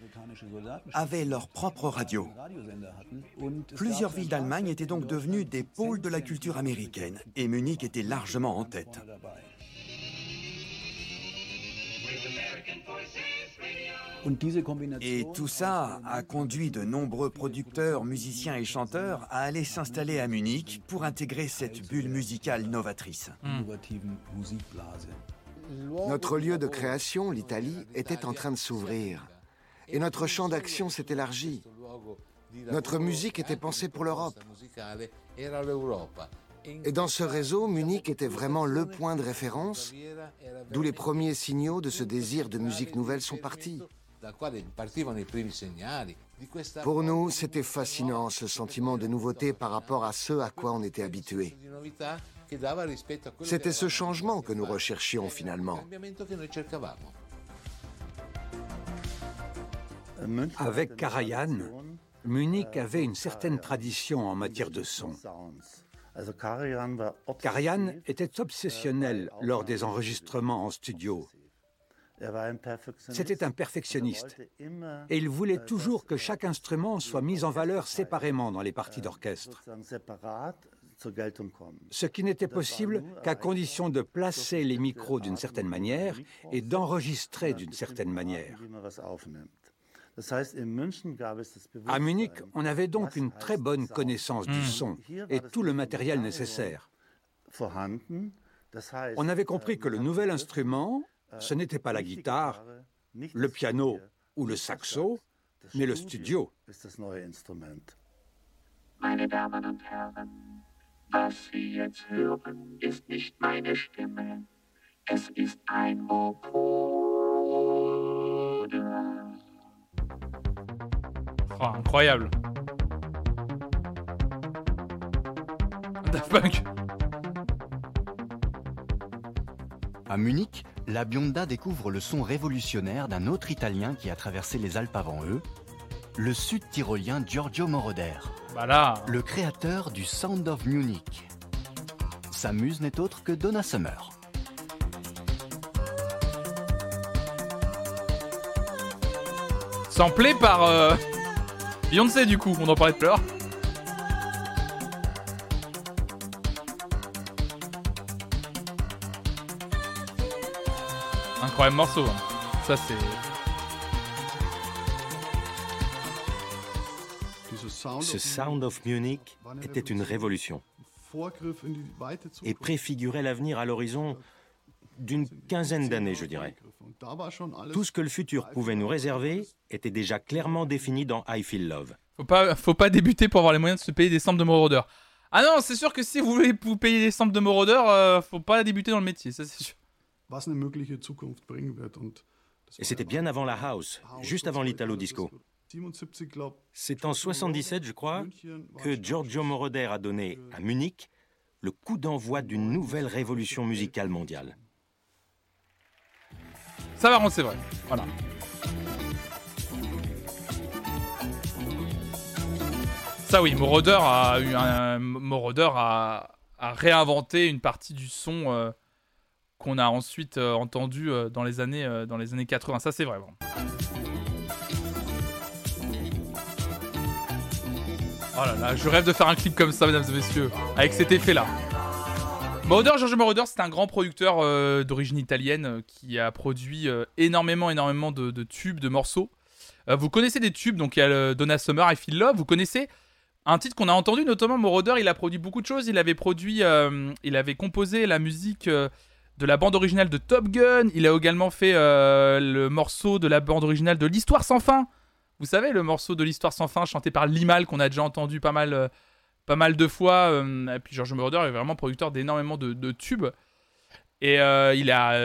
[SPEAKER 6] avaient leur propre radio. Plusieurs villes d'Allemagne étaient donc devenues des pôles de la culture américaine, et Munich était largement en tête. Et tout ça a conduit de nombreux producteurs, musiciens et chanteurs à aller s'installer à Munich pour intégrer cette bulle musicale novatrice.
[SPEAKER 11] Notre lieu de création, l'Italie, était en train de s'ouvrir. Et notre champ d'action s'est élargi. Notre musique était pensée pour l'Europe. Et dans ce réseau, Munich était vraiment le point de référence, d'où les premiers signaux de ce désir de musique nouvelle sont partis. Pour nous, c'était fascinant ce sentiment de nouveauté par rapport à ce à quoi on était habitué. C'était ce changement que nous recherchions finalement.
[SPEAKER 12] Avec Karajan, Munich avait une certaine tradition en matière de son. Karajan était obsessionnel lors des enregistrements en studio. C'était un perfectionniste. Et il voulait toujours que chaque instrument soit mis en valeur séparément dans les parties d'orchestre. Ce qui n'était possible qu'à condition de placer les micros d'une certaine manière et d'enregistrer d'une certaine manière. À Munich, on avait donc une très bonne connaissance du son et tout le matériel nécessaire. On avait compris que le nouvel instrument, ce n'était pas la guitare, le piano ou le saxo, mais le studio.
[SPEAKER 18] Meine Damen und Herren, was Sie jetzt hören, ist nicht meine Stimme. Es ist ein Vocoder.
[SPEAKER 1] Oh, incroyable. Daft Punk.
[SPEAKER 13] À Munich, la Bionda découvre le son révolutionnaire d'un autre Italien qui a traversé les Alpes avant eux, le sud-tyrolien Giorgio Moroder,
[SPEAKER 1] Bah là.
[SPEAKER 13] le créateur du Sound of Munich. Sa muse n'est autre que Donna Summer.
[SPEAKER 1] Samplé par euh, Beyoncé du coup, on en parlait tout à Incroyable morceau. hein. Ça c'est.
[SPEAKER 14] Ce Sound of Munich était une révolution et préfigurait l'avenir à l'horizon d'une quinzaine d'années, je dirais. Tout ce que le futur pouvait nous réserver était déjà clairement défini dans I Feel Love.
[SPEAKER 1] Faut pas, faut pas débuter pour avoir les moyens de se payer des samples de Moroder. Ah non, c'est sûr que si vous voulez vous payer des samples de Moroder, euh, faut pas débuter dans le métier, ça c'est sûr.
[SPEAKER 2] Was eine mögliche Zukunft bringen wird. Und
[SPEAKER 14] Et c'était bien avant la house, juste avant l'Italo Disco.
[SPEAKER 2] 77, glaub,
[SPEAKER 14] C'est en 77, je crois, que Giorgio Moroder a donné à Munich le coup d'envoi d'une nouvelle révolution musicale mondiale.
[SPEAKER 1] Ça va, c'est vrai. Voilà. Ça oui, Moroder a eu un Moroder a, a réinventé une partie du son euh, qu'on a ensuite euh, entendu euh, dans les années euh, dans les années 80. Ça c'est vrai. bon. Oh là là, je rêve de faire un clip comme ça, mesdames et messieurs, avec cet effet-là. Moroder, Giorgio Moroder, c'est un grand producteur d'origine italienne qui a produit énormément, énormément de, tubes, de morceaux. Vous connaissez des tubes, donc il y a Donna Summer, I Feel Love. Vous connaissez un titre qu'on a entendu, notamment Moroder. Il a produit beaucoup de choses. Il avait produit, il avait composé la musique de la bande originale de Top Gun. Il a également fait euh, le morceau de la bande originale de l'Histoire sans fin. Vous savez, le morceau de l'Histoire sans fin chanté par Limal qu'on a déjà entendu pas mal, euh, pas mal de fois. euh, et puis George Moroder est vraiment producteur d'énormément de, tubes. Et il a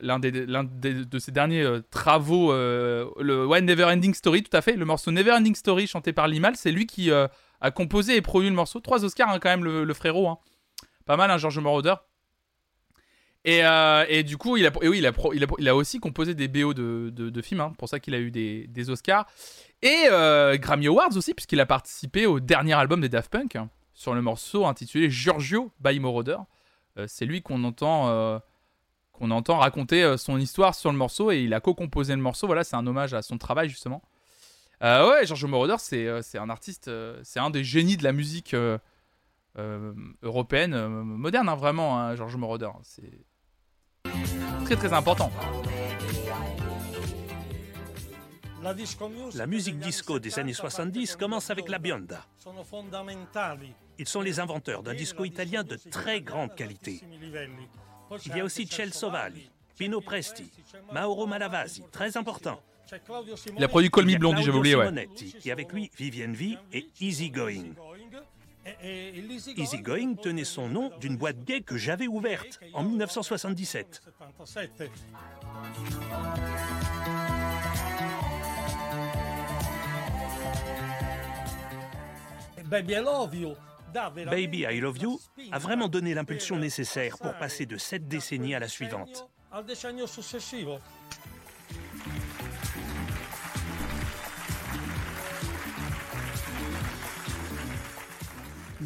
[SPEAKER 1] l'un de ses derniers travaux, le One Never Ending Story, tout à fait. Le morceau Never Ending Story chanté par Limal, c'est lui qui a composé et produit le morceau. Trois Oscars hein, quand même, le, le frérot. hein. Pas mal, hein, George Moroder. Et, euh, et du coup, il a, et oui, il, a il, a, il a aussi composé des BO de, de, films, hein, pour ça qu'il a eu des, des Oscars. Et euh, Grammy Awards aussi, puisqu'il a participé au dernier album des Daft Punk, hein, sur le morceau intitulé Giorgio by Moroder. Euh, c'est lui qu'on entend, qu'on entend raconter son histoire sur le morceau, et il a co-composé le morceau. Voilà, c'est un hommage à son travail, justement. Ouais, Giorgio Moroder, c'est un artiste, c'est un des génies de la musique européenne, moderne, hein, vraiment, hein, Giorgio Moroder. C'est très très important.
[SPEAKER 8] La musique disco des années 70 commence avec la bionda. Ils sont les inventeurs d'un disco italien de très grande qualité. Il y a aussi Celso Valli, Pino Presti, Mauro Malavasi, très important.
[SPEAKER 1] Il a produit
[SPEAKER 8] a
[SPEAKER 1] Blondie, j'avais oublié, ouais.
[SPEAKER 8] Et avec lui Vivienne V et Easy Going. Easy Going tenait son nom d'une boîte gay que j'avais ouverte en 1977.
[SPEAKER 20] Baby I Love You
[SPEAKER 8] Baby I Love You a vraiment donné l'impulsion nécessaire pour passer de cette décennie à la suivante.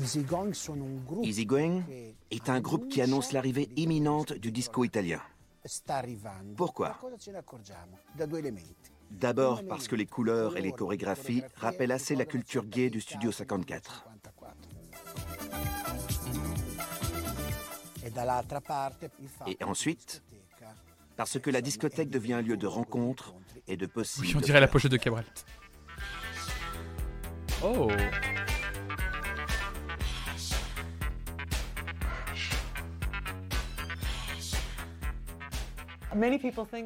[SPEAKER 19] Easy Going
[SPEAKER 16] Easygoing est un groupe qui annonce l'arrivée imminente du disco italien. Pourquoi? D'abord parce que les couleurs et les chorégraphies rappellent assez la culture gay du Studio 54.
[SPEAKER 19] E
[SPEAKER 16] Et ensuite, parce que la discothèque devient un lieu de rencontre et de possibles...
[SPEAKER 1] Oui, on dirait la pochette de Cabrel. Oh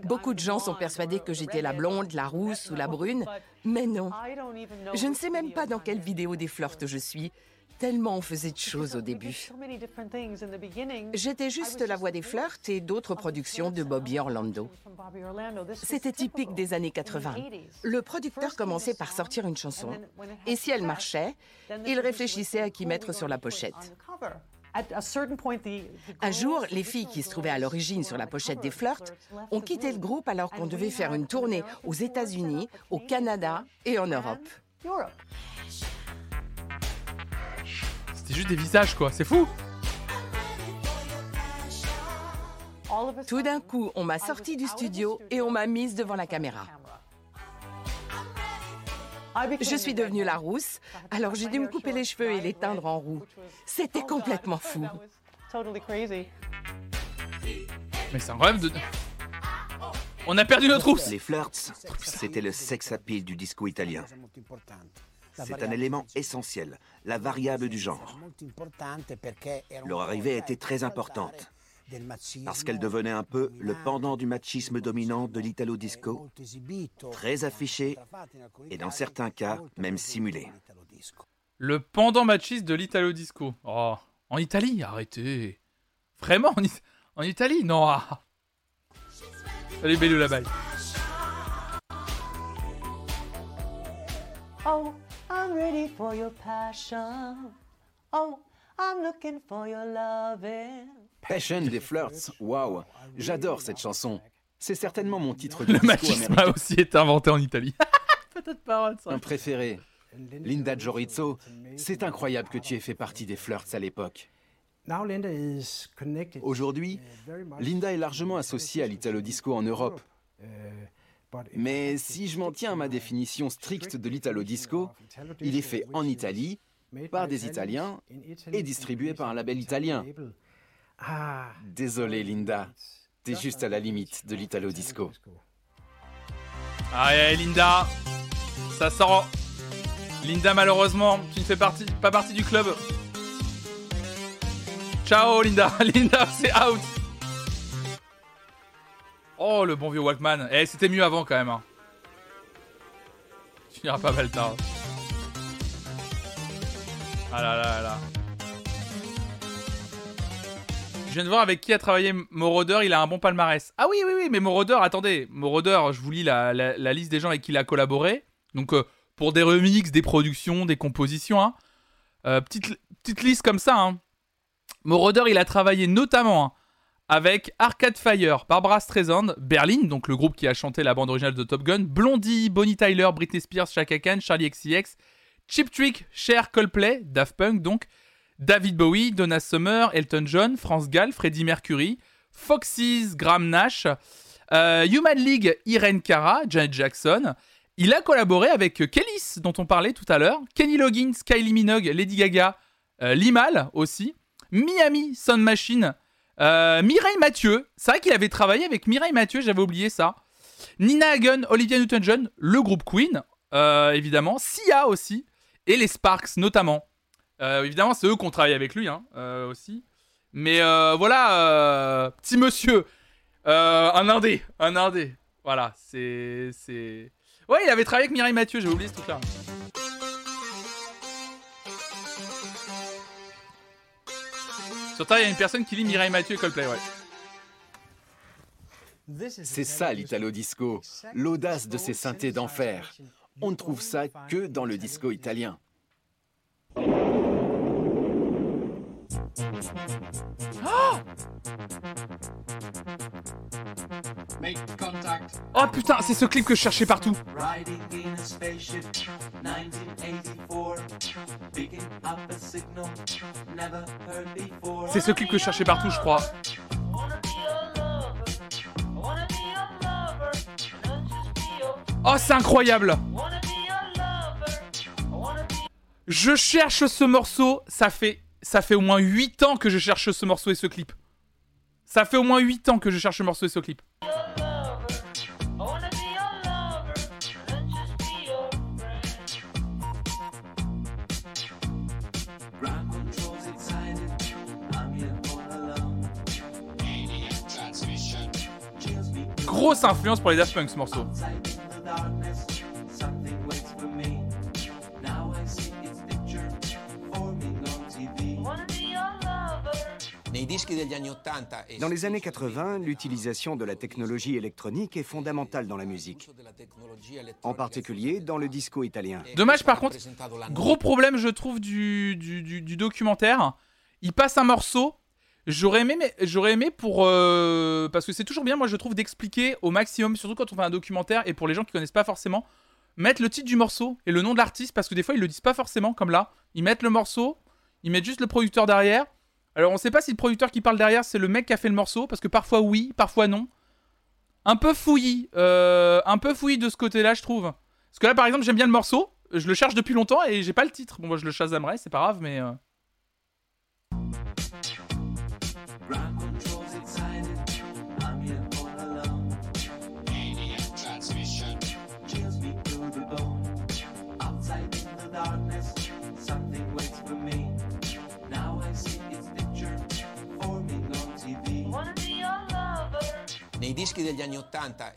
[SPEAKER 7] Beaucoup de gens sont persuadés que j'étais la blonde, la rousse ou la brune, mais non. Je ne sais même pas dans quelle vidéo des flirts je suis, tellement on faisait de choses au début. J'étais juste la voix des flirts et d'autres productions de Bobby Orlando. C'était typique des années 80. Le producteur commençait par sortir une chanson, et si elle marchait, il réfléchissait à qui mettre sur la pochette. Un jour, les filles qui se trouvaient à l'origine sur la pochette des flirts ont quitté le groupe alors qu'on devait faire une tournée aux États-Unis, au Canada et en Europe.
[SPEAKER 1] C'était juste des visages, quoi. C'est fou
[SPEAKER 7] Tout d'un coup, on m'a sorti du studio et on m'a mise devant la caméra. Je suis devenue la rousse, alors j'ai dû me couper les cheveux et les teindre en roux. C'était complètement fou.
[SPEAKER 1] Mais c'est incroyable de... On a perdu notre rousse
[SPEAKER 16] Les flirts, c'était le sex appeal du disco italien. C'est un élément essentiel, la variable du genre.
[SPEAKER 19] un
[SPEAKER 16] Leur arrivée a été très importante, parce qu'elle devenait un peu le pendant du machisme dominant de l'italo disco, très affiché et dans certains cas même simulé.
[SPEAKER 1] Le pendant machiste de l'Italo Disco. Oh, en Italie Arrêtez. Vraiment en, It- en Italie Non. ah. Salut Bellou la baille.
[SPEAKER 21] Oh, I'm ready for your passion. Oh, I'm looking for your loving.
[SPEAKER 22] Passion des flirts, waouh, j'adore cette chanson. C'est certainement mon titre de
[SPEAKER 1] Le machisme a aussi été inventé en Italie. Peut-être pas.
[SPEAKER 22] Un préféré. Linda Jorizzo, c'est incroyable que tu aies fait partie des flirts à l'époque. Aujourd'hui, Linda est largement associée à l'italo disco en Europe. Mais si je m'en tiens à ma définition stricte de l'italo disco, il est fait en Italie, par des Italiens et distribué par un label italien. Désolé Linda, t'es juste à la limite de l'italo disco.
[SPEAKER 1] Aïe, aïe, Linda. Ça sort. Linda, malheureusement, tu ne fais partie, pas partie du club. Ciao, Linda. Linda, c'est out. Oh, le bon vieux Walkman. Eh, c'était mieux avant quand même. Hein. Tu n'iras pas mal tard. Ah. Je viens de voir avec qui a travaillé Moroder, il a un bon palmarès. Ah oui, oui, oui, mais Moroder, attendez. Moroder, je vous lis la liste des gens avec qui il a collaboré. Donc, euh, pour des remixes, des productions, des compositions. hein. Euh, petite, petite liste comme ça. Hein. Moroder, il a travaillé notamment hein, avec Arcade Fire, Barbara Streisand, Berlin, donc le groupe qui a chanté la bande originale de Top Gun, Blondie, Bonnie Tyler, Britney Spears, Chaka Khan, Charlie XCX, Chip Trick, Cher, Coldplay, Daft Punk, donc David Bowie, Donna Summer, Elton John, France Gall, Freddie Mercury, Foxys, Graham Nash, euh, Human League, Irene Cara, Janet Jackson. Il a collaboré avec Kellys, dont on parlait tout à l'heure, Kenny Loggins, Kylie Minogue, Lady Gaga, euh, Limal aussi, Miami, Sound Machine, euh, Mireille Mathieu. C'est vrai qu'il avait travaillé avec Mireille Mathieu, j'avais oublié ça. Nina Hagen, Olivia Newton-John, le groupe Queen, évidemment. Sia aussi, et les Sparks notamment. Euh, évidemment, c'est eux qui ont travaillé avec lui hein, euh, aussi. Mais euh, voilà, euh, petit monsieur, euh, un indé, un indé. Voilà, c'est, c'est. Ouais, il avait travaillé avec Mireille Mathieu, j'ai oublié ce truc-là. Sur Terre, il y a une personne qui lit Mireille Mathieu et Coldplay, ouais.
[SPEAKER 22] C'est ça l'Italo Disco, l'audace de ces synthés d'enfer. On ne trouve ça que dans le disco italien.
[SPEAKER 1] Oh Oh putain, c'est ce clip que je cherchais partout.
[SPEAKER 23] Riding in a spaceship, 1984. Picking up a signal, never heard before.
[SPEAKER 1] C'est ce clip que je cherchais partout, je crois. Oh, c'est incroyable. Je cherche ce morceau, ça fait ça fait au moins 8 ans que je cherche ce morceau et ce clip. Ça fait au moins 8 ans que je cherche ce morceau et ce clip. Grosse influence pour les Daft Punk ce morceau.
[SPEAKER 11] Dans les années 80, l'utilisation de la technologie électronique est fondamentale dans la musique, en particulier dans le disco italien.
[SPEAKER 1] Dommage par contre, gros problème je trouve du, du, du- du documentaire. Il passe un morceau. J'aurais aimé, mais- j'aurais aimé pour euh, parce que c'est toujours bien, moi je trouve d'expliquer au maximum, surtout quand on fait un documentaire et pour les gens qui connaissent pas forcément, mettre le titre du morceau et le nom de l'artiste parce que des fois ils le disent pas forcément comme là. Ils mettent le morceau, ils mettent juste le producteur derrière. Alors on sait pas si le producteur qui parle derrière c'est le mec qui a fait le morceau parce que parfois oui, parfois non. Un peu fouillis, euh, un peu fouillis de ce côté-là je trouve. Parce que là par exemple j'aime bien le morceau, je le cherche depuis longtemps et j'ai pas le titre. Bon moi je le chasamerai, c'est pas grave mais... euh,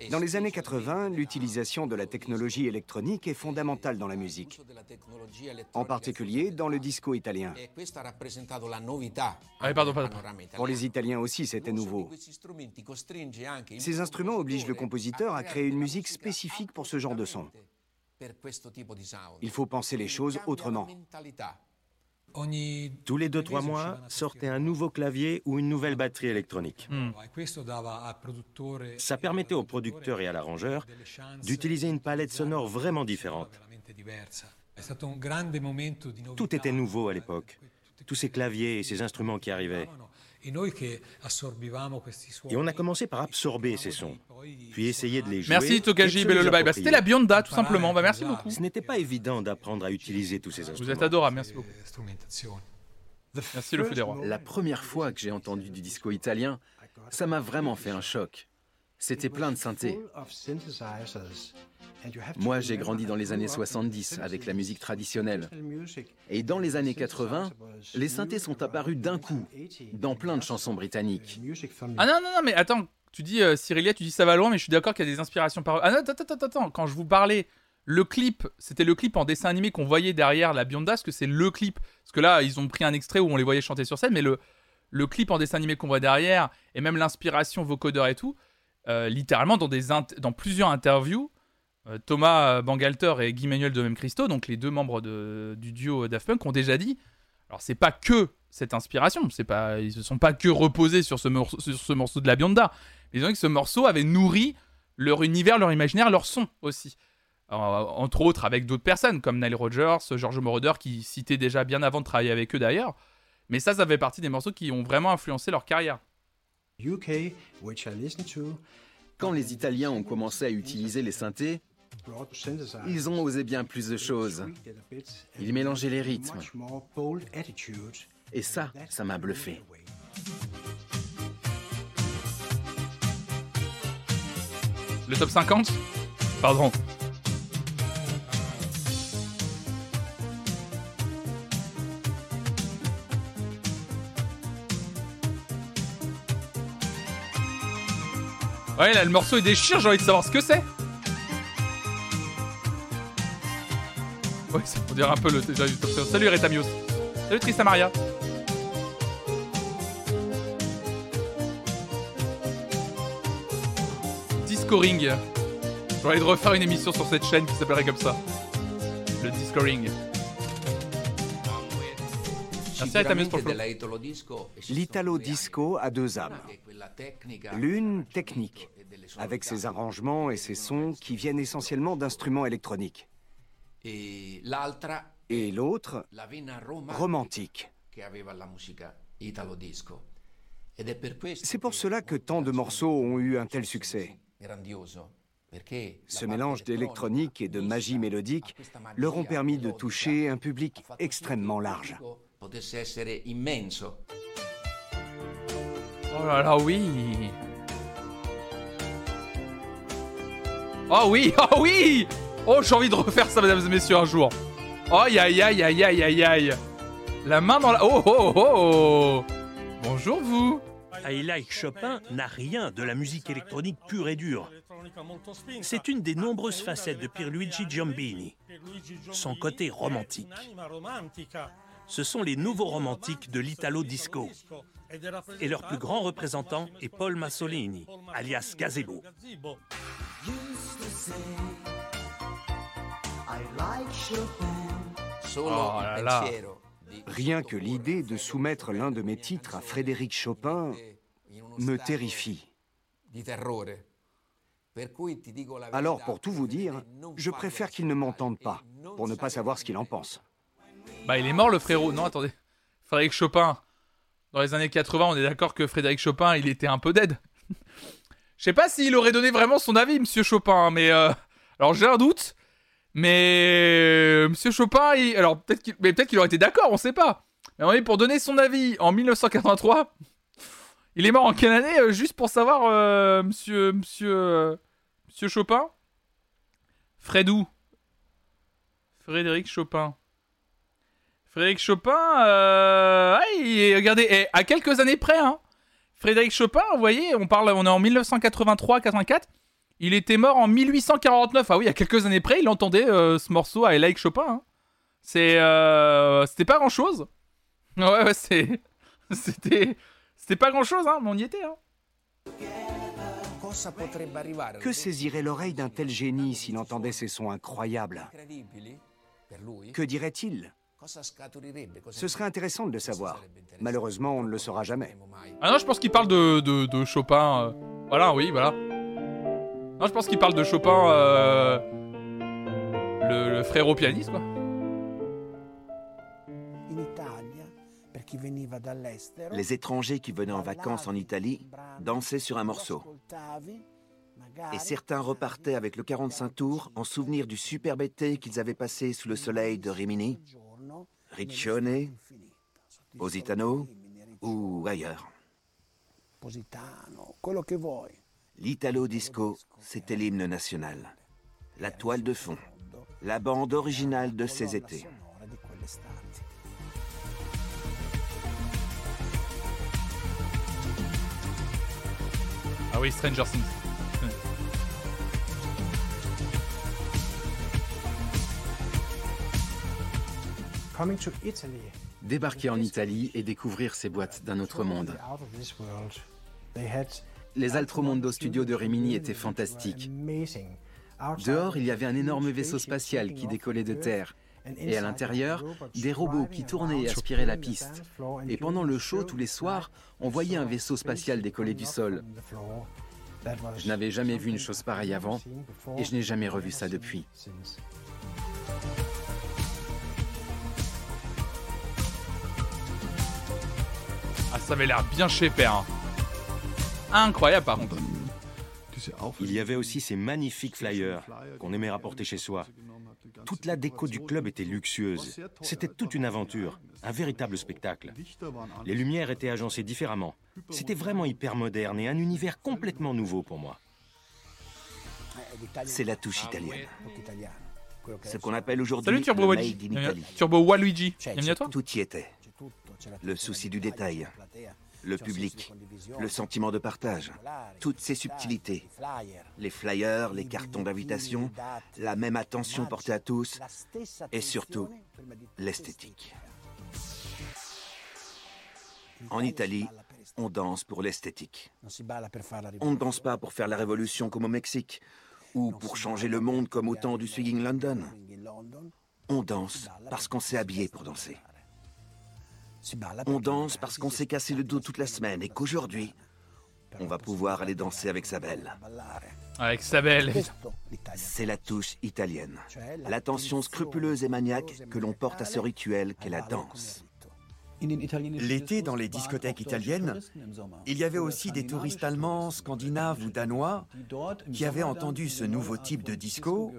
[SPEAKER 11] Dans les années 80, l'utilisation de la technologie électronique est fondamentale dans la musique, en particulier dans le disco italien.
[SPEAKER 1] Ah, pardon, pardon.
[SPEAKER 11] Pour les Italiens aussi, c'était nouveau. Ces instruments obligent le compositeur à créer une musique spécifique pour ce genre de son. Il faut penser les choses autrement.
[SPEAKER 14] Tous les 2-3 mois, sortait un nouveau clavier ou une nouvelle batterie électronique. Ça permettait au producteur et à l'arrangeur d'utiliser une palette sonore vraiment différente. Tout était nouveau à l'époque. Tous ces claviers et ces instruments qui arrivaient. Et on a commencé par absorber ces sons, puis essayer de les jouer.
[SPEAKER 1] Merci, Tokaji
[SPEAKER 14] et de se
[SPEAKER 1] Bello
[SPEAKER 14] les
[SPEAKER 1] le Bye. Bah, c'était la. Bionda, tout simplement. Bah, merci beaucoup.
[SPEAKER 14] Ce n'était pas évident d'apprendre à utiliser tous ces instruments.
[SPEAKER 1] Vous êtes adorable, merci beaucoup. Merci le feu des rois.
[SPEAKER 22] La première fois que j'ai entendu du disco italien, ça m'a vraiment fait un choc. C'était plein de synthés. Moi, j'ai grandi dans les années 70 avec la musique traditionnelle. Et dans les années 80, les synthés sont apparus d'un coup dans plein de chansons britanniques.
[SPEAKER 1] Ah non, non, non, mais attends, tu dis, euh, Cyrilia, tu dis ça va loin, mais je suis d'accord qu'il y a des inspirations par. Ah non, attends, attends, attends, quand je vous parlais, le clip, c'était le clip en dessin animé qu'on voyait derrière la Bionda, parce que c'est le clip? Parce que là, ils ont pris un extrait où on les voyait chanter sur scène, mais le, le clip en dessin animé qu'on voit derrière, et même l'inspiration vocodeur et tout, euh, littéralement dans, plusieurs interviews, euh, Thomas Bangalter et Guy Manuel de Même Christo, donc les deux membres du duo Daft Punk, ont déjà dit. Alors c'est pas que cette inspiration, c'est pas, ils se sont pas que reposés sur ce, morceau, de la Bionda. Mais ils ont dit que ce morceau avait nourri leur univers, leur imaginaire, leur son aussi. Alors, entre autres avec d'autres personnes comme Nile Rodgers, George Moroder qui citait déjà bien avant de travailler avec eux d'ailleurs. Mais ça, ça fait partie des morceaux qui ont vraiment influencé leur carrière.
[SPEAKER 22] UK, which I listen to. Quand les Italiens ont commencé à utiliser les synthés, ils ont osé bien plus de choses. Ils mélangeaient les rythmes. Et ça, ça m'a bluffé.
[SPEAKER 1] Le top 50 Pardon. Ouais, là, le morceau il déchire, j'ai envie de savoir ce que c'est. Ouais, ça pour dire un peu le déjà du top 50. Salut Retamios. Salut Trista Maria. Discoring. J'ai envie de refaire une émission sur cette chaîne qui s'appellerait comme ça. Le Discoring.
[SPEAKER 11] L'italo disco a deux âmes. L'une technique, avec ses arrangements et ses sons qui viennent essentiellement d'instruments électroniques.
[SPEAKER 24] E
[SPEAKER 11] Et l'autre, romantique. C'est pour cela que tant de morceaux ont eu un tel succès. Ce mélange d'électronique et de magie mélodique leur ont permis de toucher un public extrêmement large.
[SPEAKER 24] Potesse essere immenso.
[SPEAKER 1] Oh là là, oui. Oh oui, oh oui Oh, j'ai envie de refaire ça, mesdames et messieurs, un jour. Oh, aïe, aïe, aïe, aïe, aïe, aïe. La main dans la... Oh, oh, oh, oh Bonjour, vous.
[SPEAKER 8] I Like Chopin n'a rien de la musique électronique pure et dure. C'est une des nombreuses facettes de Pierluigi Giombini, son côté romantique. Ce sont les nouveaux romantiques de l'Italo Disco. Et leur plus grand représentant est Paul Massolini, alias Gazebo.
[SPEAKER 11] Oh
[SPEAKER 24] il
[SPEAKER 11] là là.
[SPEAKER 24] pensiero
[SPEAKER 11] Rien que l'idée de soumettre l'un de mes titres à Frédéric Chopin me terrifie. Alors, pour tout vous dire, je préfère qu'il ne m'entende pas, pour ne pas savoir ce qu'il en pense.
[SPEAKER 1] Bah, il est mort, le frérot. Non, attendez. Frédéric Chopin. Dans les années 80, on est d'accord que Frédéric Chopin, il était un peu dead. Je sais pas s'il aurait donné vraiment son avis, monsieur Chopin, mais... euh, Alors, j'ai un doute. Mais... euh, Monsieur Chopin, il... Alors, peut-être qu'il qu'il aurait été d'accord, on sait pas. Mais pour donner son avis en 1983... Il est mort en quelle année euh, Juste pour savoir, monsieur... Monsieur... Monsieur Chopin? Fredou. Frédéric Chopin. Frédéric Chopin, euh... regardez, eh, à quelques années près, hein. Frédéric Chopin, vous voyez, on parle, on est en 1983-84. Il était mort en 1849. Ah oui, à quelques années près, il entendait euh, ce morceau à Like Chopin. hein. C'est, euh, c'était pas grand chose. Ouais, ouais, c'est, c'était, c'était pas grand chose, hein, mais on y était. Hein.
[SPEAKER 11] Que saisirait l'oreille d'un tel génie s'il entendait ces sons incroyables? Que dirait-il? Ce serait intéressant de le savoir. Malheureusement, on ne le saura jamais.
[SPEAKER 1] Ah non, je pense qu'il parle de, de, de Chopin. euh, Voilà, oui, voilà. Non, je pense qu'il parle de Chopin, euh, le, le frérot pianiste, quoi.
[SPEAKER 16] Les étrangers qui venaient en vacances en Italie dansaient sur un morceau. Et certains repartaient avec le 45 tours en souvenir du superbe été qu'ils avaient passé sous le soleil de Rimini, Riccione, Positano ou ailleurs.
[SPEAKER 19] Positano, quello che vuoi.
[SPEAKER 16] L'Italo Disco, c'était l'hymne national. La toile de fond. La bande originale de ces étés.
[SPEAKER 1] Ah oui, Stranger Things.
[SPEAKER 22] Débarquer en Italie et découvrir ces boîtes d'un autre monde. Les Altromondo Studios de Rimini étaient fantastiques. Dehors, il y avait un énorme vaisseau spatial qui décollait de Terre. Et à l'intérieur, des robots qui tournaient et aspiraient la piste. Et pendant le show, tous les soirs, on voyait un vaisseau spatial décoller du sol. Je n'avais jamais vu une chose pareille avant, et je n'ai jamais revu ça depuis.
[SPEAKER 1] Ah, ça avait l'air bien chez père. hein. Incroyable par contre.
[SPEAKER 14] Il y avait aussi ces magnifiques flyers qu'on aimait rapporter chez soi. Toute la déco du club était luxueuse. C'était toute une aventure, un véritable spectacle. Les lumières étaient agencées différemment. C'était vraiment hyper moderne et un univers complètement nouveau pour moi.
[SPEAKER 16] C'est la touche italienne. Ce qu'on appelle aujourd'hui
[SPEAKER 1] Salut Turbo
[SPEAKER 16] le
[SPEAKER 1] Waluigi. Turbo Waluigi. Bienvenue à toi.
[SPEAKER 16] Tout y était. Le souci du détail, le public, le sentiment de partage, toutes ces subtilités. Les flyers, les cartons d'invitation, la même attention portée à tous et surtout l'esthétique. En Italie, on danse pour l'esthétique. On ne danse pas pour faire la révolution comme au Mexique ou pour changer le monde comme au temps du Swinging London. On danse parce qu'on s'est habillé pour danser. On danse parce qu'on s'est cassé le dos toute la semaine et qu'aujourd'hui, on va pouvoir aller danser avec sa belle.
[SPEAKER 1] Avec sa belle.
[SPEAKER 16] C'est la touche italienne. L'attention scrupuleuse et maniaque que l'on porte à ce rituel qu'est la danse.
[SPEAKER 6] L'été, dans les discothèques italiennes, il y avait aussi des touristes allemands, scandinaves ou danois qui avaient entendu ce nouveau type de disco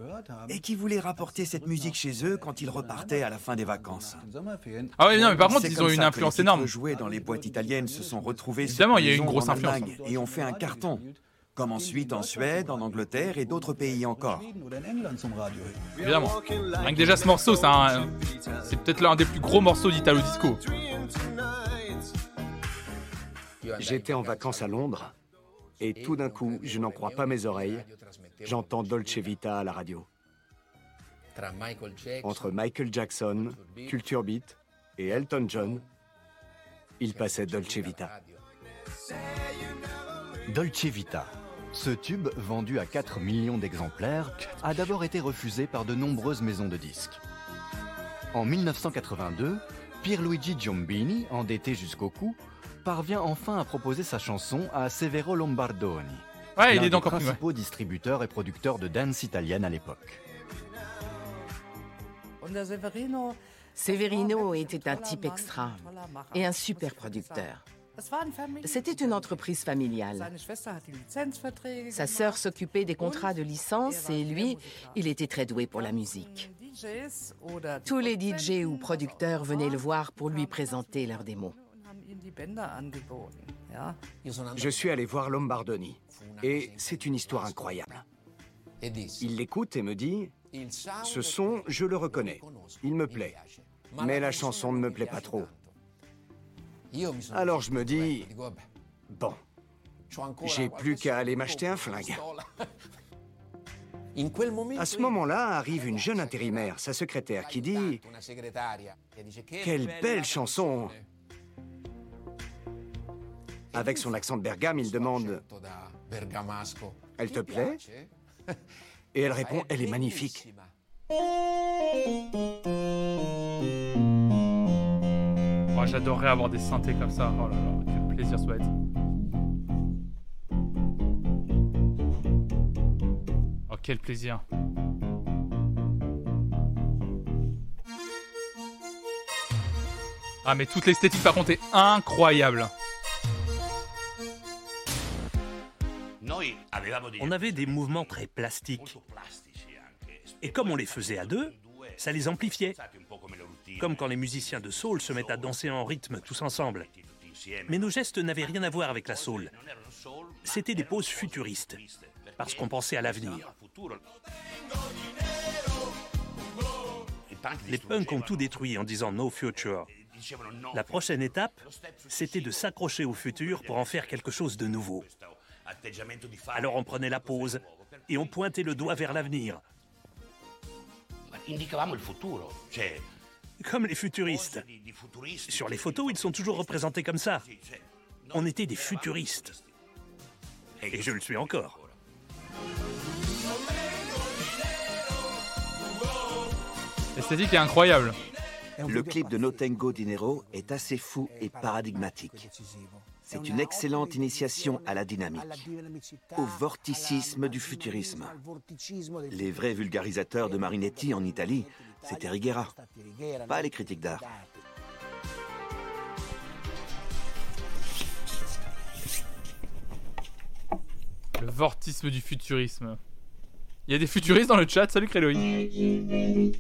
[SPEAKER 6] et qui voulaient rapporter cette musique chez eux quand ils repartaient à la fin des vacances.
[SPEAKER 1] Ah oui, non, mais par contre, ils ont une
[SPEAKER 6] ça que
[SPEAKER 1] influence
[SPEAKER 6] les
[SPEAKER 1] énorme.
[SPEAKER 6] joués dans les boîtes italiennes se sont retrouvés
[SPEAKER 1] Évidemment,
[SPEAKER 6] sur
[SPEAKER 1] il y a
[SPEAKER 6] les
[SPEAKER 1] une
[SPEAKER 6] ondes
[SPEAKER 1] grosse
[SPEAKER 6] en
[SPEAKER 1] influence.
[SPEAKER 6] Et ont fait un carton, comme ensuite en Suède, en Angleterre et d'autres pays encore.
[SPEAKER 1] Évidemment. Rien que déjà ce morceau, c'est un- c'est peut-être l'un des plus gros morceaux d'Italo Disco.
[SPEAKER 10] J'étais en vacances à Londres et tout d'un coup, je n'en crois pas mes oreilles, j'entends Dolce Vita à la radio. Entre Michael Jackson, Culture Beat et Elton John, il passait Dolce Vita.
[SPEAKER 13] Dolce Vita. Ce tube, vendu à 4 millions d'exemplaires, a d'abord été refusé par de nombreuses maisons de disques. En 1982, Pierluigi Giombini, endetté jusqu'au cou, parvient enfin à proposer sa chanson à Severo Lombardoni,
[SPEAKER 1] Ouais, il est
[SPEAKER 13] des
[SPEAKER 1] ouais.
[SPEAKER 13] principaux distributeurs et producteurs de dance italienne à l'époque.
[SPEAKER 7] Severino était un type extra et un super producteur. C'était une entreprise familiale. Sa sœur s'occupait des contrats de licence et lui, il était très doué pour la musique. Tous les DJ ou producteurs venaient le voir pour lui présenter leurs démos.
[SPEAKER 10] Je suis allé voir Lombardoni et c'est une histoire incroyable. Il l'écoute et me dit Ce son, je le reconnais. Il me plaît. Mais la chanson ne me plaît pas trop. Alors je me dis Bon, j'ai plus qu'à aller m'acheter un flingue. À ce moment-là, arrive une jeune intérimaire, sa secrétaire, qui dit Quelle belle chanson. Avec son accent de Bergame, il demande Elle te plaît Et elle répond Elle est magnifique.
[SPEAKER 1] Moi, j'adorerais avoir des synthés comme ça. Oh là là, quel plaisir ça va être. Oh, quel plaisir. Ah, mais toute l'esthétique, par contre, est incroyable.
[SPEAKER 8] On avait des mouvements très plastiques. Et comme on les faisait à deux, ça les amplifiait. Comme quand les musiciens de soul se mettent à danser en rythme tous ensemble. Mais nos gestes n'avaient rien à voir avec la soul. C'était des poses futuristes, parce qu'on pensait à l'avenir. Les punks ont tout détruit en disant no future. La prochaine étape, c'était de s'accrocher au futur pour en faire quelque chose de nouveau. Alors on prenait la pause et on pointait le doigt vers l'avenir. Comme les futuristes. Sur les photos, ils sont toujours représentés comme ça. On était des futuristes. Et je le suis encore.
[SPEAKER 1] L'esthétique est incroyable.
[SPEAKER 16] Le clip de No Tango Dinero est assez fou et paradigmatique. C'est une excellente initiation à la dynamique, au vorticisme du futurisme. Les vrais vulgarisateurs de Marinetti en Italie, c'était Rigera, pas les critiques d'art.
[SPEAKER 1] Le vortisme du futurisme. Il y a des futuristes dans le chat. Salut Créloï.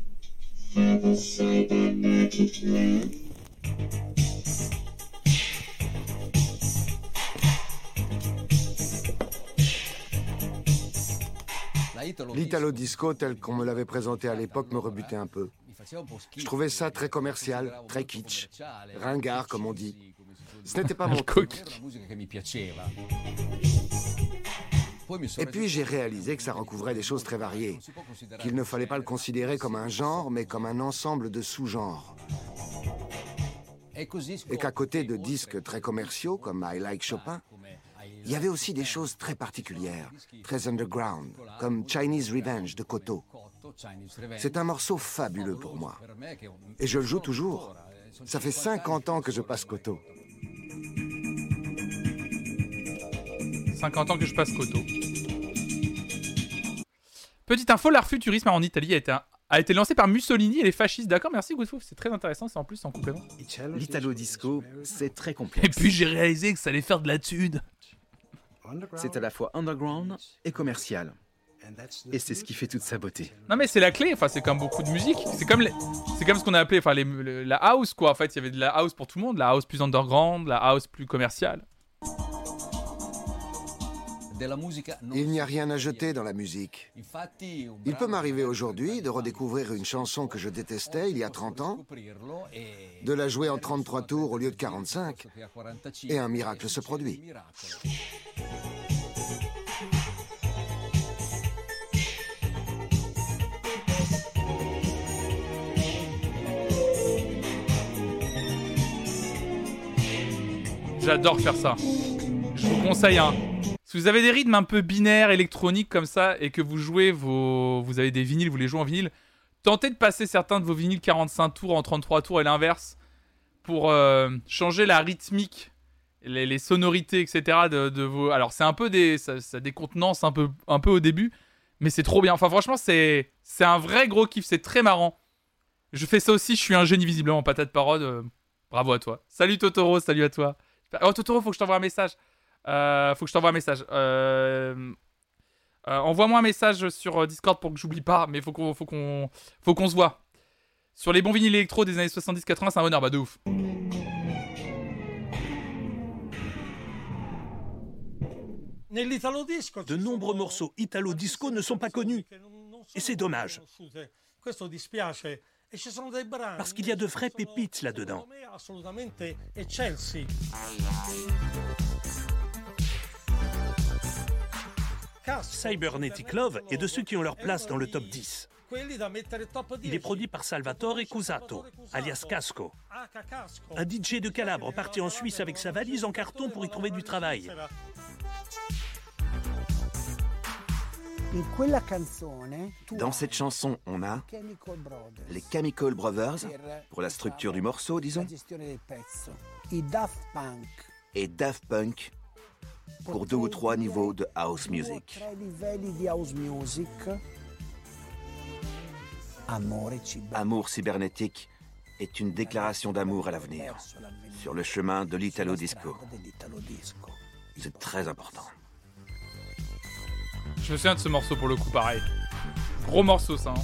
[SPEAKER 11] L'Italo Disco, tel qu'on me l'avait présenté à l'époque, me rebutait un peu. Je trouvais ça très commercial, très kitsch, ringard comme on dit. Ce n'était pas mon truc. Et puis j'ai réalisé que ça recouvrait des choses très variées, qu'il ne fallait pas le considérer comme un genre, mais comme un ensemble de sous-genres. Et qu'à côté de disques très commerciaux comme I Like Chopin, il y avait aussi des choses très particulières, très underground, comme Chinese Revenge de Koto. C'est un morceau fabuleux pour moi. Et je le joue toujours. Ça fait 50 ans que je passe Koto.
[SPEAKER 1] 50 ans que je passe Koto. Petite info, l'art futurisme en Italie a été, a été lancé par Mussolini et les fascistes. D'accord, merci Goodfouf, c'est très intéressant, c'est en plus en complément.
[SPEAKER 22] L'Italo Disco, c'est très complexe.
[SPEAKER 1] Et puis j'ai réalisé que ça allait faire de la thune.
[SPEAKER 22] C'est à la fois underground et commercial. Et c'est ce qui fait toute sa beauté.
[SPEAKER 1] Non mais c'est la clé, enfin c'est comme beaucoup de musique. C'est comme, c'est comme ce qu'on a appelé enfin, la house quoi. En fait, il y avait de la house pour tout le monde, la house plus underground, la house plus commerciale.
[SPEAKER 11] Il n'y a rien à jeter dans la musique. Il peut m'arriver aujourd'hui de redécouvrir une chanson que je détestais il y a 30 ans, de la jouer en 33 tours au lieu de 45, et un miracle se produit.
[SPEAKER 1] J'adore faire ça. Je vous conseille hein. Si vous avez des rythmes un peu binaires, électroniques comme ça, et que vous jouez vos. Vous avez des vinyles, vous les jouez en vinyle, tentez de passer certains de vos vinyles 45 tours en 33 tours et l'inverse pour euh, changer la rythmique, les, les sonorités, etc. de, vos. Alors c'est un peu des. Ça, ça décontenance un peu, un peu au début, mais c'est trop bien. Enfin franchement, c'est c'est un vrai gros kiff, c'est très marrant. Je fais ça aussi, je suis un génie visiblement, patate parole. euh, bravo à toi. Salut Totoro, salut à toi. Oh Totoro, faut que je t'envoie un message. Euh, faut que je t'envoie un message. Euh, euh, Envoie-moi un message sur Discord pour que j'oublie pas, mais faut qu'on faut qu'on faut qu'on se voit. Sur les bons vinyles électro des années 70-80, c'est un honneur, bah de ouf.
[SPEAKER 8] De nombreux morceaux italo-disco ne sont pas connus. Et c'est dommage. Parce qu'il y a de vraies pépites là-dedans. Cybernetic Love est de ceux qui ont leur place dans le top 10. Il est produit par Salvatore Cusato, alias Casco, un DJ de Calabre parti en Suisse avec sa valise en carton pour y trouver du travail.
[SPEAKER 16] Dans cette chanson, on a les Chemical Brothers, pour la structure du morceau, disons,
[SPEAKER 19] I Daft Punk.
[SPEAKER 16] et Daft Punk, pour deux ou trois niveaux de house music. Amour cybernétique est une déclaration d'amour à l'avenir, sur le chemin de l'Italo Disco. C'est très important.
[SPEAKER 1] Je me souviens de ce morceau pour le coup, pareil. Gros morceau ça. hein.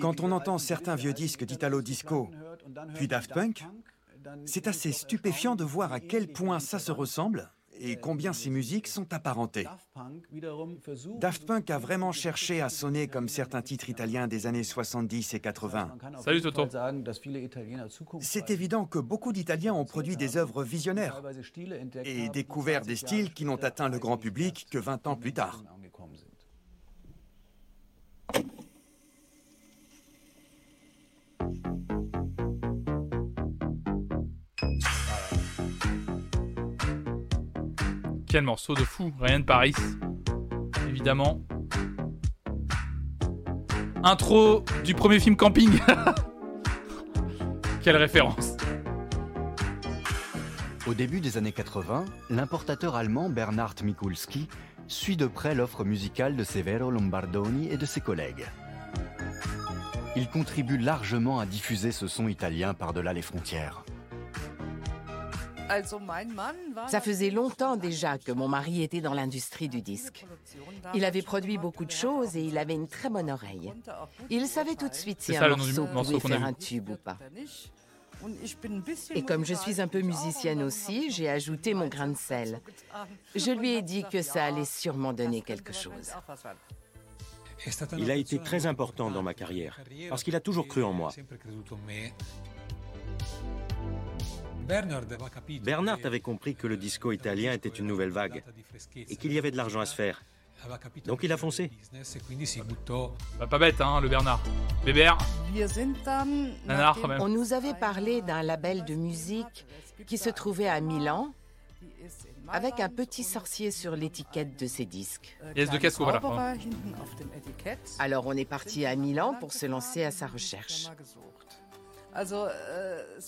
[SPEAKER 6] Quand on entend certains vieux disques d'Italo Disco, puis Daft Punk, c'est assez stupéfiant de voir à quel point ça se ressemble et combien ces musiques sont apparentées. Daft Punk a vraiment cherché à sonner comme certains titres italiens des années 70 et 80.
[SPEAKER 1] Salut Toto.
[SPEAKER 6] C'est évident que beaucoup d'Italiens ont produit des œuvres visionnaires et découvert des styles qui n'ont atteint le grand public que 20 ans plus tard.
[SPEAKER 1] Quel morceau de fou, rien de Paris. Évidemment. Intro du premier film Camping. Quelle référence.
[SPEAKER 13] Au début des années 80, l'importateur allemand Bernhard Mikulski suit de près l'offre musicale de Severo Lombardoni et de ses collègues. Il contribue largement à diffuser ce son italien par-delà les frontières.
[SPEAKER 7] Ça faisait longtemps déjà que mon mari était dans l'industrie du disque. Il avait produit beaucoup de choses et il avait une très bonne oreille. Il savait tout de suite si un morceau
[SPEAKER 1] morceau
[SPEAKER 7] pouvait faire un tube ou pas. Et comme je suis un peu musicienne aussi, j'ai ajouté mon grain de sel. Je lui ai dit que ça allait sûrement donner quelque chose.
[SPEAKER 14] Il a été très important dans ma carrière, parce qu'il a toujours cru en moi. Bernard avait compris que le disco italien était une nouvelle vague et qu'il y avait de l'argent à se faire. Donc il a foncé.
[SPEAKER 1] Bah, pas bête, hein, le Bernard. Bébert, nanar quand même.
[SPEAKER 7] On nous avait parlé d'un label de musique qui se trouvait à Milan, avec un petit sorcier sur l'étiquette de ses disques.
[SPEAKER 1] Yes, de casco, voilà.
[SPEAKER 7] Alors on est parti à Milan pour se lancer à sa recherche.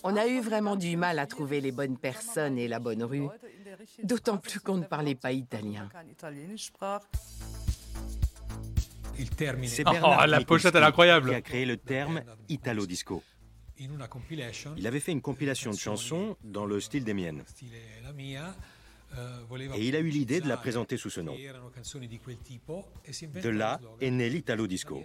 [SPEAKER 7] On a eu vraiment du mal à trouver les bonnes personnes et la bonne rue, d'autant plus qu'on ne parlait pas italien.
[SPEAKER 14] C'est
[SPEAKER 1] Oh,
[SPEAKER 14] Bernard
[SPEAKER 1] la pochette, elle est incroyable.
[SPEAKER 14] qui a créé le terme Italo Disco. Il avait fait une compilation de chansons dans le style des miennes. Et il a eu l'idée de la présenter sous ce nom. De là est né l'Italo Disco.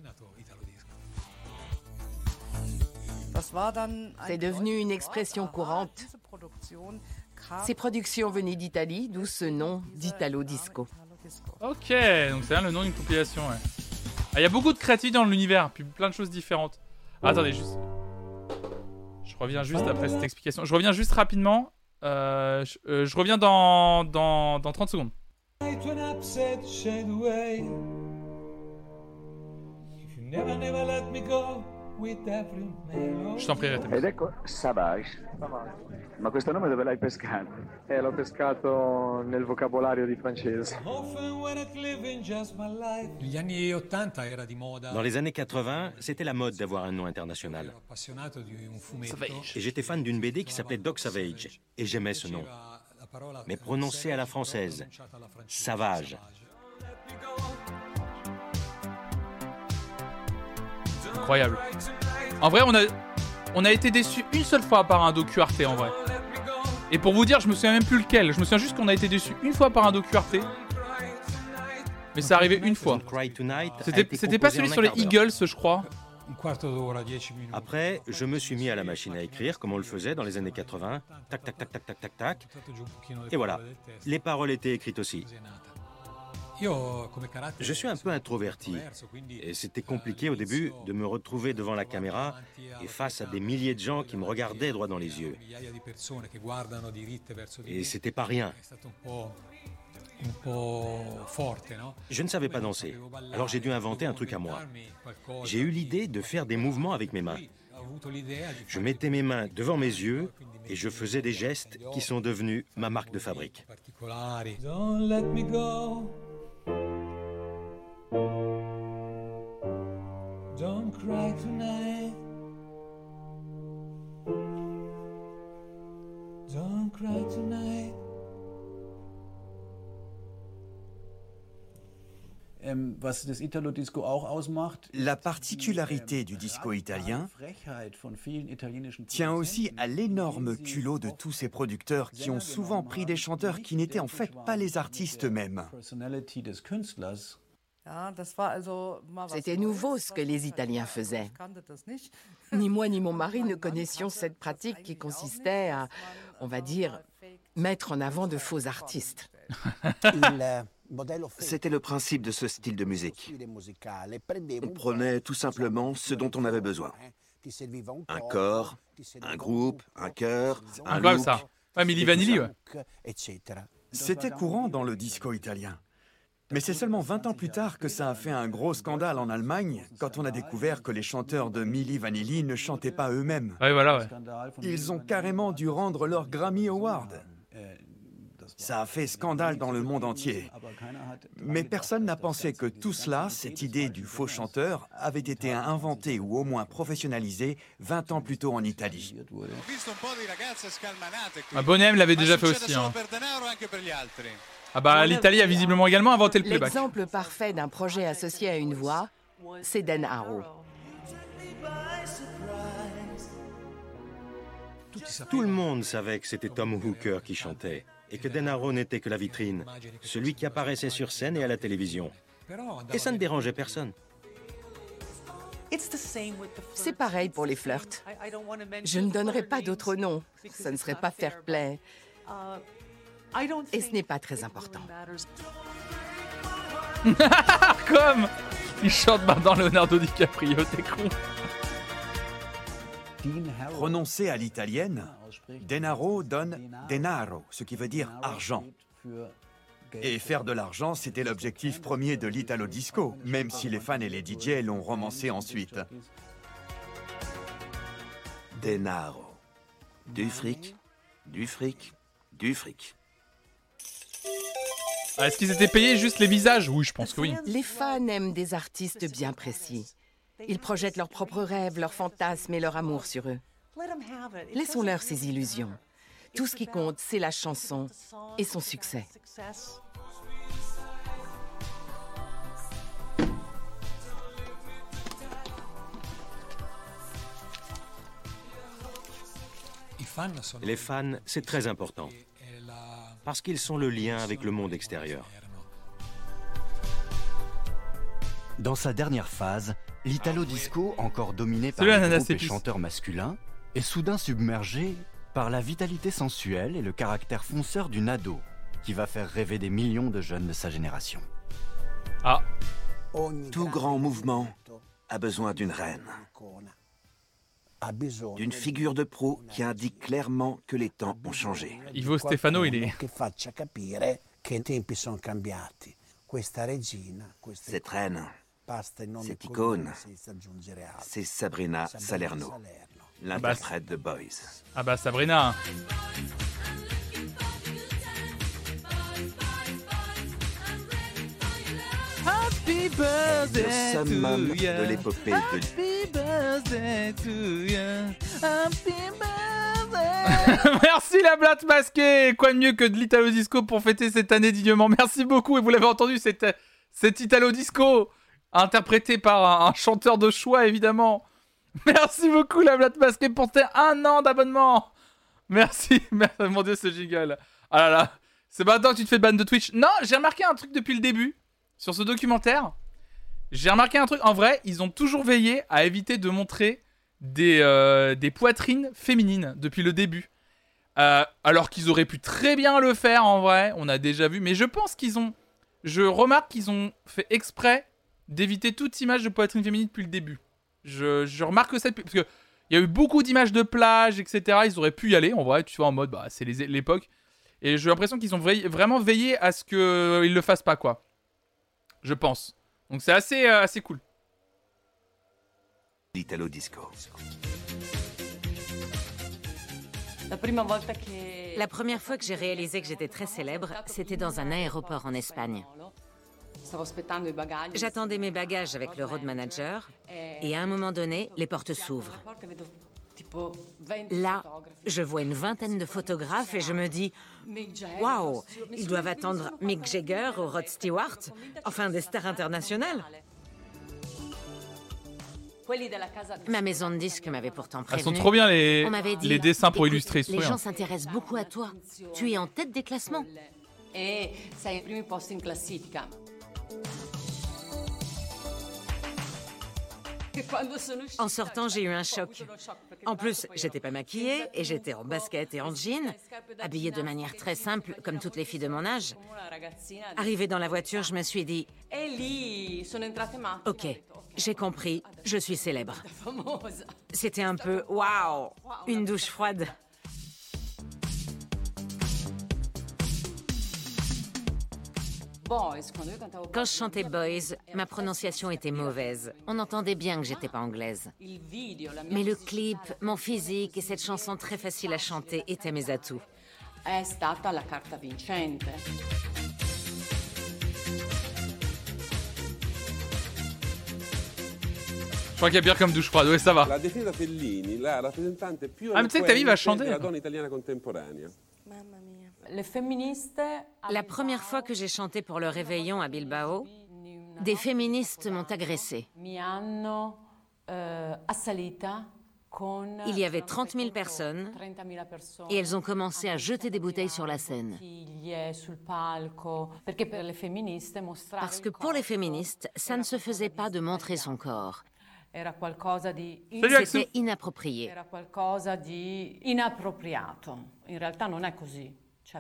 [SPEAKER 7] C'est devenu une expression courante. Ces productions venaient d'Italie, d'où ce nom d'Italo Disco.
[SPEAKER 1] Ok, donc c'est le nom d'une compilation, ouais. Ah, il y a beaucoup de créativité dans l'univers, puis plein de choses différentes. Ah, attendez, juste. Je reviens juste après cette explication. Je reviens juste rapidement. Euh, je, euh, je reviens dans, dans, dans 30 secondes.
[SPEAKER 23] Never, never let me go with every melody.
[SPEAKER 1] Je t'en prie, Rete.
[SPEAKER 25] Ed ecco Savage. Ma questo nome dove l'hai pescato? Eh, l'ho pescato nel vocabolario di francese.
[SPEAKER 23] Often when I live in just my life. Negli anni 80 era di moda.
[SPEAKER 14] Dans les années 80, c'était la mode d'avoir un nom international. Et j'étais fan d'une BD qui s'appelait Doc Savage. Et j'aimais ce nom. Mais prononcé à la française. Savage.
[SPEAKER 1] Incroyable. En vrai, on a, on a été déçus une seule fois par un docu Arte, en vrai. Et pour vous dire, je me souviens même plus lequel. Je me souviens juste qu'on a été déçus une fois par un docu Arte. Mais c'est arrivé une fois. C'était pas celui sur les. Eagles, je crois.
[SPEAKER 23] Un quarto d'ora, 10 minuti.
[SPEAKER 14] Après, je me suis mis à la machine à écrire, comme on le faisait dans les années 80. Tac, tac, tac, tac, tac, tac, tac. Et voilà. Les paroles étaient écrites aussi. Je suis un peu introverti. Et c'était compliqué au début de me retrouver devant la caméra et face à des milliers de gens qui me regardaient droit dans les yeux. Et c'était pas rien. Je ne savais pas danser. Alors j'ai dû inventer un truc à moi. J'ai eu l'idée de faire des mouvements avec mes mains. Je mettais mes mains devant mes yeux et je faisais des gestes qui sont devenus ma marque de fabrique.
[SPEAKER 23] Don't let me go. Don't cry tonight. Don't cry tonight.
[SPEAKER 6] La particularité du disco italien tient aussi à l'énorme culot de tous ces producteurs qui ont souvent pris des chanteurs qui n'étaient en fait pas les artistes eux-mêmes.
[SPEAKER 7] C'était nouveau ce que les Italiens faisaient. Ni moi ni mon mari ne connaissions cette pratique qui consistait à, on va dire, mettre en avant de faux artistes.
[SPEAKER 16] C'était le principe de ce style de musique. On prenait tout simplement ce dont on avait besoin. Un corps, un groupe, un chœur, un look,
[SPEAKER 1] ça. Ouais, Milli Vanilli, ouais.
[SPEAKER 6] C'était courant dans le disco italien. Mais c'est seulement 20 ans plus tard que ça a fait un gros scandale en Allemagne quand on a découvert que les chanteurs de Milli Vanilli ne chantaient pas eux-mêmes.
[SPEAKER 1] Ouais, voilà, ouais.
[SPEAKER 6] Ils ont carrément dû rendre leur Grammy Award. Ça a fait scandale dans le monde entier. Mais personne n'a pensé que tout cela, cette idée du faux chanteur, avait été inventé ou au moins professionnalisé 20 ans plus tôt en Italie.
[SPEAKER 1] Ah, Bonhem l'avait déjà fait aussi. hein. Ah bah l'Italie a visiblement également inventé le playback.
[SPEAKER 7] L'exemple parfait d'un projet associé à une voix, c'est Dan Harrow.
[SPEAKER 14] Tout le monde savait que c'était Tom Hooker qui chantait et que Denaro n'était que la vitrine, celui qui apparaissait sur scène et à la télévision. Et ça ne dérangeait personne.
[SPEAKER 7] C'est pareil pour les flirts. Je ne donnerai pas d'autre nom. Ça ne serait pas fair play. Et ce n'est pas très important.
[SPEAKER 1] Comme il chante maintenant Leonardo DiCaprio, t'es con.
[SPEAKER 6] Prononcé à l'italienne, denaro donne denaro, ce qui veut dire argent. Et faire de l'argent, c'était l'objectif premier de l'Italo Disco, même si les fans et les DJ l'ont romancé ensuite.
[SPEAKER 16] Denaro. Du fric, du fric, du fric.
[SPEAKER 1] Ah, Est-ce qu'ils étaient payés juste les visages? Oui, je pense que oui.
[SPEAKER 7] Les fans aiment des artistes bien précis. Ils projettent leurs propres rêves, leurs fantasmes et leur amour sur eux. Laissons-leur ces illusions. Tout ce qui compte, c'est la chanson et son succès.
[SPEAKER 14] Les fans, c'est très important. Parce qu'ils sont le lien avec le monde extérieur.
[SPEAKER 13] Dans sa dernière phase, l'Italo Disco, encore dominé par les groupes et chanteurs masculins, est soudain submergé par la vitalité sensuelle et le caractère fonceur d'une ado qui va faire rêver des millions de jeunes de sa génération.
[SPEAKER 1] Ah.
[SPEAKER 16] Tout grand mouvement a besoin d'une reine. D'une figure de proue qui indique clairement que les temps ont changé.
[SPEAKER 1] Ivo Stefano, il est.
[SPEAKER 16] Cette reine, cette icône, c'est Sabrina Salerno, l'interprète de Boys.
[SPEAKER 1] Ah bah Sabrina. Happy birthday
[SPEAKER 16] Le summum de l'épopée de
[SPEAKER 1] Happy birthday to you. Happy birthday. Merci la blatte masquée. Quoi de mieux que de l'Italo Disco pour fêter cette année dignement. Merci beaucoup. Et vous l'avez entendu, c'est cet Italo Disco interprété par un, un chanteur de choix évidemment. Merci beaucoup la blatte masquée pour tes un an d'abonnement. Merci. Merci. Mon dieu ce jingle. Ah là là. C'est maintenant que tu te fais ban de Twitch. Non, j'ai remarqué un truc depuis le début sur ce documentaire. J'ai remarqué un truc. En vrai, ils ont toujours veillé à éviter de montrer des, euh, des poitrines féminines depuis le début. Euh, alors qu'ils auraient pu très bien le faire en vrai. On a déjà vu. Mais je pense qu'ils ont. Je remarque qu'ils ont fait exprès d'éviter toute image de poitrine féminine depuis le début. Je, je remarque ça depuis. Parce que. Il y a eu beaucoup d'images de plage, etc. Ils auraient pu y aller, en vrai, tu vois, en mode, bah, c'est l'époque. Et j'ai l'impression qu'ils ont vra- vraiment veillé à ce qu'ils le fassent pas, quoi. Je pense. Donc c'est assez, euh, assez cool.
[SPEAKER 16] l'Italo Disco.
[SPEAKER 26] La première fois que j'ai réalisé que j'étais très célèbre, c'était dans un aéroport en Espagne. J'attendais mes bagages avec le road manager et à un moment donné, les portes s'ouvrent. Là, je vois une vingtaine de photographes et je me dis Waouh, ils doivent attendre Mick Jagger ou Rod Stewart, enfin des stars internationales. Ma maison de disques m'avait pourtant
[SPEAKER 1] Elles
[SPEAKER 26] prévenu.
[SPEAKER 1] sont trop bien, les-
[SPEAKER 26] On m'avait dit,
[SPEAKER 1] les dessins pour illustrer,
[SPEAKER 26] Les gens s'intéressent beaucoup à toi. Tu es en tête des classements.
[SPEAKER 27] e primi posti in classifica.
[SPEAKER 26] En sortant, j'ai eu un choc. En plus, j'étais pas maquillée et j'étais en basket et en jean, habillée de manière très simple, comme toutes les filles de mon âge. Arrivée dans la voiture, je me suis dit Ok, j'ai compris, je suis célèbre. C'était un peu Waouh Une douche froide. Quand je chantais Boys, ma prononciation était mauvaise. On entendait bien que j'étais pas anglaise. Mais le clip, mon physique et cette chanson très facile à chanter étaient mes atouts.
[SPEAKER 21] È stata la carta vincente.
[SPEAKER 1] Je crois qu'il y a pire comme douche froide, ouais, ça va.
[SPEAKER 28] La definita Fellini, la rappresentante più
[SPEAKER 1] Ah, mais tu sais que ta vie va
[SPEAKER 28] donna italiana contemporanea.
[SPEAKER 21] Femministe
[SPEAKER 26] La première fois que j'ai chanté pour le réveillon à Bilbao, des féministes m'ont agressée.
[SPEAKER 21] eh,
[SPEAKER 26] Il y avait 30 000 personnes
[SPEAKER 21] 30.000 persone.
[SPEAKER 26] et elles ont commencé à jeter des bouteilles sur la scène. Parce que pour les féministes, ça ne se faisait pas de montrer son corps. C'était inapproprié.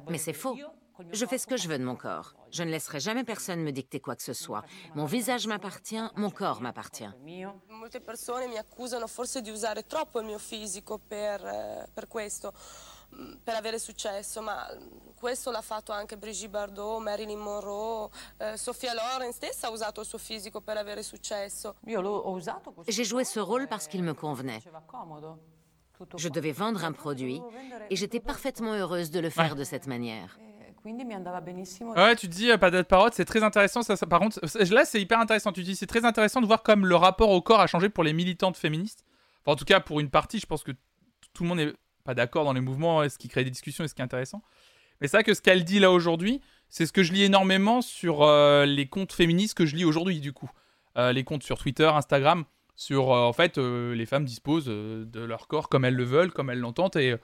[SPEAKER 26] Mais c'est faux. Je fais ce que je veux de mon corps. Je ne laisserai jamais personne me dicter quoi que ce soit. Mon visage m'appartient, mon corps m'appartient.
[SPEAKER 27] Molte persone mi accusano forse di usare troppo il mio fisico per, eh, per questo, mm, per avere successo, ma mm, questo l'ha fatto anche Brigitte Bardot, Marilyn Monroe, eh, Sofia Loren stessa ha usato il suo fisico per avere successo.
[SPEAKER 21] Io l'ho ho usato così.
[SPEAKER 26] J'ai joué ce rôle parce qu'il me convenait. Je devais vendre un produit et j'étais parfaitement heureuse de le faire de cette manière.
[SPEAKER 1] Ouais, tu dis, euh, pas de parole, c'est très intéressant. Ça, par contre, là, c'est hyper intéressant. Tu dis, c'est très intéressant de voir comme le rapport au corps a changé pour les militantes féministes. En tout cas, pour une partie, je pense que tout le monde n'est pas d'accord dans les mouvements, et ce qui crée des discussions et ce qui est intéressant. Mais c'est vrai que ce qu'elle dit là aujourd'hui, c'est ce que je lis énormément sur euh, les comptes féministes que je lis aujourd'hui, du coup. Euh, les comptes sur Twitter, Instagram, sur euh, en fait, euh, les femmes disposent euh, de leur corps comme elles le veulent, comme elles l'entendent, et euh,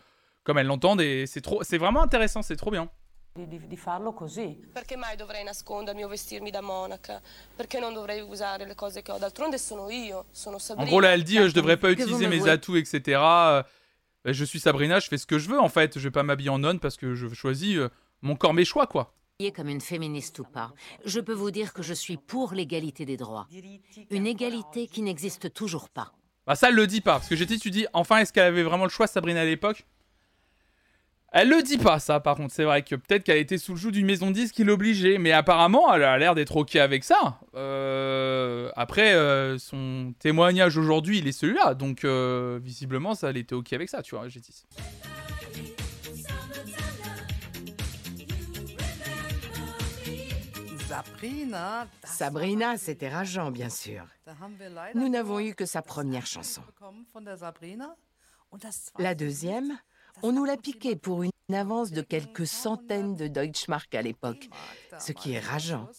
[SPEAKER 1] comme elles l'entendent, et c'est trop, c'est vraiment intéressant, c'est trop bien.
[SPEAKER 21] Di, di- di farlo così.
[SPEAKER 27] Perché mai dovrei nascondermi o vestirmi da monaca? Perché non dovrei usare le cose che ho? D'altronde sono io, sono
[SPEAKER 1] En
[SPEAKER 27] Sabrina.
[SPEAKER 1] gros, là, elle dit, euh, je devrais pas utiliser
[SPEAKER 27] me
[SPEAKER 1] mes atouts, etc. Euh, je suis Sabrina, je fais ce que je veux, en fait. Je vais pas m'habiller en nonne parce que je choisis euh, mon corps, mes choix, quoi.
[SPEAKER 26] Comme une féministe ou pas, je peux vous dire que je suis pour l'égalité des droits. Une égalité qui n'existe toujours pas.
[SPEAKER 1] Bah, ça, elle le dit pas. Parce que dit, tu dis, enfin, est-ce qu'elle avait vraiment le choix, Sabrina, à l'époque? Elle le dit pas, ça, par contre. C'est vrai que peut-être qu'elle était sous le joug d'une maison de disques qui l'obligeait. Mais apparemment, elle a l'air d'être OK avec ça. Euh, Après, euh, son témoignage aujourd'hui, il est celui-là. Donc, euh, visiblement, ça, elle était OK avec ça, tu vois, j'ai dit.
[SPEAKER 29] Sabrina.
[SPEAKER 7] Sabrina, c'était rageant, bien sûr. Nous n'avons eu que sa première chanson. La deuxième, on nous l'a piquée pour une avance de quelques centaines de Deutschmark à l'époque, ce qui est rageant.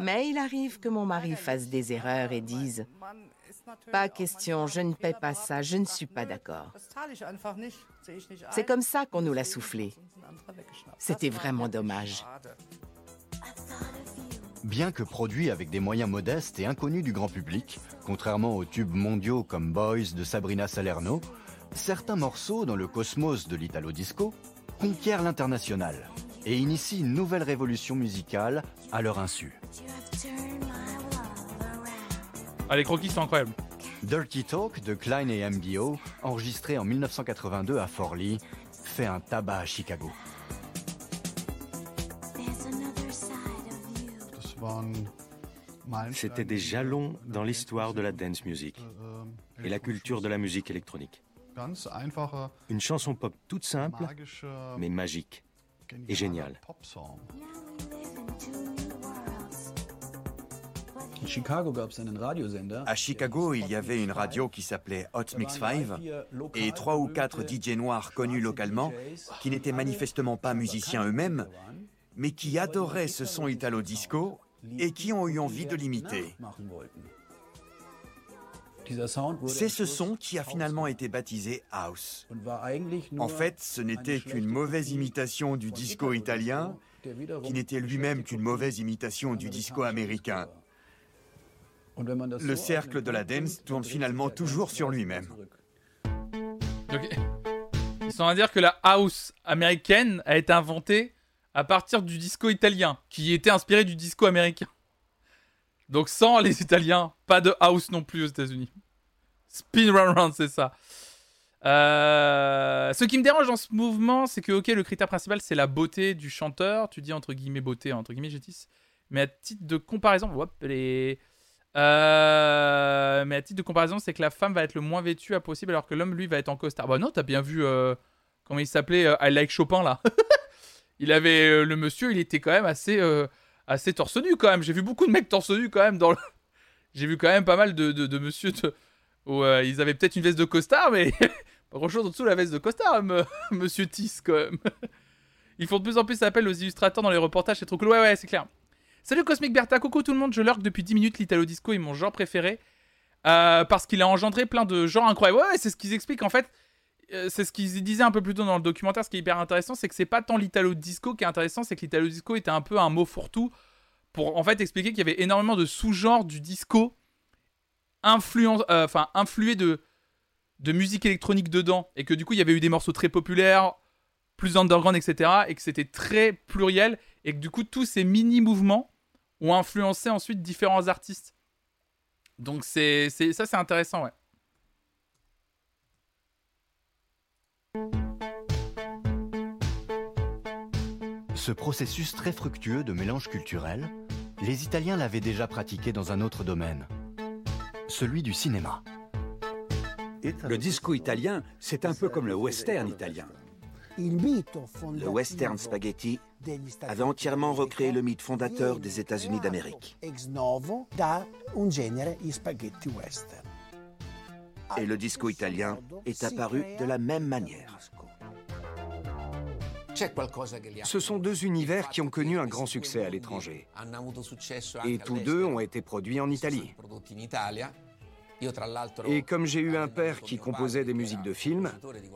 [SPEAKER 7] Mais il arrive que mon mari fasse des erreurs et dise Pas question, je ne paie pas ça, je ne suis pas d'accord. C'est comme ça qu'on nous l'a soufflé. C'était vraiment dommage.
[SPEAKER 13] Bien que produit avec des moyens modestes et inconnus du grand public, contrairement aux tubes mondiaux comme Boys de Sabrina Salerno, certains morceaux dans le cosmos de l'italo disco conquièrent l'international et initient une nouvelle révolution musicale à leur insu.
[SPEAKER 1] Ah, les croquis sont incroyables.
[SPEAKER 13] Dirty Talk de Klein et MBO, enregistré en 1982 à Fort Lee, fait un tabac à Chicago.
[SPEAKER 14] C'était des jalons dans l'histoire de la dance music et la culture de la musique électronique. Une chanson pop toute simple, mais magique et géniale.
[SPEAKER 6] À Chicago, il y avait une radio qui s'appelait Hot Mix 5 et trois ou quatre DJ noirs connus localement qui n'étaient manifestement pas musiciens eux-mêmes, mais qui adoraient ce son italo-disco et qui ont eu envie de l'imiter. C'est ce son qui a finalement été baptisé House. En fait, ce n'était qu'une mauvaise imitation du disco italien, qui n'était lui-même qu'une mauvaise imitation du disco américain. Le cercle de la dance tourne finalement toujours sur lui-même.
[SPEAKER 1] À dire que la house américaine a été inventée à partir du disco italien, qui était inspiré du disco américain. Donc sans les Italiens, pas de house non plus aux États-Unis. Spin round round, c'est ça. Euh, Ce qui me dérange dans ce mouvement, c'est que ok, le critère principal c'est la beauté du chanteur. Tu dis entre guillemets beauté, entre guillemets, j'ai. Mais à titre de comparaison. Euh, mais à titre de comparaison, c'est que la femme va être le moins vêtue possible, alors que l'homme lui va être en costard. Bah non, t'as bien vu euh, comment il s'appelait, I Like Chopin là. il avait euh, le monsieur, il était quand même assez euh, assez torse nu quand même. J'ai vu beaucoup de mecs torse nu quand même dans le. J'ai vu quand même pas mal de de, monsieur de- ils avaient peut-être une veste de costard, mais pas grand chose en dessous de la veste de costard, monsieur Tis quand même. Ils font de plus en plus appel aux illustrateurs dans les reportages, c'est trop cool. Ouais, ouais, c'est clair. Salut Cosmic Bertha, coucou tout le monde, je lurk depuis 10 minutes, l'Italo Disco est mon genre préféré. euh, parce qu'il a engendré plein de genres incroyables. Ouais, ouais, c'est ce qu'ils expliquent en fait. Euh, c'est ce qu'ils disaient un peu plus tôt dans le documentaire, ce qui est hyper intéressant, c'est que c'est pas tant l'Italo Disco qui est intéressant, c'est que l'Italo Disco était un peu un mot fourre-tout pour en fait expliquer qu'il y avait énormément de sous-genres du disco euh, enfin influé de de musique électronique dedans et que du coup il y avait eu des morceaux très populaires, plus underground, etc. et que c'était très pluriel et que du coup tous ces mini mouvements ont influencé ensuite différents artistes. Donc c'est- ça c'est intéressant ouais.
[SPEAKER 13] Ce processus très fructueux de mélange culturel, les Italiens l'avaient déjà pratiqué dans un autre domaine, celui du cinéma.
[SPEAKER 30] Le disco italien, c'est un peu comme le western italien.
[SPEAKER 16] Le western spaghetti avait entièrement recréé le mythe fondateur des États-Unis d'Amérique. Et le disco italien est apparu de la même manière.
[SPEAKER 10] Ce sont deux univers qui ont connu un grand succès à l'étranger. Et tous deux ont été produits en Italie. Et comme j'ai eu un père qui composait des musiques de films,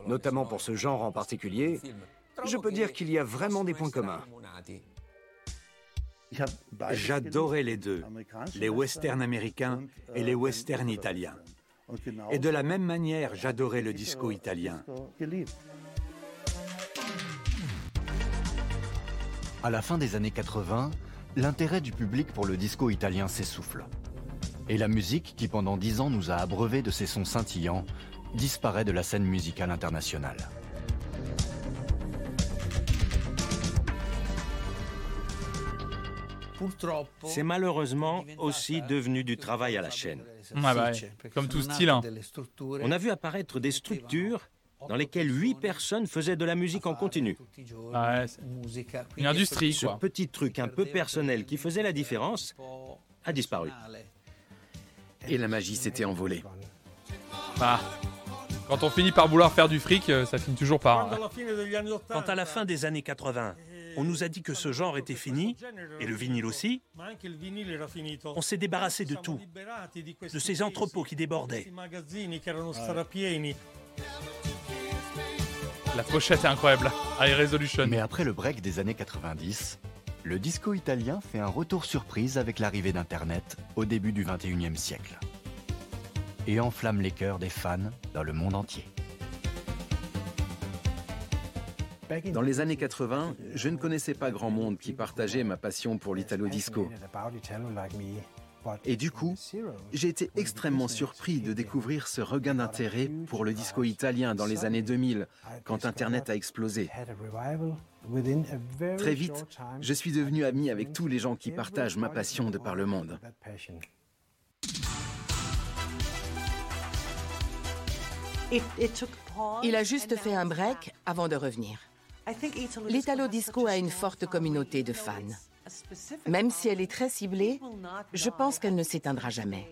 [SPEAKER 10] notamment pour ce genre en particulier, je peux dire qu'il y a vraiment des points communs.
[SPEAKER 30] J'adorais les deux, les westerns américains et les westerns italiens. Et de la même manière, j'adorais le disco italien.
[SPEAKER 13] À la fin des années 80, l'intérêt du public pour le disco italien s'essouffle. Et la musique, qui pendant dix ans nous a abreuvés de ses sons scintillants, disparaît de la scène musicale internationale.
[SPEAKER 14] C'est malheureusement aussi devenu du travail à la chaîne.
[SPEAKER 1] Ouais, bah. Comme tout style. hein.
[SPEAKER 14] On a vu apparaître des structures dans lesquelles huit personnes faisaient de la musique en continu.
[SPEAKER 1] Ah ouais, une industrie
[SPEAKER 14] Ce
[SPEAKER 1] quoi.
[SPEAKER 14] petit truc un peu personnel qui faisait la différence a disparu.
[SPEAKER 22] Et la magie s'était envolée.
[SPEAKER 1] Bah, quand on finit par vouloir faire du fric, euh, ça finit toujours par.
[SPEAKER 8] Quant à la fin des années 80, on nous a dit que ce genre était fini, et le vinyle aussi. On s'est débarrassé de tout, de ces entrepôts qui débordaient.
[SPEAKER 1] La pochette est incroyable. High Resolution.
[SPEAKER 13] Mais après le break des années 90, le disco italien fait un retour surprise avec l'arrivée d'Internet au début du 21e siècle. Et enflamme les cœurs des fans dans le monde entier.
[SPEAKER 22] Dans les années 80, je ne connaissais pas grand monde qui partageait ma passion pour l'italo disco. Et du coup, j'ai été extrêmement surpris de découvrir ce regain d'intérêt pour le disco italien dans les années 2000, quand Internet a explosé. Très vite, je suis devenu ami avec tous les gens qui partagent ma passion de par le monde.
[SPEAKER 7] Il a juste fait un break avant de revenir. L'Italo Disco a une forte communauté de fans. Même si elle est très ciblée, je pense qu'elle ne s'éteindra jamais.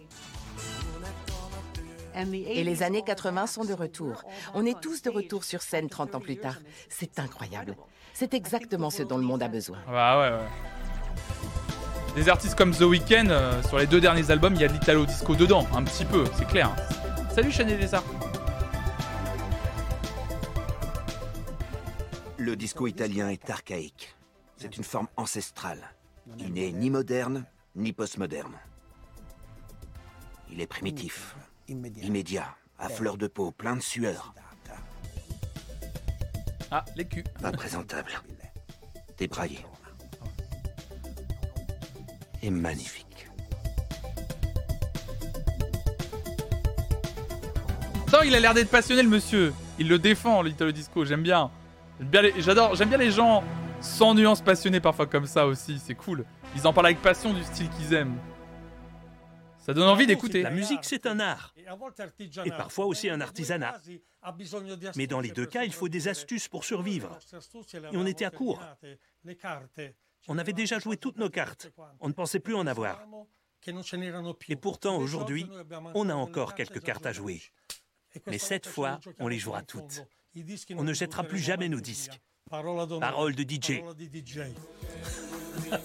[SPEAKER 7] Et les années 80 sont de retour. On est tous de retour sur scène 30 ans plus tard. C'est incroyable. C'est exactement ce dont le monde a besoin.
[SPEAKER 1] Bah ouais, ouais. Des artistes comme The Weeknd, euh, sur les deux derniers albums, il y a de l'Italo Disco dedans, un petit peu, c'est clair. Salut Chanel des Arts.
[SPEAKER 16] Le disco italien est archaïque. C'est une forme ancestrale. Il n'est ni moderne, ni postmoderne. Il est primitif, immédiat, à fleur de peau, plein de sueur.
[SPEAKER 1] Ah, les culs.
[SPEAKER 16] Pas présentable. Débraillé. Et magnifique.
[SPEAKER 1] Non, il a l'air d'être passionné, le monsieur. Il le défend, l'Italo Disco. J'aime bien. J'aime bien les- J'adore. J'aime bien les gens sans nuance passionnés parfois comme ça aussi. C'est cool. Ils en parlent avec passion du style qu'ils aiment. Ça donne envie d'écouter.
[SPEAKER 8] La musique, c'est un art. Et parfois aussi un artisanat. Mais dans les deux cas, il faut des astuces pour survivre. Et on était à court. On avait déjà joué toutes nos cartes. On ne pensait plus en avoir. Et pourtant, aujourd'hui, on a encore quelques cartes à jouer. Mais cette fois, on les jouera toutes. On ne jettera plus jamais nos disques. Parole de DJ.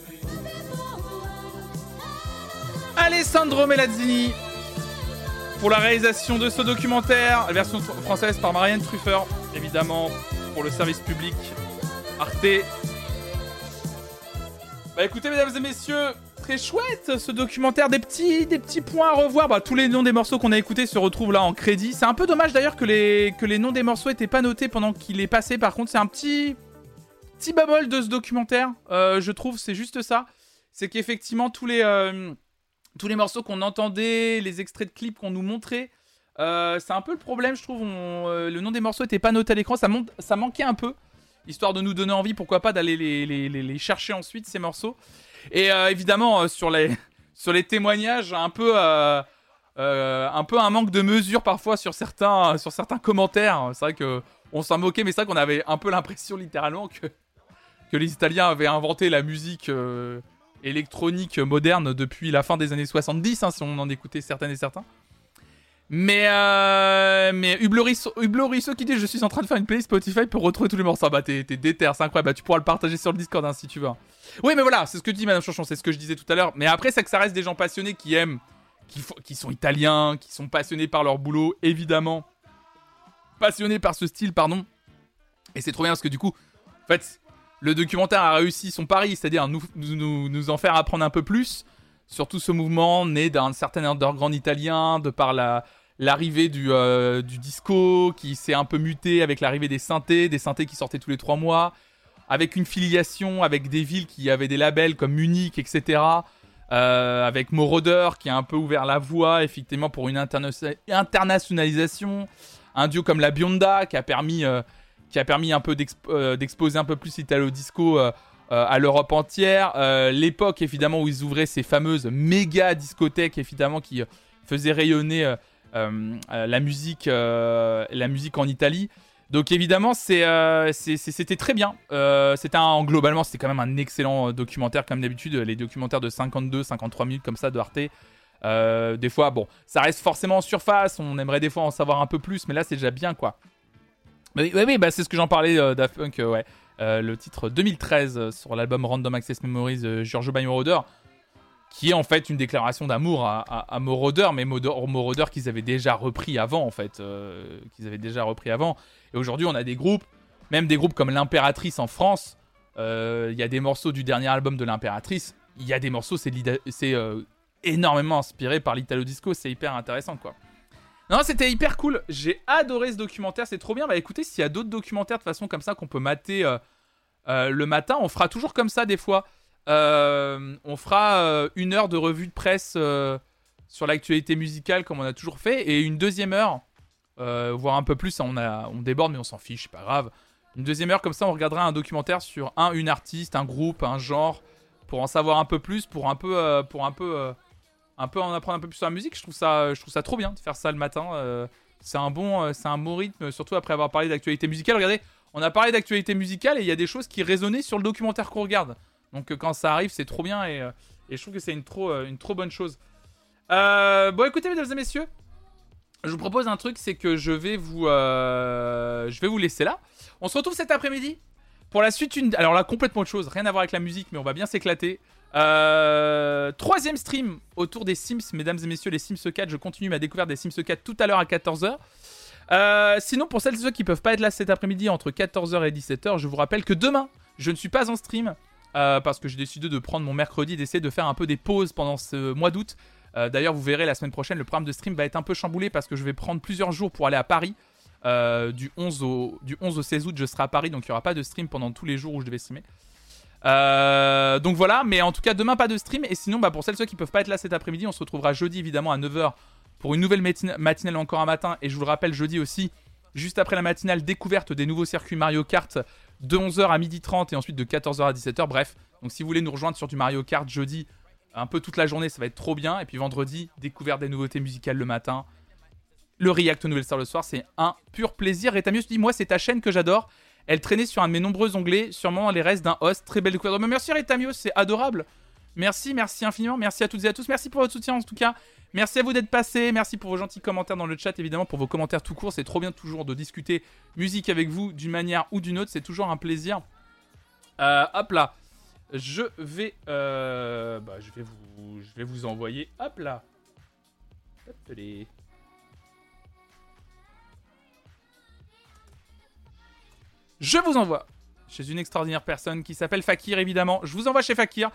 [SPEAKER 1] Alessandro Melazzini pour la réalisation de ce documentaire, la version fr- française par Marianne Truffer, évidemment, pour le service public Arte. Bah écoutez, mesdames et messieurs, très chouette ce documentaire, des petits, des petits points à revoir. Bah, tous les noms des morceaux qu'on a écoutés se retrouvent là en crédit. C'est un peu dommage d'ailleurs que les, que les noms des morceaux étaient pas notés pendant qu'il est passé. Par contre, c'est un petit, petit babol de ce documentaire, euh, je trouve, c'est juste ça. C'est qu'effectivement, tous les, euh, tous les morceaux qu'on entendait, les extraits de clips qu'on nous montrait, euh, c'est un peu le problème, je trouve. le nom des morceaux n'était pas noté à l'écran, ça, manquait un peu, histoire de nous donner envie, pourquoi pas, d'aller les- les chercher ensuite, ces morceaux. Et euh, évidemment, euh, sur, les, sur les témoignages, un peu, euh, un peu un manque de mesure parfois sur certains, sur certains commentaires. C'est vrai que on s'en moquait, mais c'est vrai qu'on avait un peu l'impression littéralement que, que les Italiens avaient inventé la musique électronique moderne depuis la fin des années 70, hein, si on en écoutait certaines et certains. Mais, euh, mais Hublot Risso, Hublot Risso qui dit Je suis en train de faire une playlist Spotify pour retrouver tous les morceaux. Ah Bah, t'es déter, c'est incroyable. Bah, tu pourras le partager sur le Discord hein, si tu veux. Oui, mais voilà, c'est ce que dit Madame Chanchon, c'est ce que je disais tout à l'heure. Mais après, c'est que ça reste des gens passionnés qui aiment, qui, sont italiens, qui sont passionnés par leur boulot, évidemment. Passionnés par ce style, pardon. Et c'est trop bien parce que du coup, en fait, le documentaire a réussi son pari, c'est-à-dire nous, nous, nous- nous en faire apprendre un peu plus sur tout ce mouvement né d'un certain underground italien, de par la l'arrivée du, euh, du disco qui s'est un peu muté avec l'arrivée des synthés, des synthés qui sortaient tous les trois mois, avec une filiation avec des villes qui avaient des labels comme Munich, etc. euh, avec Moroder qui a un peu ouvert la voie effectivement pour une interna- internationalisation, un duo comme la Bionda qui a permis euh, qui a permis un peu euh, d'exposer un peu plus l'italo disco à l'Europe entière. L'époque évidemment où ils ouvraient ces fameuses méga discothèques évidemment qui faisaient rayonner la musique la musique en Italie. Donc évidemment euh, c'était très bien. Euh, un globalement c'était quand même un excellent euh, documentaire comme d'habitude les documentaires de 52 53 minutes comme ça de Arte. Euh, des fois bon ça reste forcément en surface. On aimerait des fois en savoir un peu plus mais là c'est déjà bien quoi. Oui, oui, bah, c'est ce que j'en parlais Daft Punk, ouais. Le titre 2013 euh, sur l'album Random Access Memories euh, Giorgio by qui est en fait une déclaration d'amour à, Moroder, mais Moroder, qu'ils avaient déjà repris avant, en fait. qu'ils avaient déjà repris avant. Et aujourd'hui, on a des groupes, même des groupes comme l'Impératrice en France. euh, Il y a des morceaux du dernier album de l'Impératrice. Il y a des morceaux, c'est euh, énormément inspiré par l'Italo Disco. C'est hyper intéressant, quoi. Non, c'était hyper cool. J'ai adoré ce documentaire. C'est trop bien. Bah écoutez, s'il y a d'autres documentaires de façon comme ça qu'on peut mater euh, le matin, on fera toujours comme ça des fois. On fera une heure de revue de presse sur l'actualité musicale comme on a toujours fait et une deuxième heure, euh, voire un peu plus. On, a, on déborde, mais on s'en fiche, c'est pas grave. Une deuxième heure comme ça, on regardera un documentaire sur un, une artiste, un groupe, un genre, pour en savoir un peu plus, pour un peu, euh, pour un peu, euh, un peu en apprendre un peu plus sur la musique. Je trouve ça, je trouve ça trop bien de faire ça le matin. euh, c'est un bon, c'est un bon rythme, surtout après avoir parlé d'actualité musicale. Regardez, on a parlé d'actualité musicale et il y a des choses qui résonnaient sur le documentaire qu'on regarde. Donc quand ça arrive, c'est trop bien et, et je trouve que c'est une trop, une trop bonne chose. Bon, écoutez, mesdames et messieurs, je vous propose un truc, c'est que je vais vous, euh, je vais vous laisser là. On se retrouve cet après-midi pour la suite. Une, alors là, complètement autre chose, rien à voir avec la musique, mais on va bien s'éclater. Euh, troisième stream autour des Sims, mesdames et messieurs, les Sims 4. Je continue ma découverte des Sims 4 tout à l'heure à 14h. Euh, sinon, pour celles et ceux qui peuvent pas être là cet après-midi entre 14h et 17h, je vous rappelle que demain, je ne suis pas en stream parce que j'ai décidé de prendre mon mercredi, d'essayer de faire un peu des pauses pendant ce mois d'août. Euh, D'ailleurs, vous verrez la semaine prochaine, le programme de stream va être un peu chamboulé parce que je vais prendre plusieurs jours pour aller à Paris. Euh, du, 11 au, du 11 au 16 août, je serai à Paris, donc il n'y aura pas de stream pendant tous les jours où je devais streamer. Euh, donc voilà, mais en tout cas, demain, pas de stream. Et sinon, bah, pour celles ceux qui peuvent pas être là cet après-midi, on se retrouvera jeudi évidemment à 9h pour une nouvelle matin- matinale encore un matin. Et je vous le rappelle, jeudi aussi, juste après la matinale, découverte des nouveaux circuits Mario Kart de 11h à 12h30 et ensuite de 14h à 17h. Bref, donc si vous voulez nous rejoindre sur du Mario Kart jeudi, un peu toute la journée, ça va être trop bien. Et puis vendredi, découverte des nouveautés musicales le matin. Le react aux nouvelles stars le soir, c'est un pur plaisir. Et Tamius dit Moi, c'est ta chaîne que j'adore. Elle traînait sur un de mes nombreux onglets, sûrement les restes d'un host. Très belle découverte. Merci Retamios, c'est adorable. Merci, merci infiniment. Merci à toutes et à tous. Merci pour votre soutien en tout cas. Merci à vous d'être passés. Merci pour vos gentils commentaires dans le chat, évidemment, pour vos commentaires tout court. C'est trop bien toujours de discuter musique avec vous d'une manière ou d'une autre. C'est toujours un plaisir. Euh, hop là. Je vais, euh, bah, je vais vous, envoyer. Hop là. Hop les. Je vous envoie chez une extraordinaire personne qui s'appelle Fakir, évidemment. Je vous envoie chez Fakir.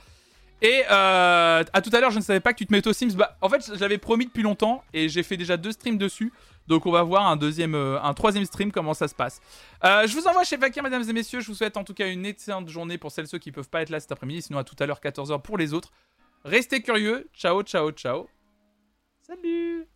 [SPEAKER 1] Et euh, à tout à l'heure, je ne savais pas que tu te mettais aux Sims. Bah, en fait, je l'avais promis depuis longtemps et j'ai fait déjà deux streams dessus. Donc, on va voir un deuxième, euh, un troisième stream comment ça se passe. Euh, je vous envoie chez Fakir, mesdames et messieurs. Je vous souhaite en tout cas une excellente journée pour celles ceux qui peuvent pas être là cet après-midi. Sinon, à tout à l'heure, 14h pour les autres. Restez curieux. Ciao, ciao, ciao. Salut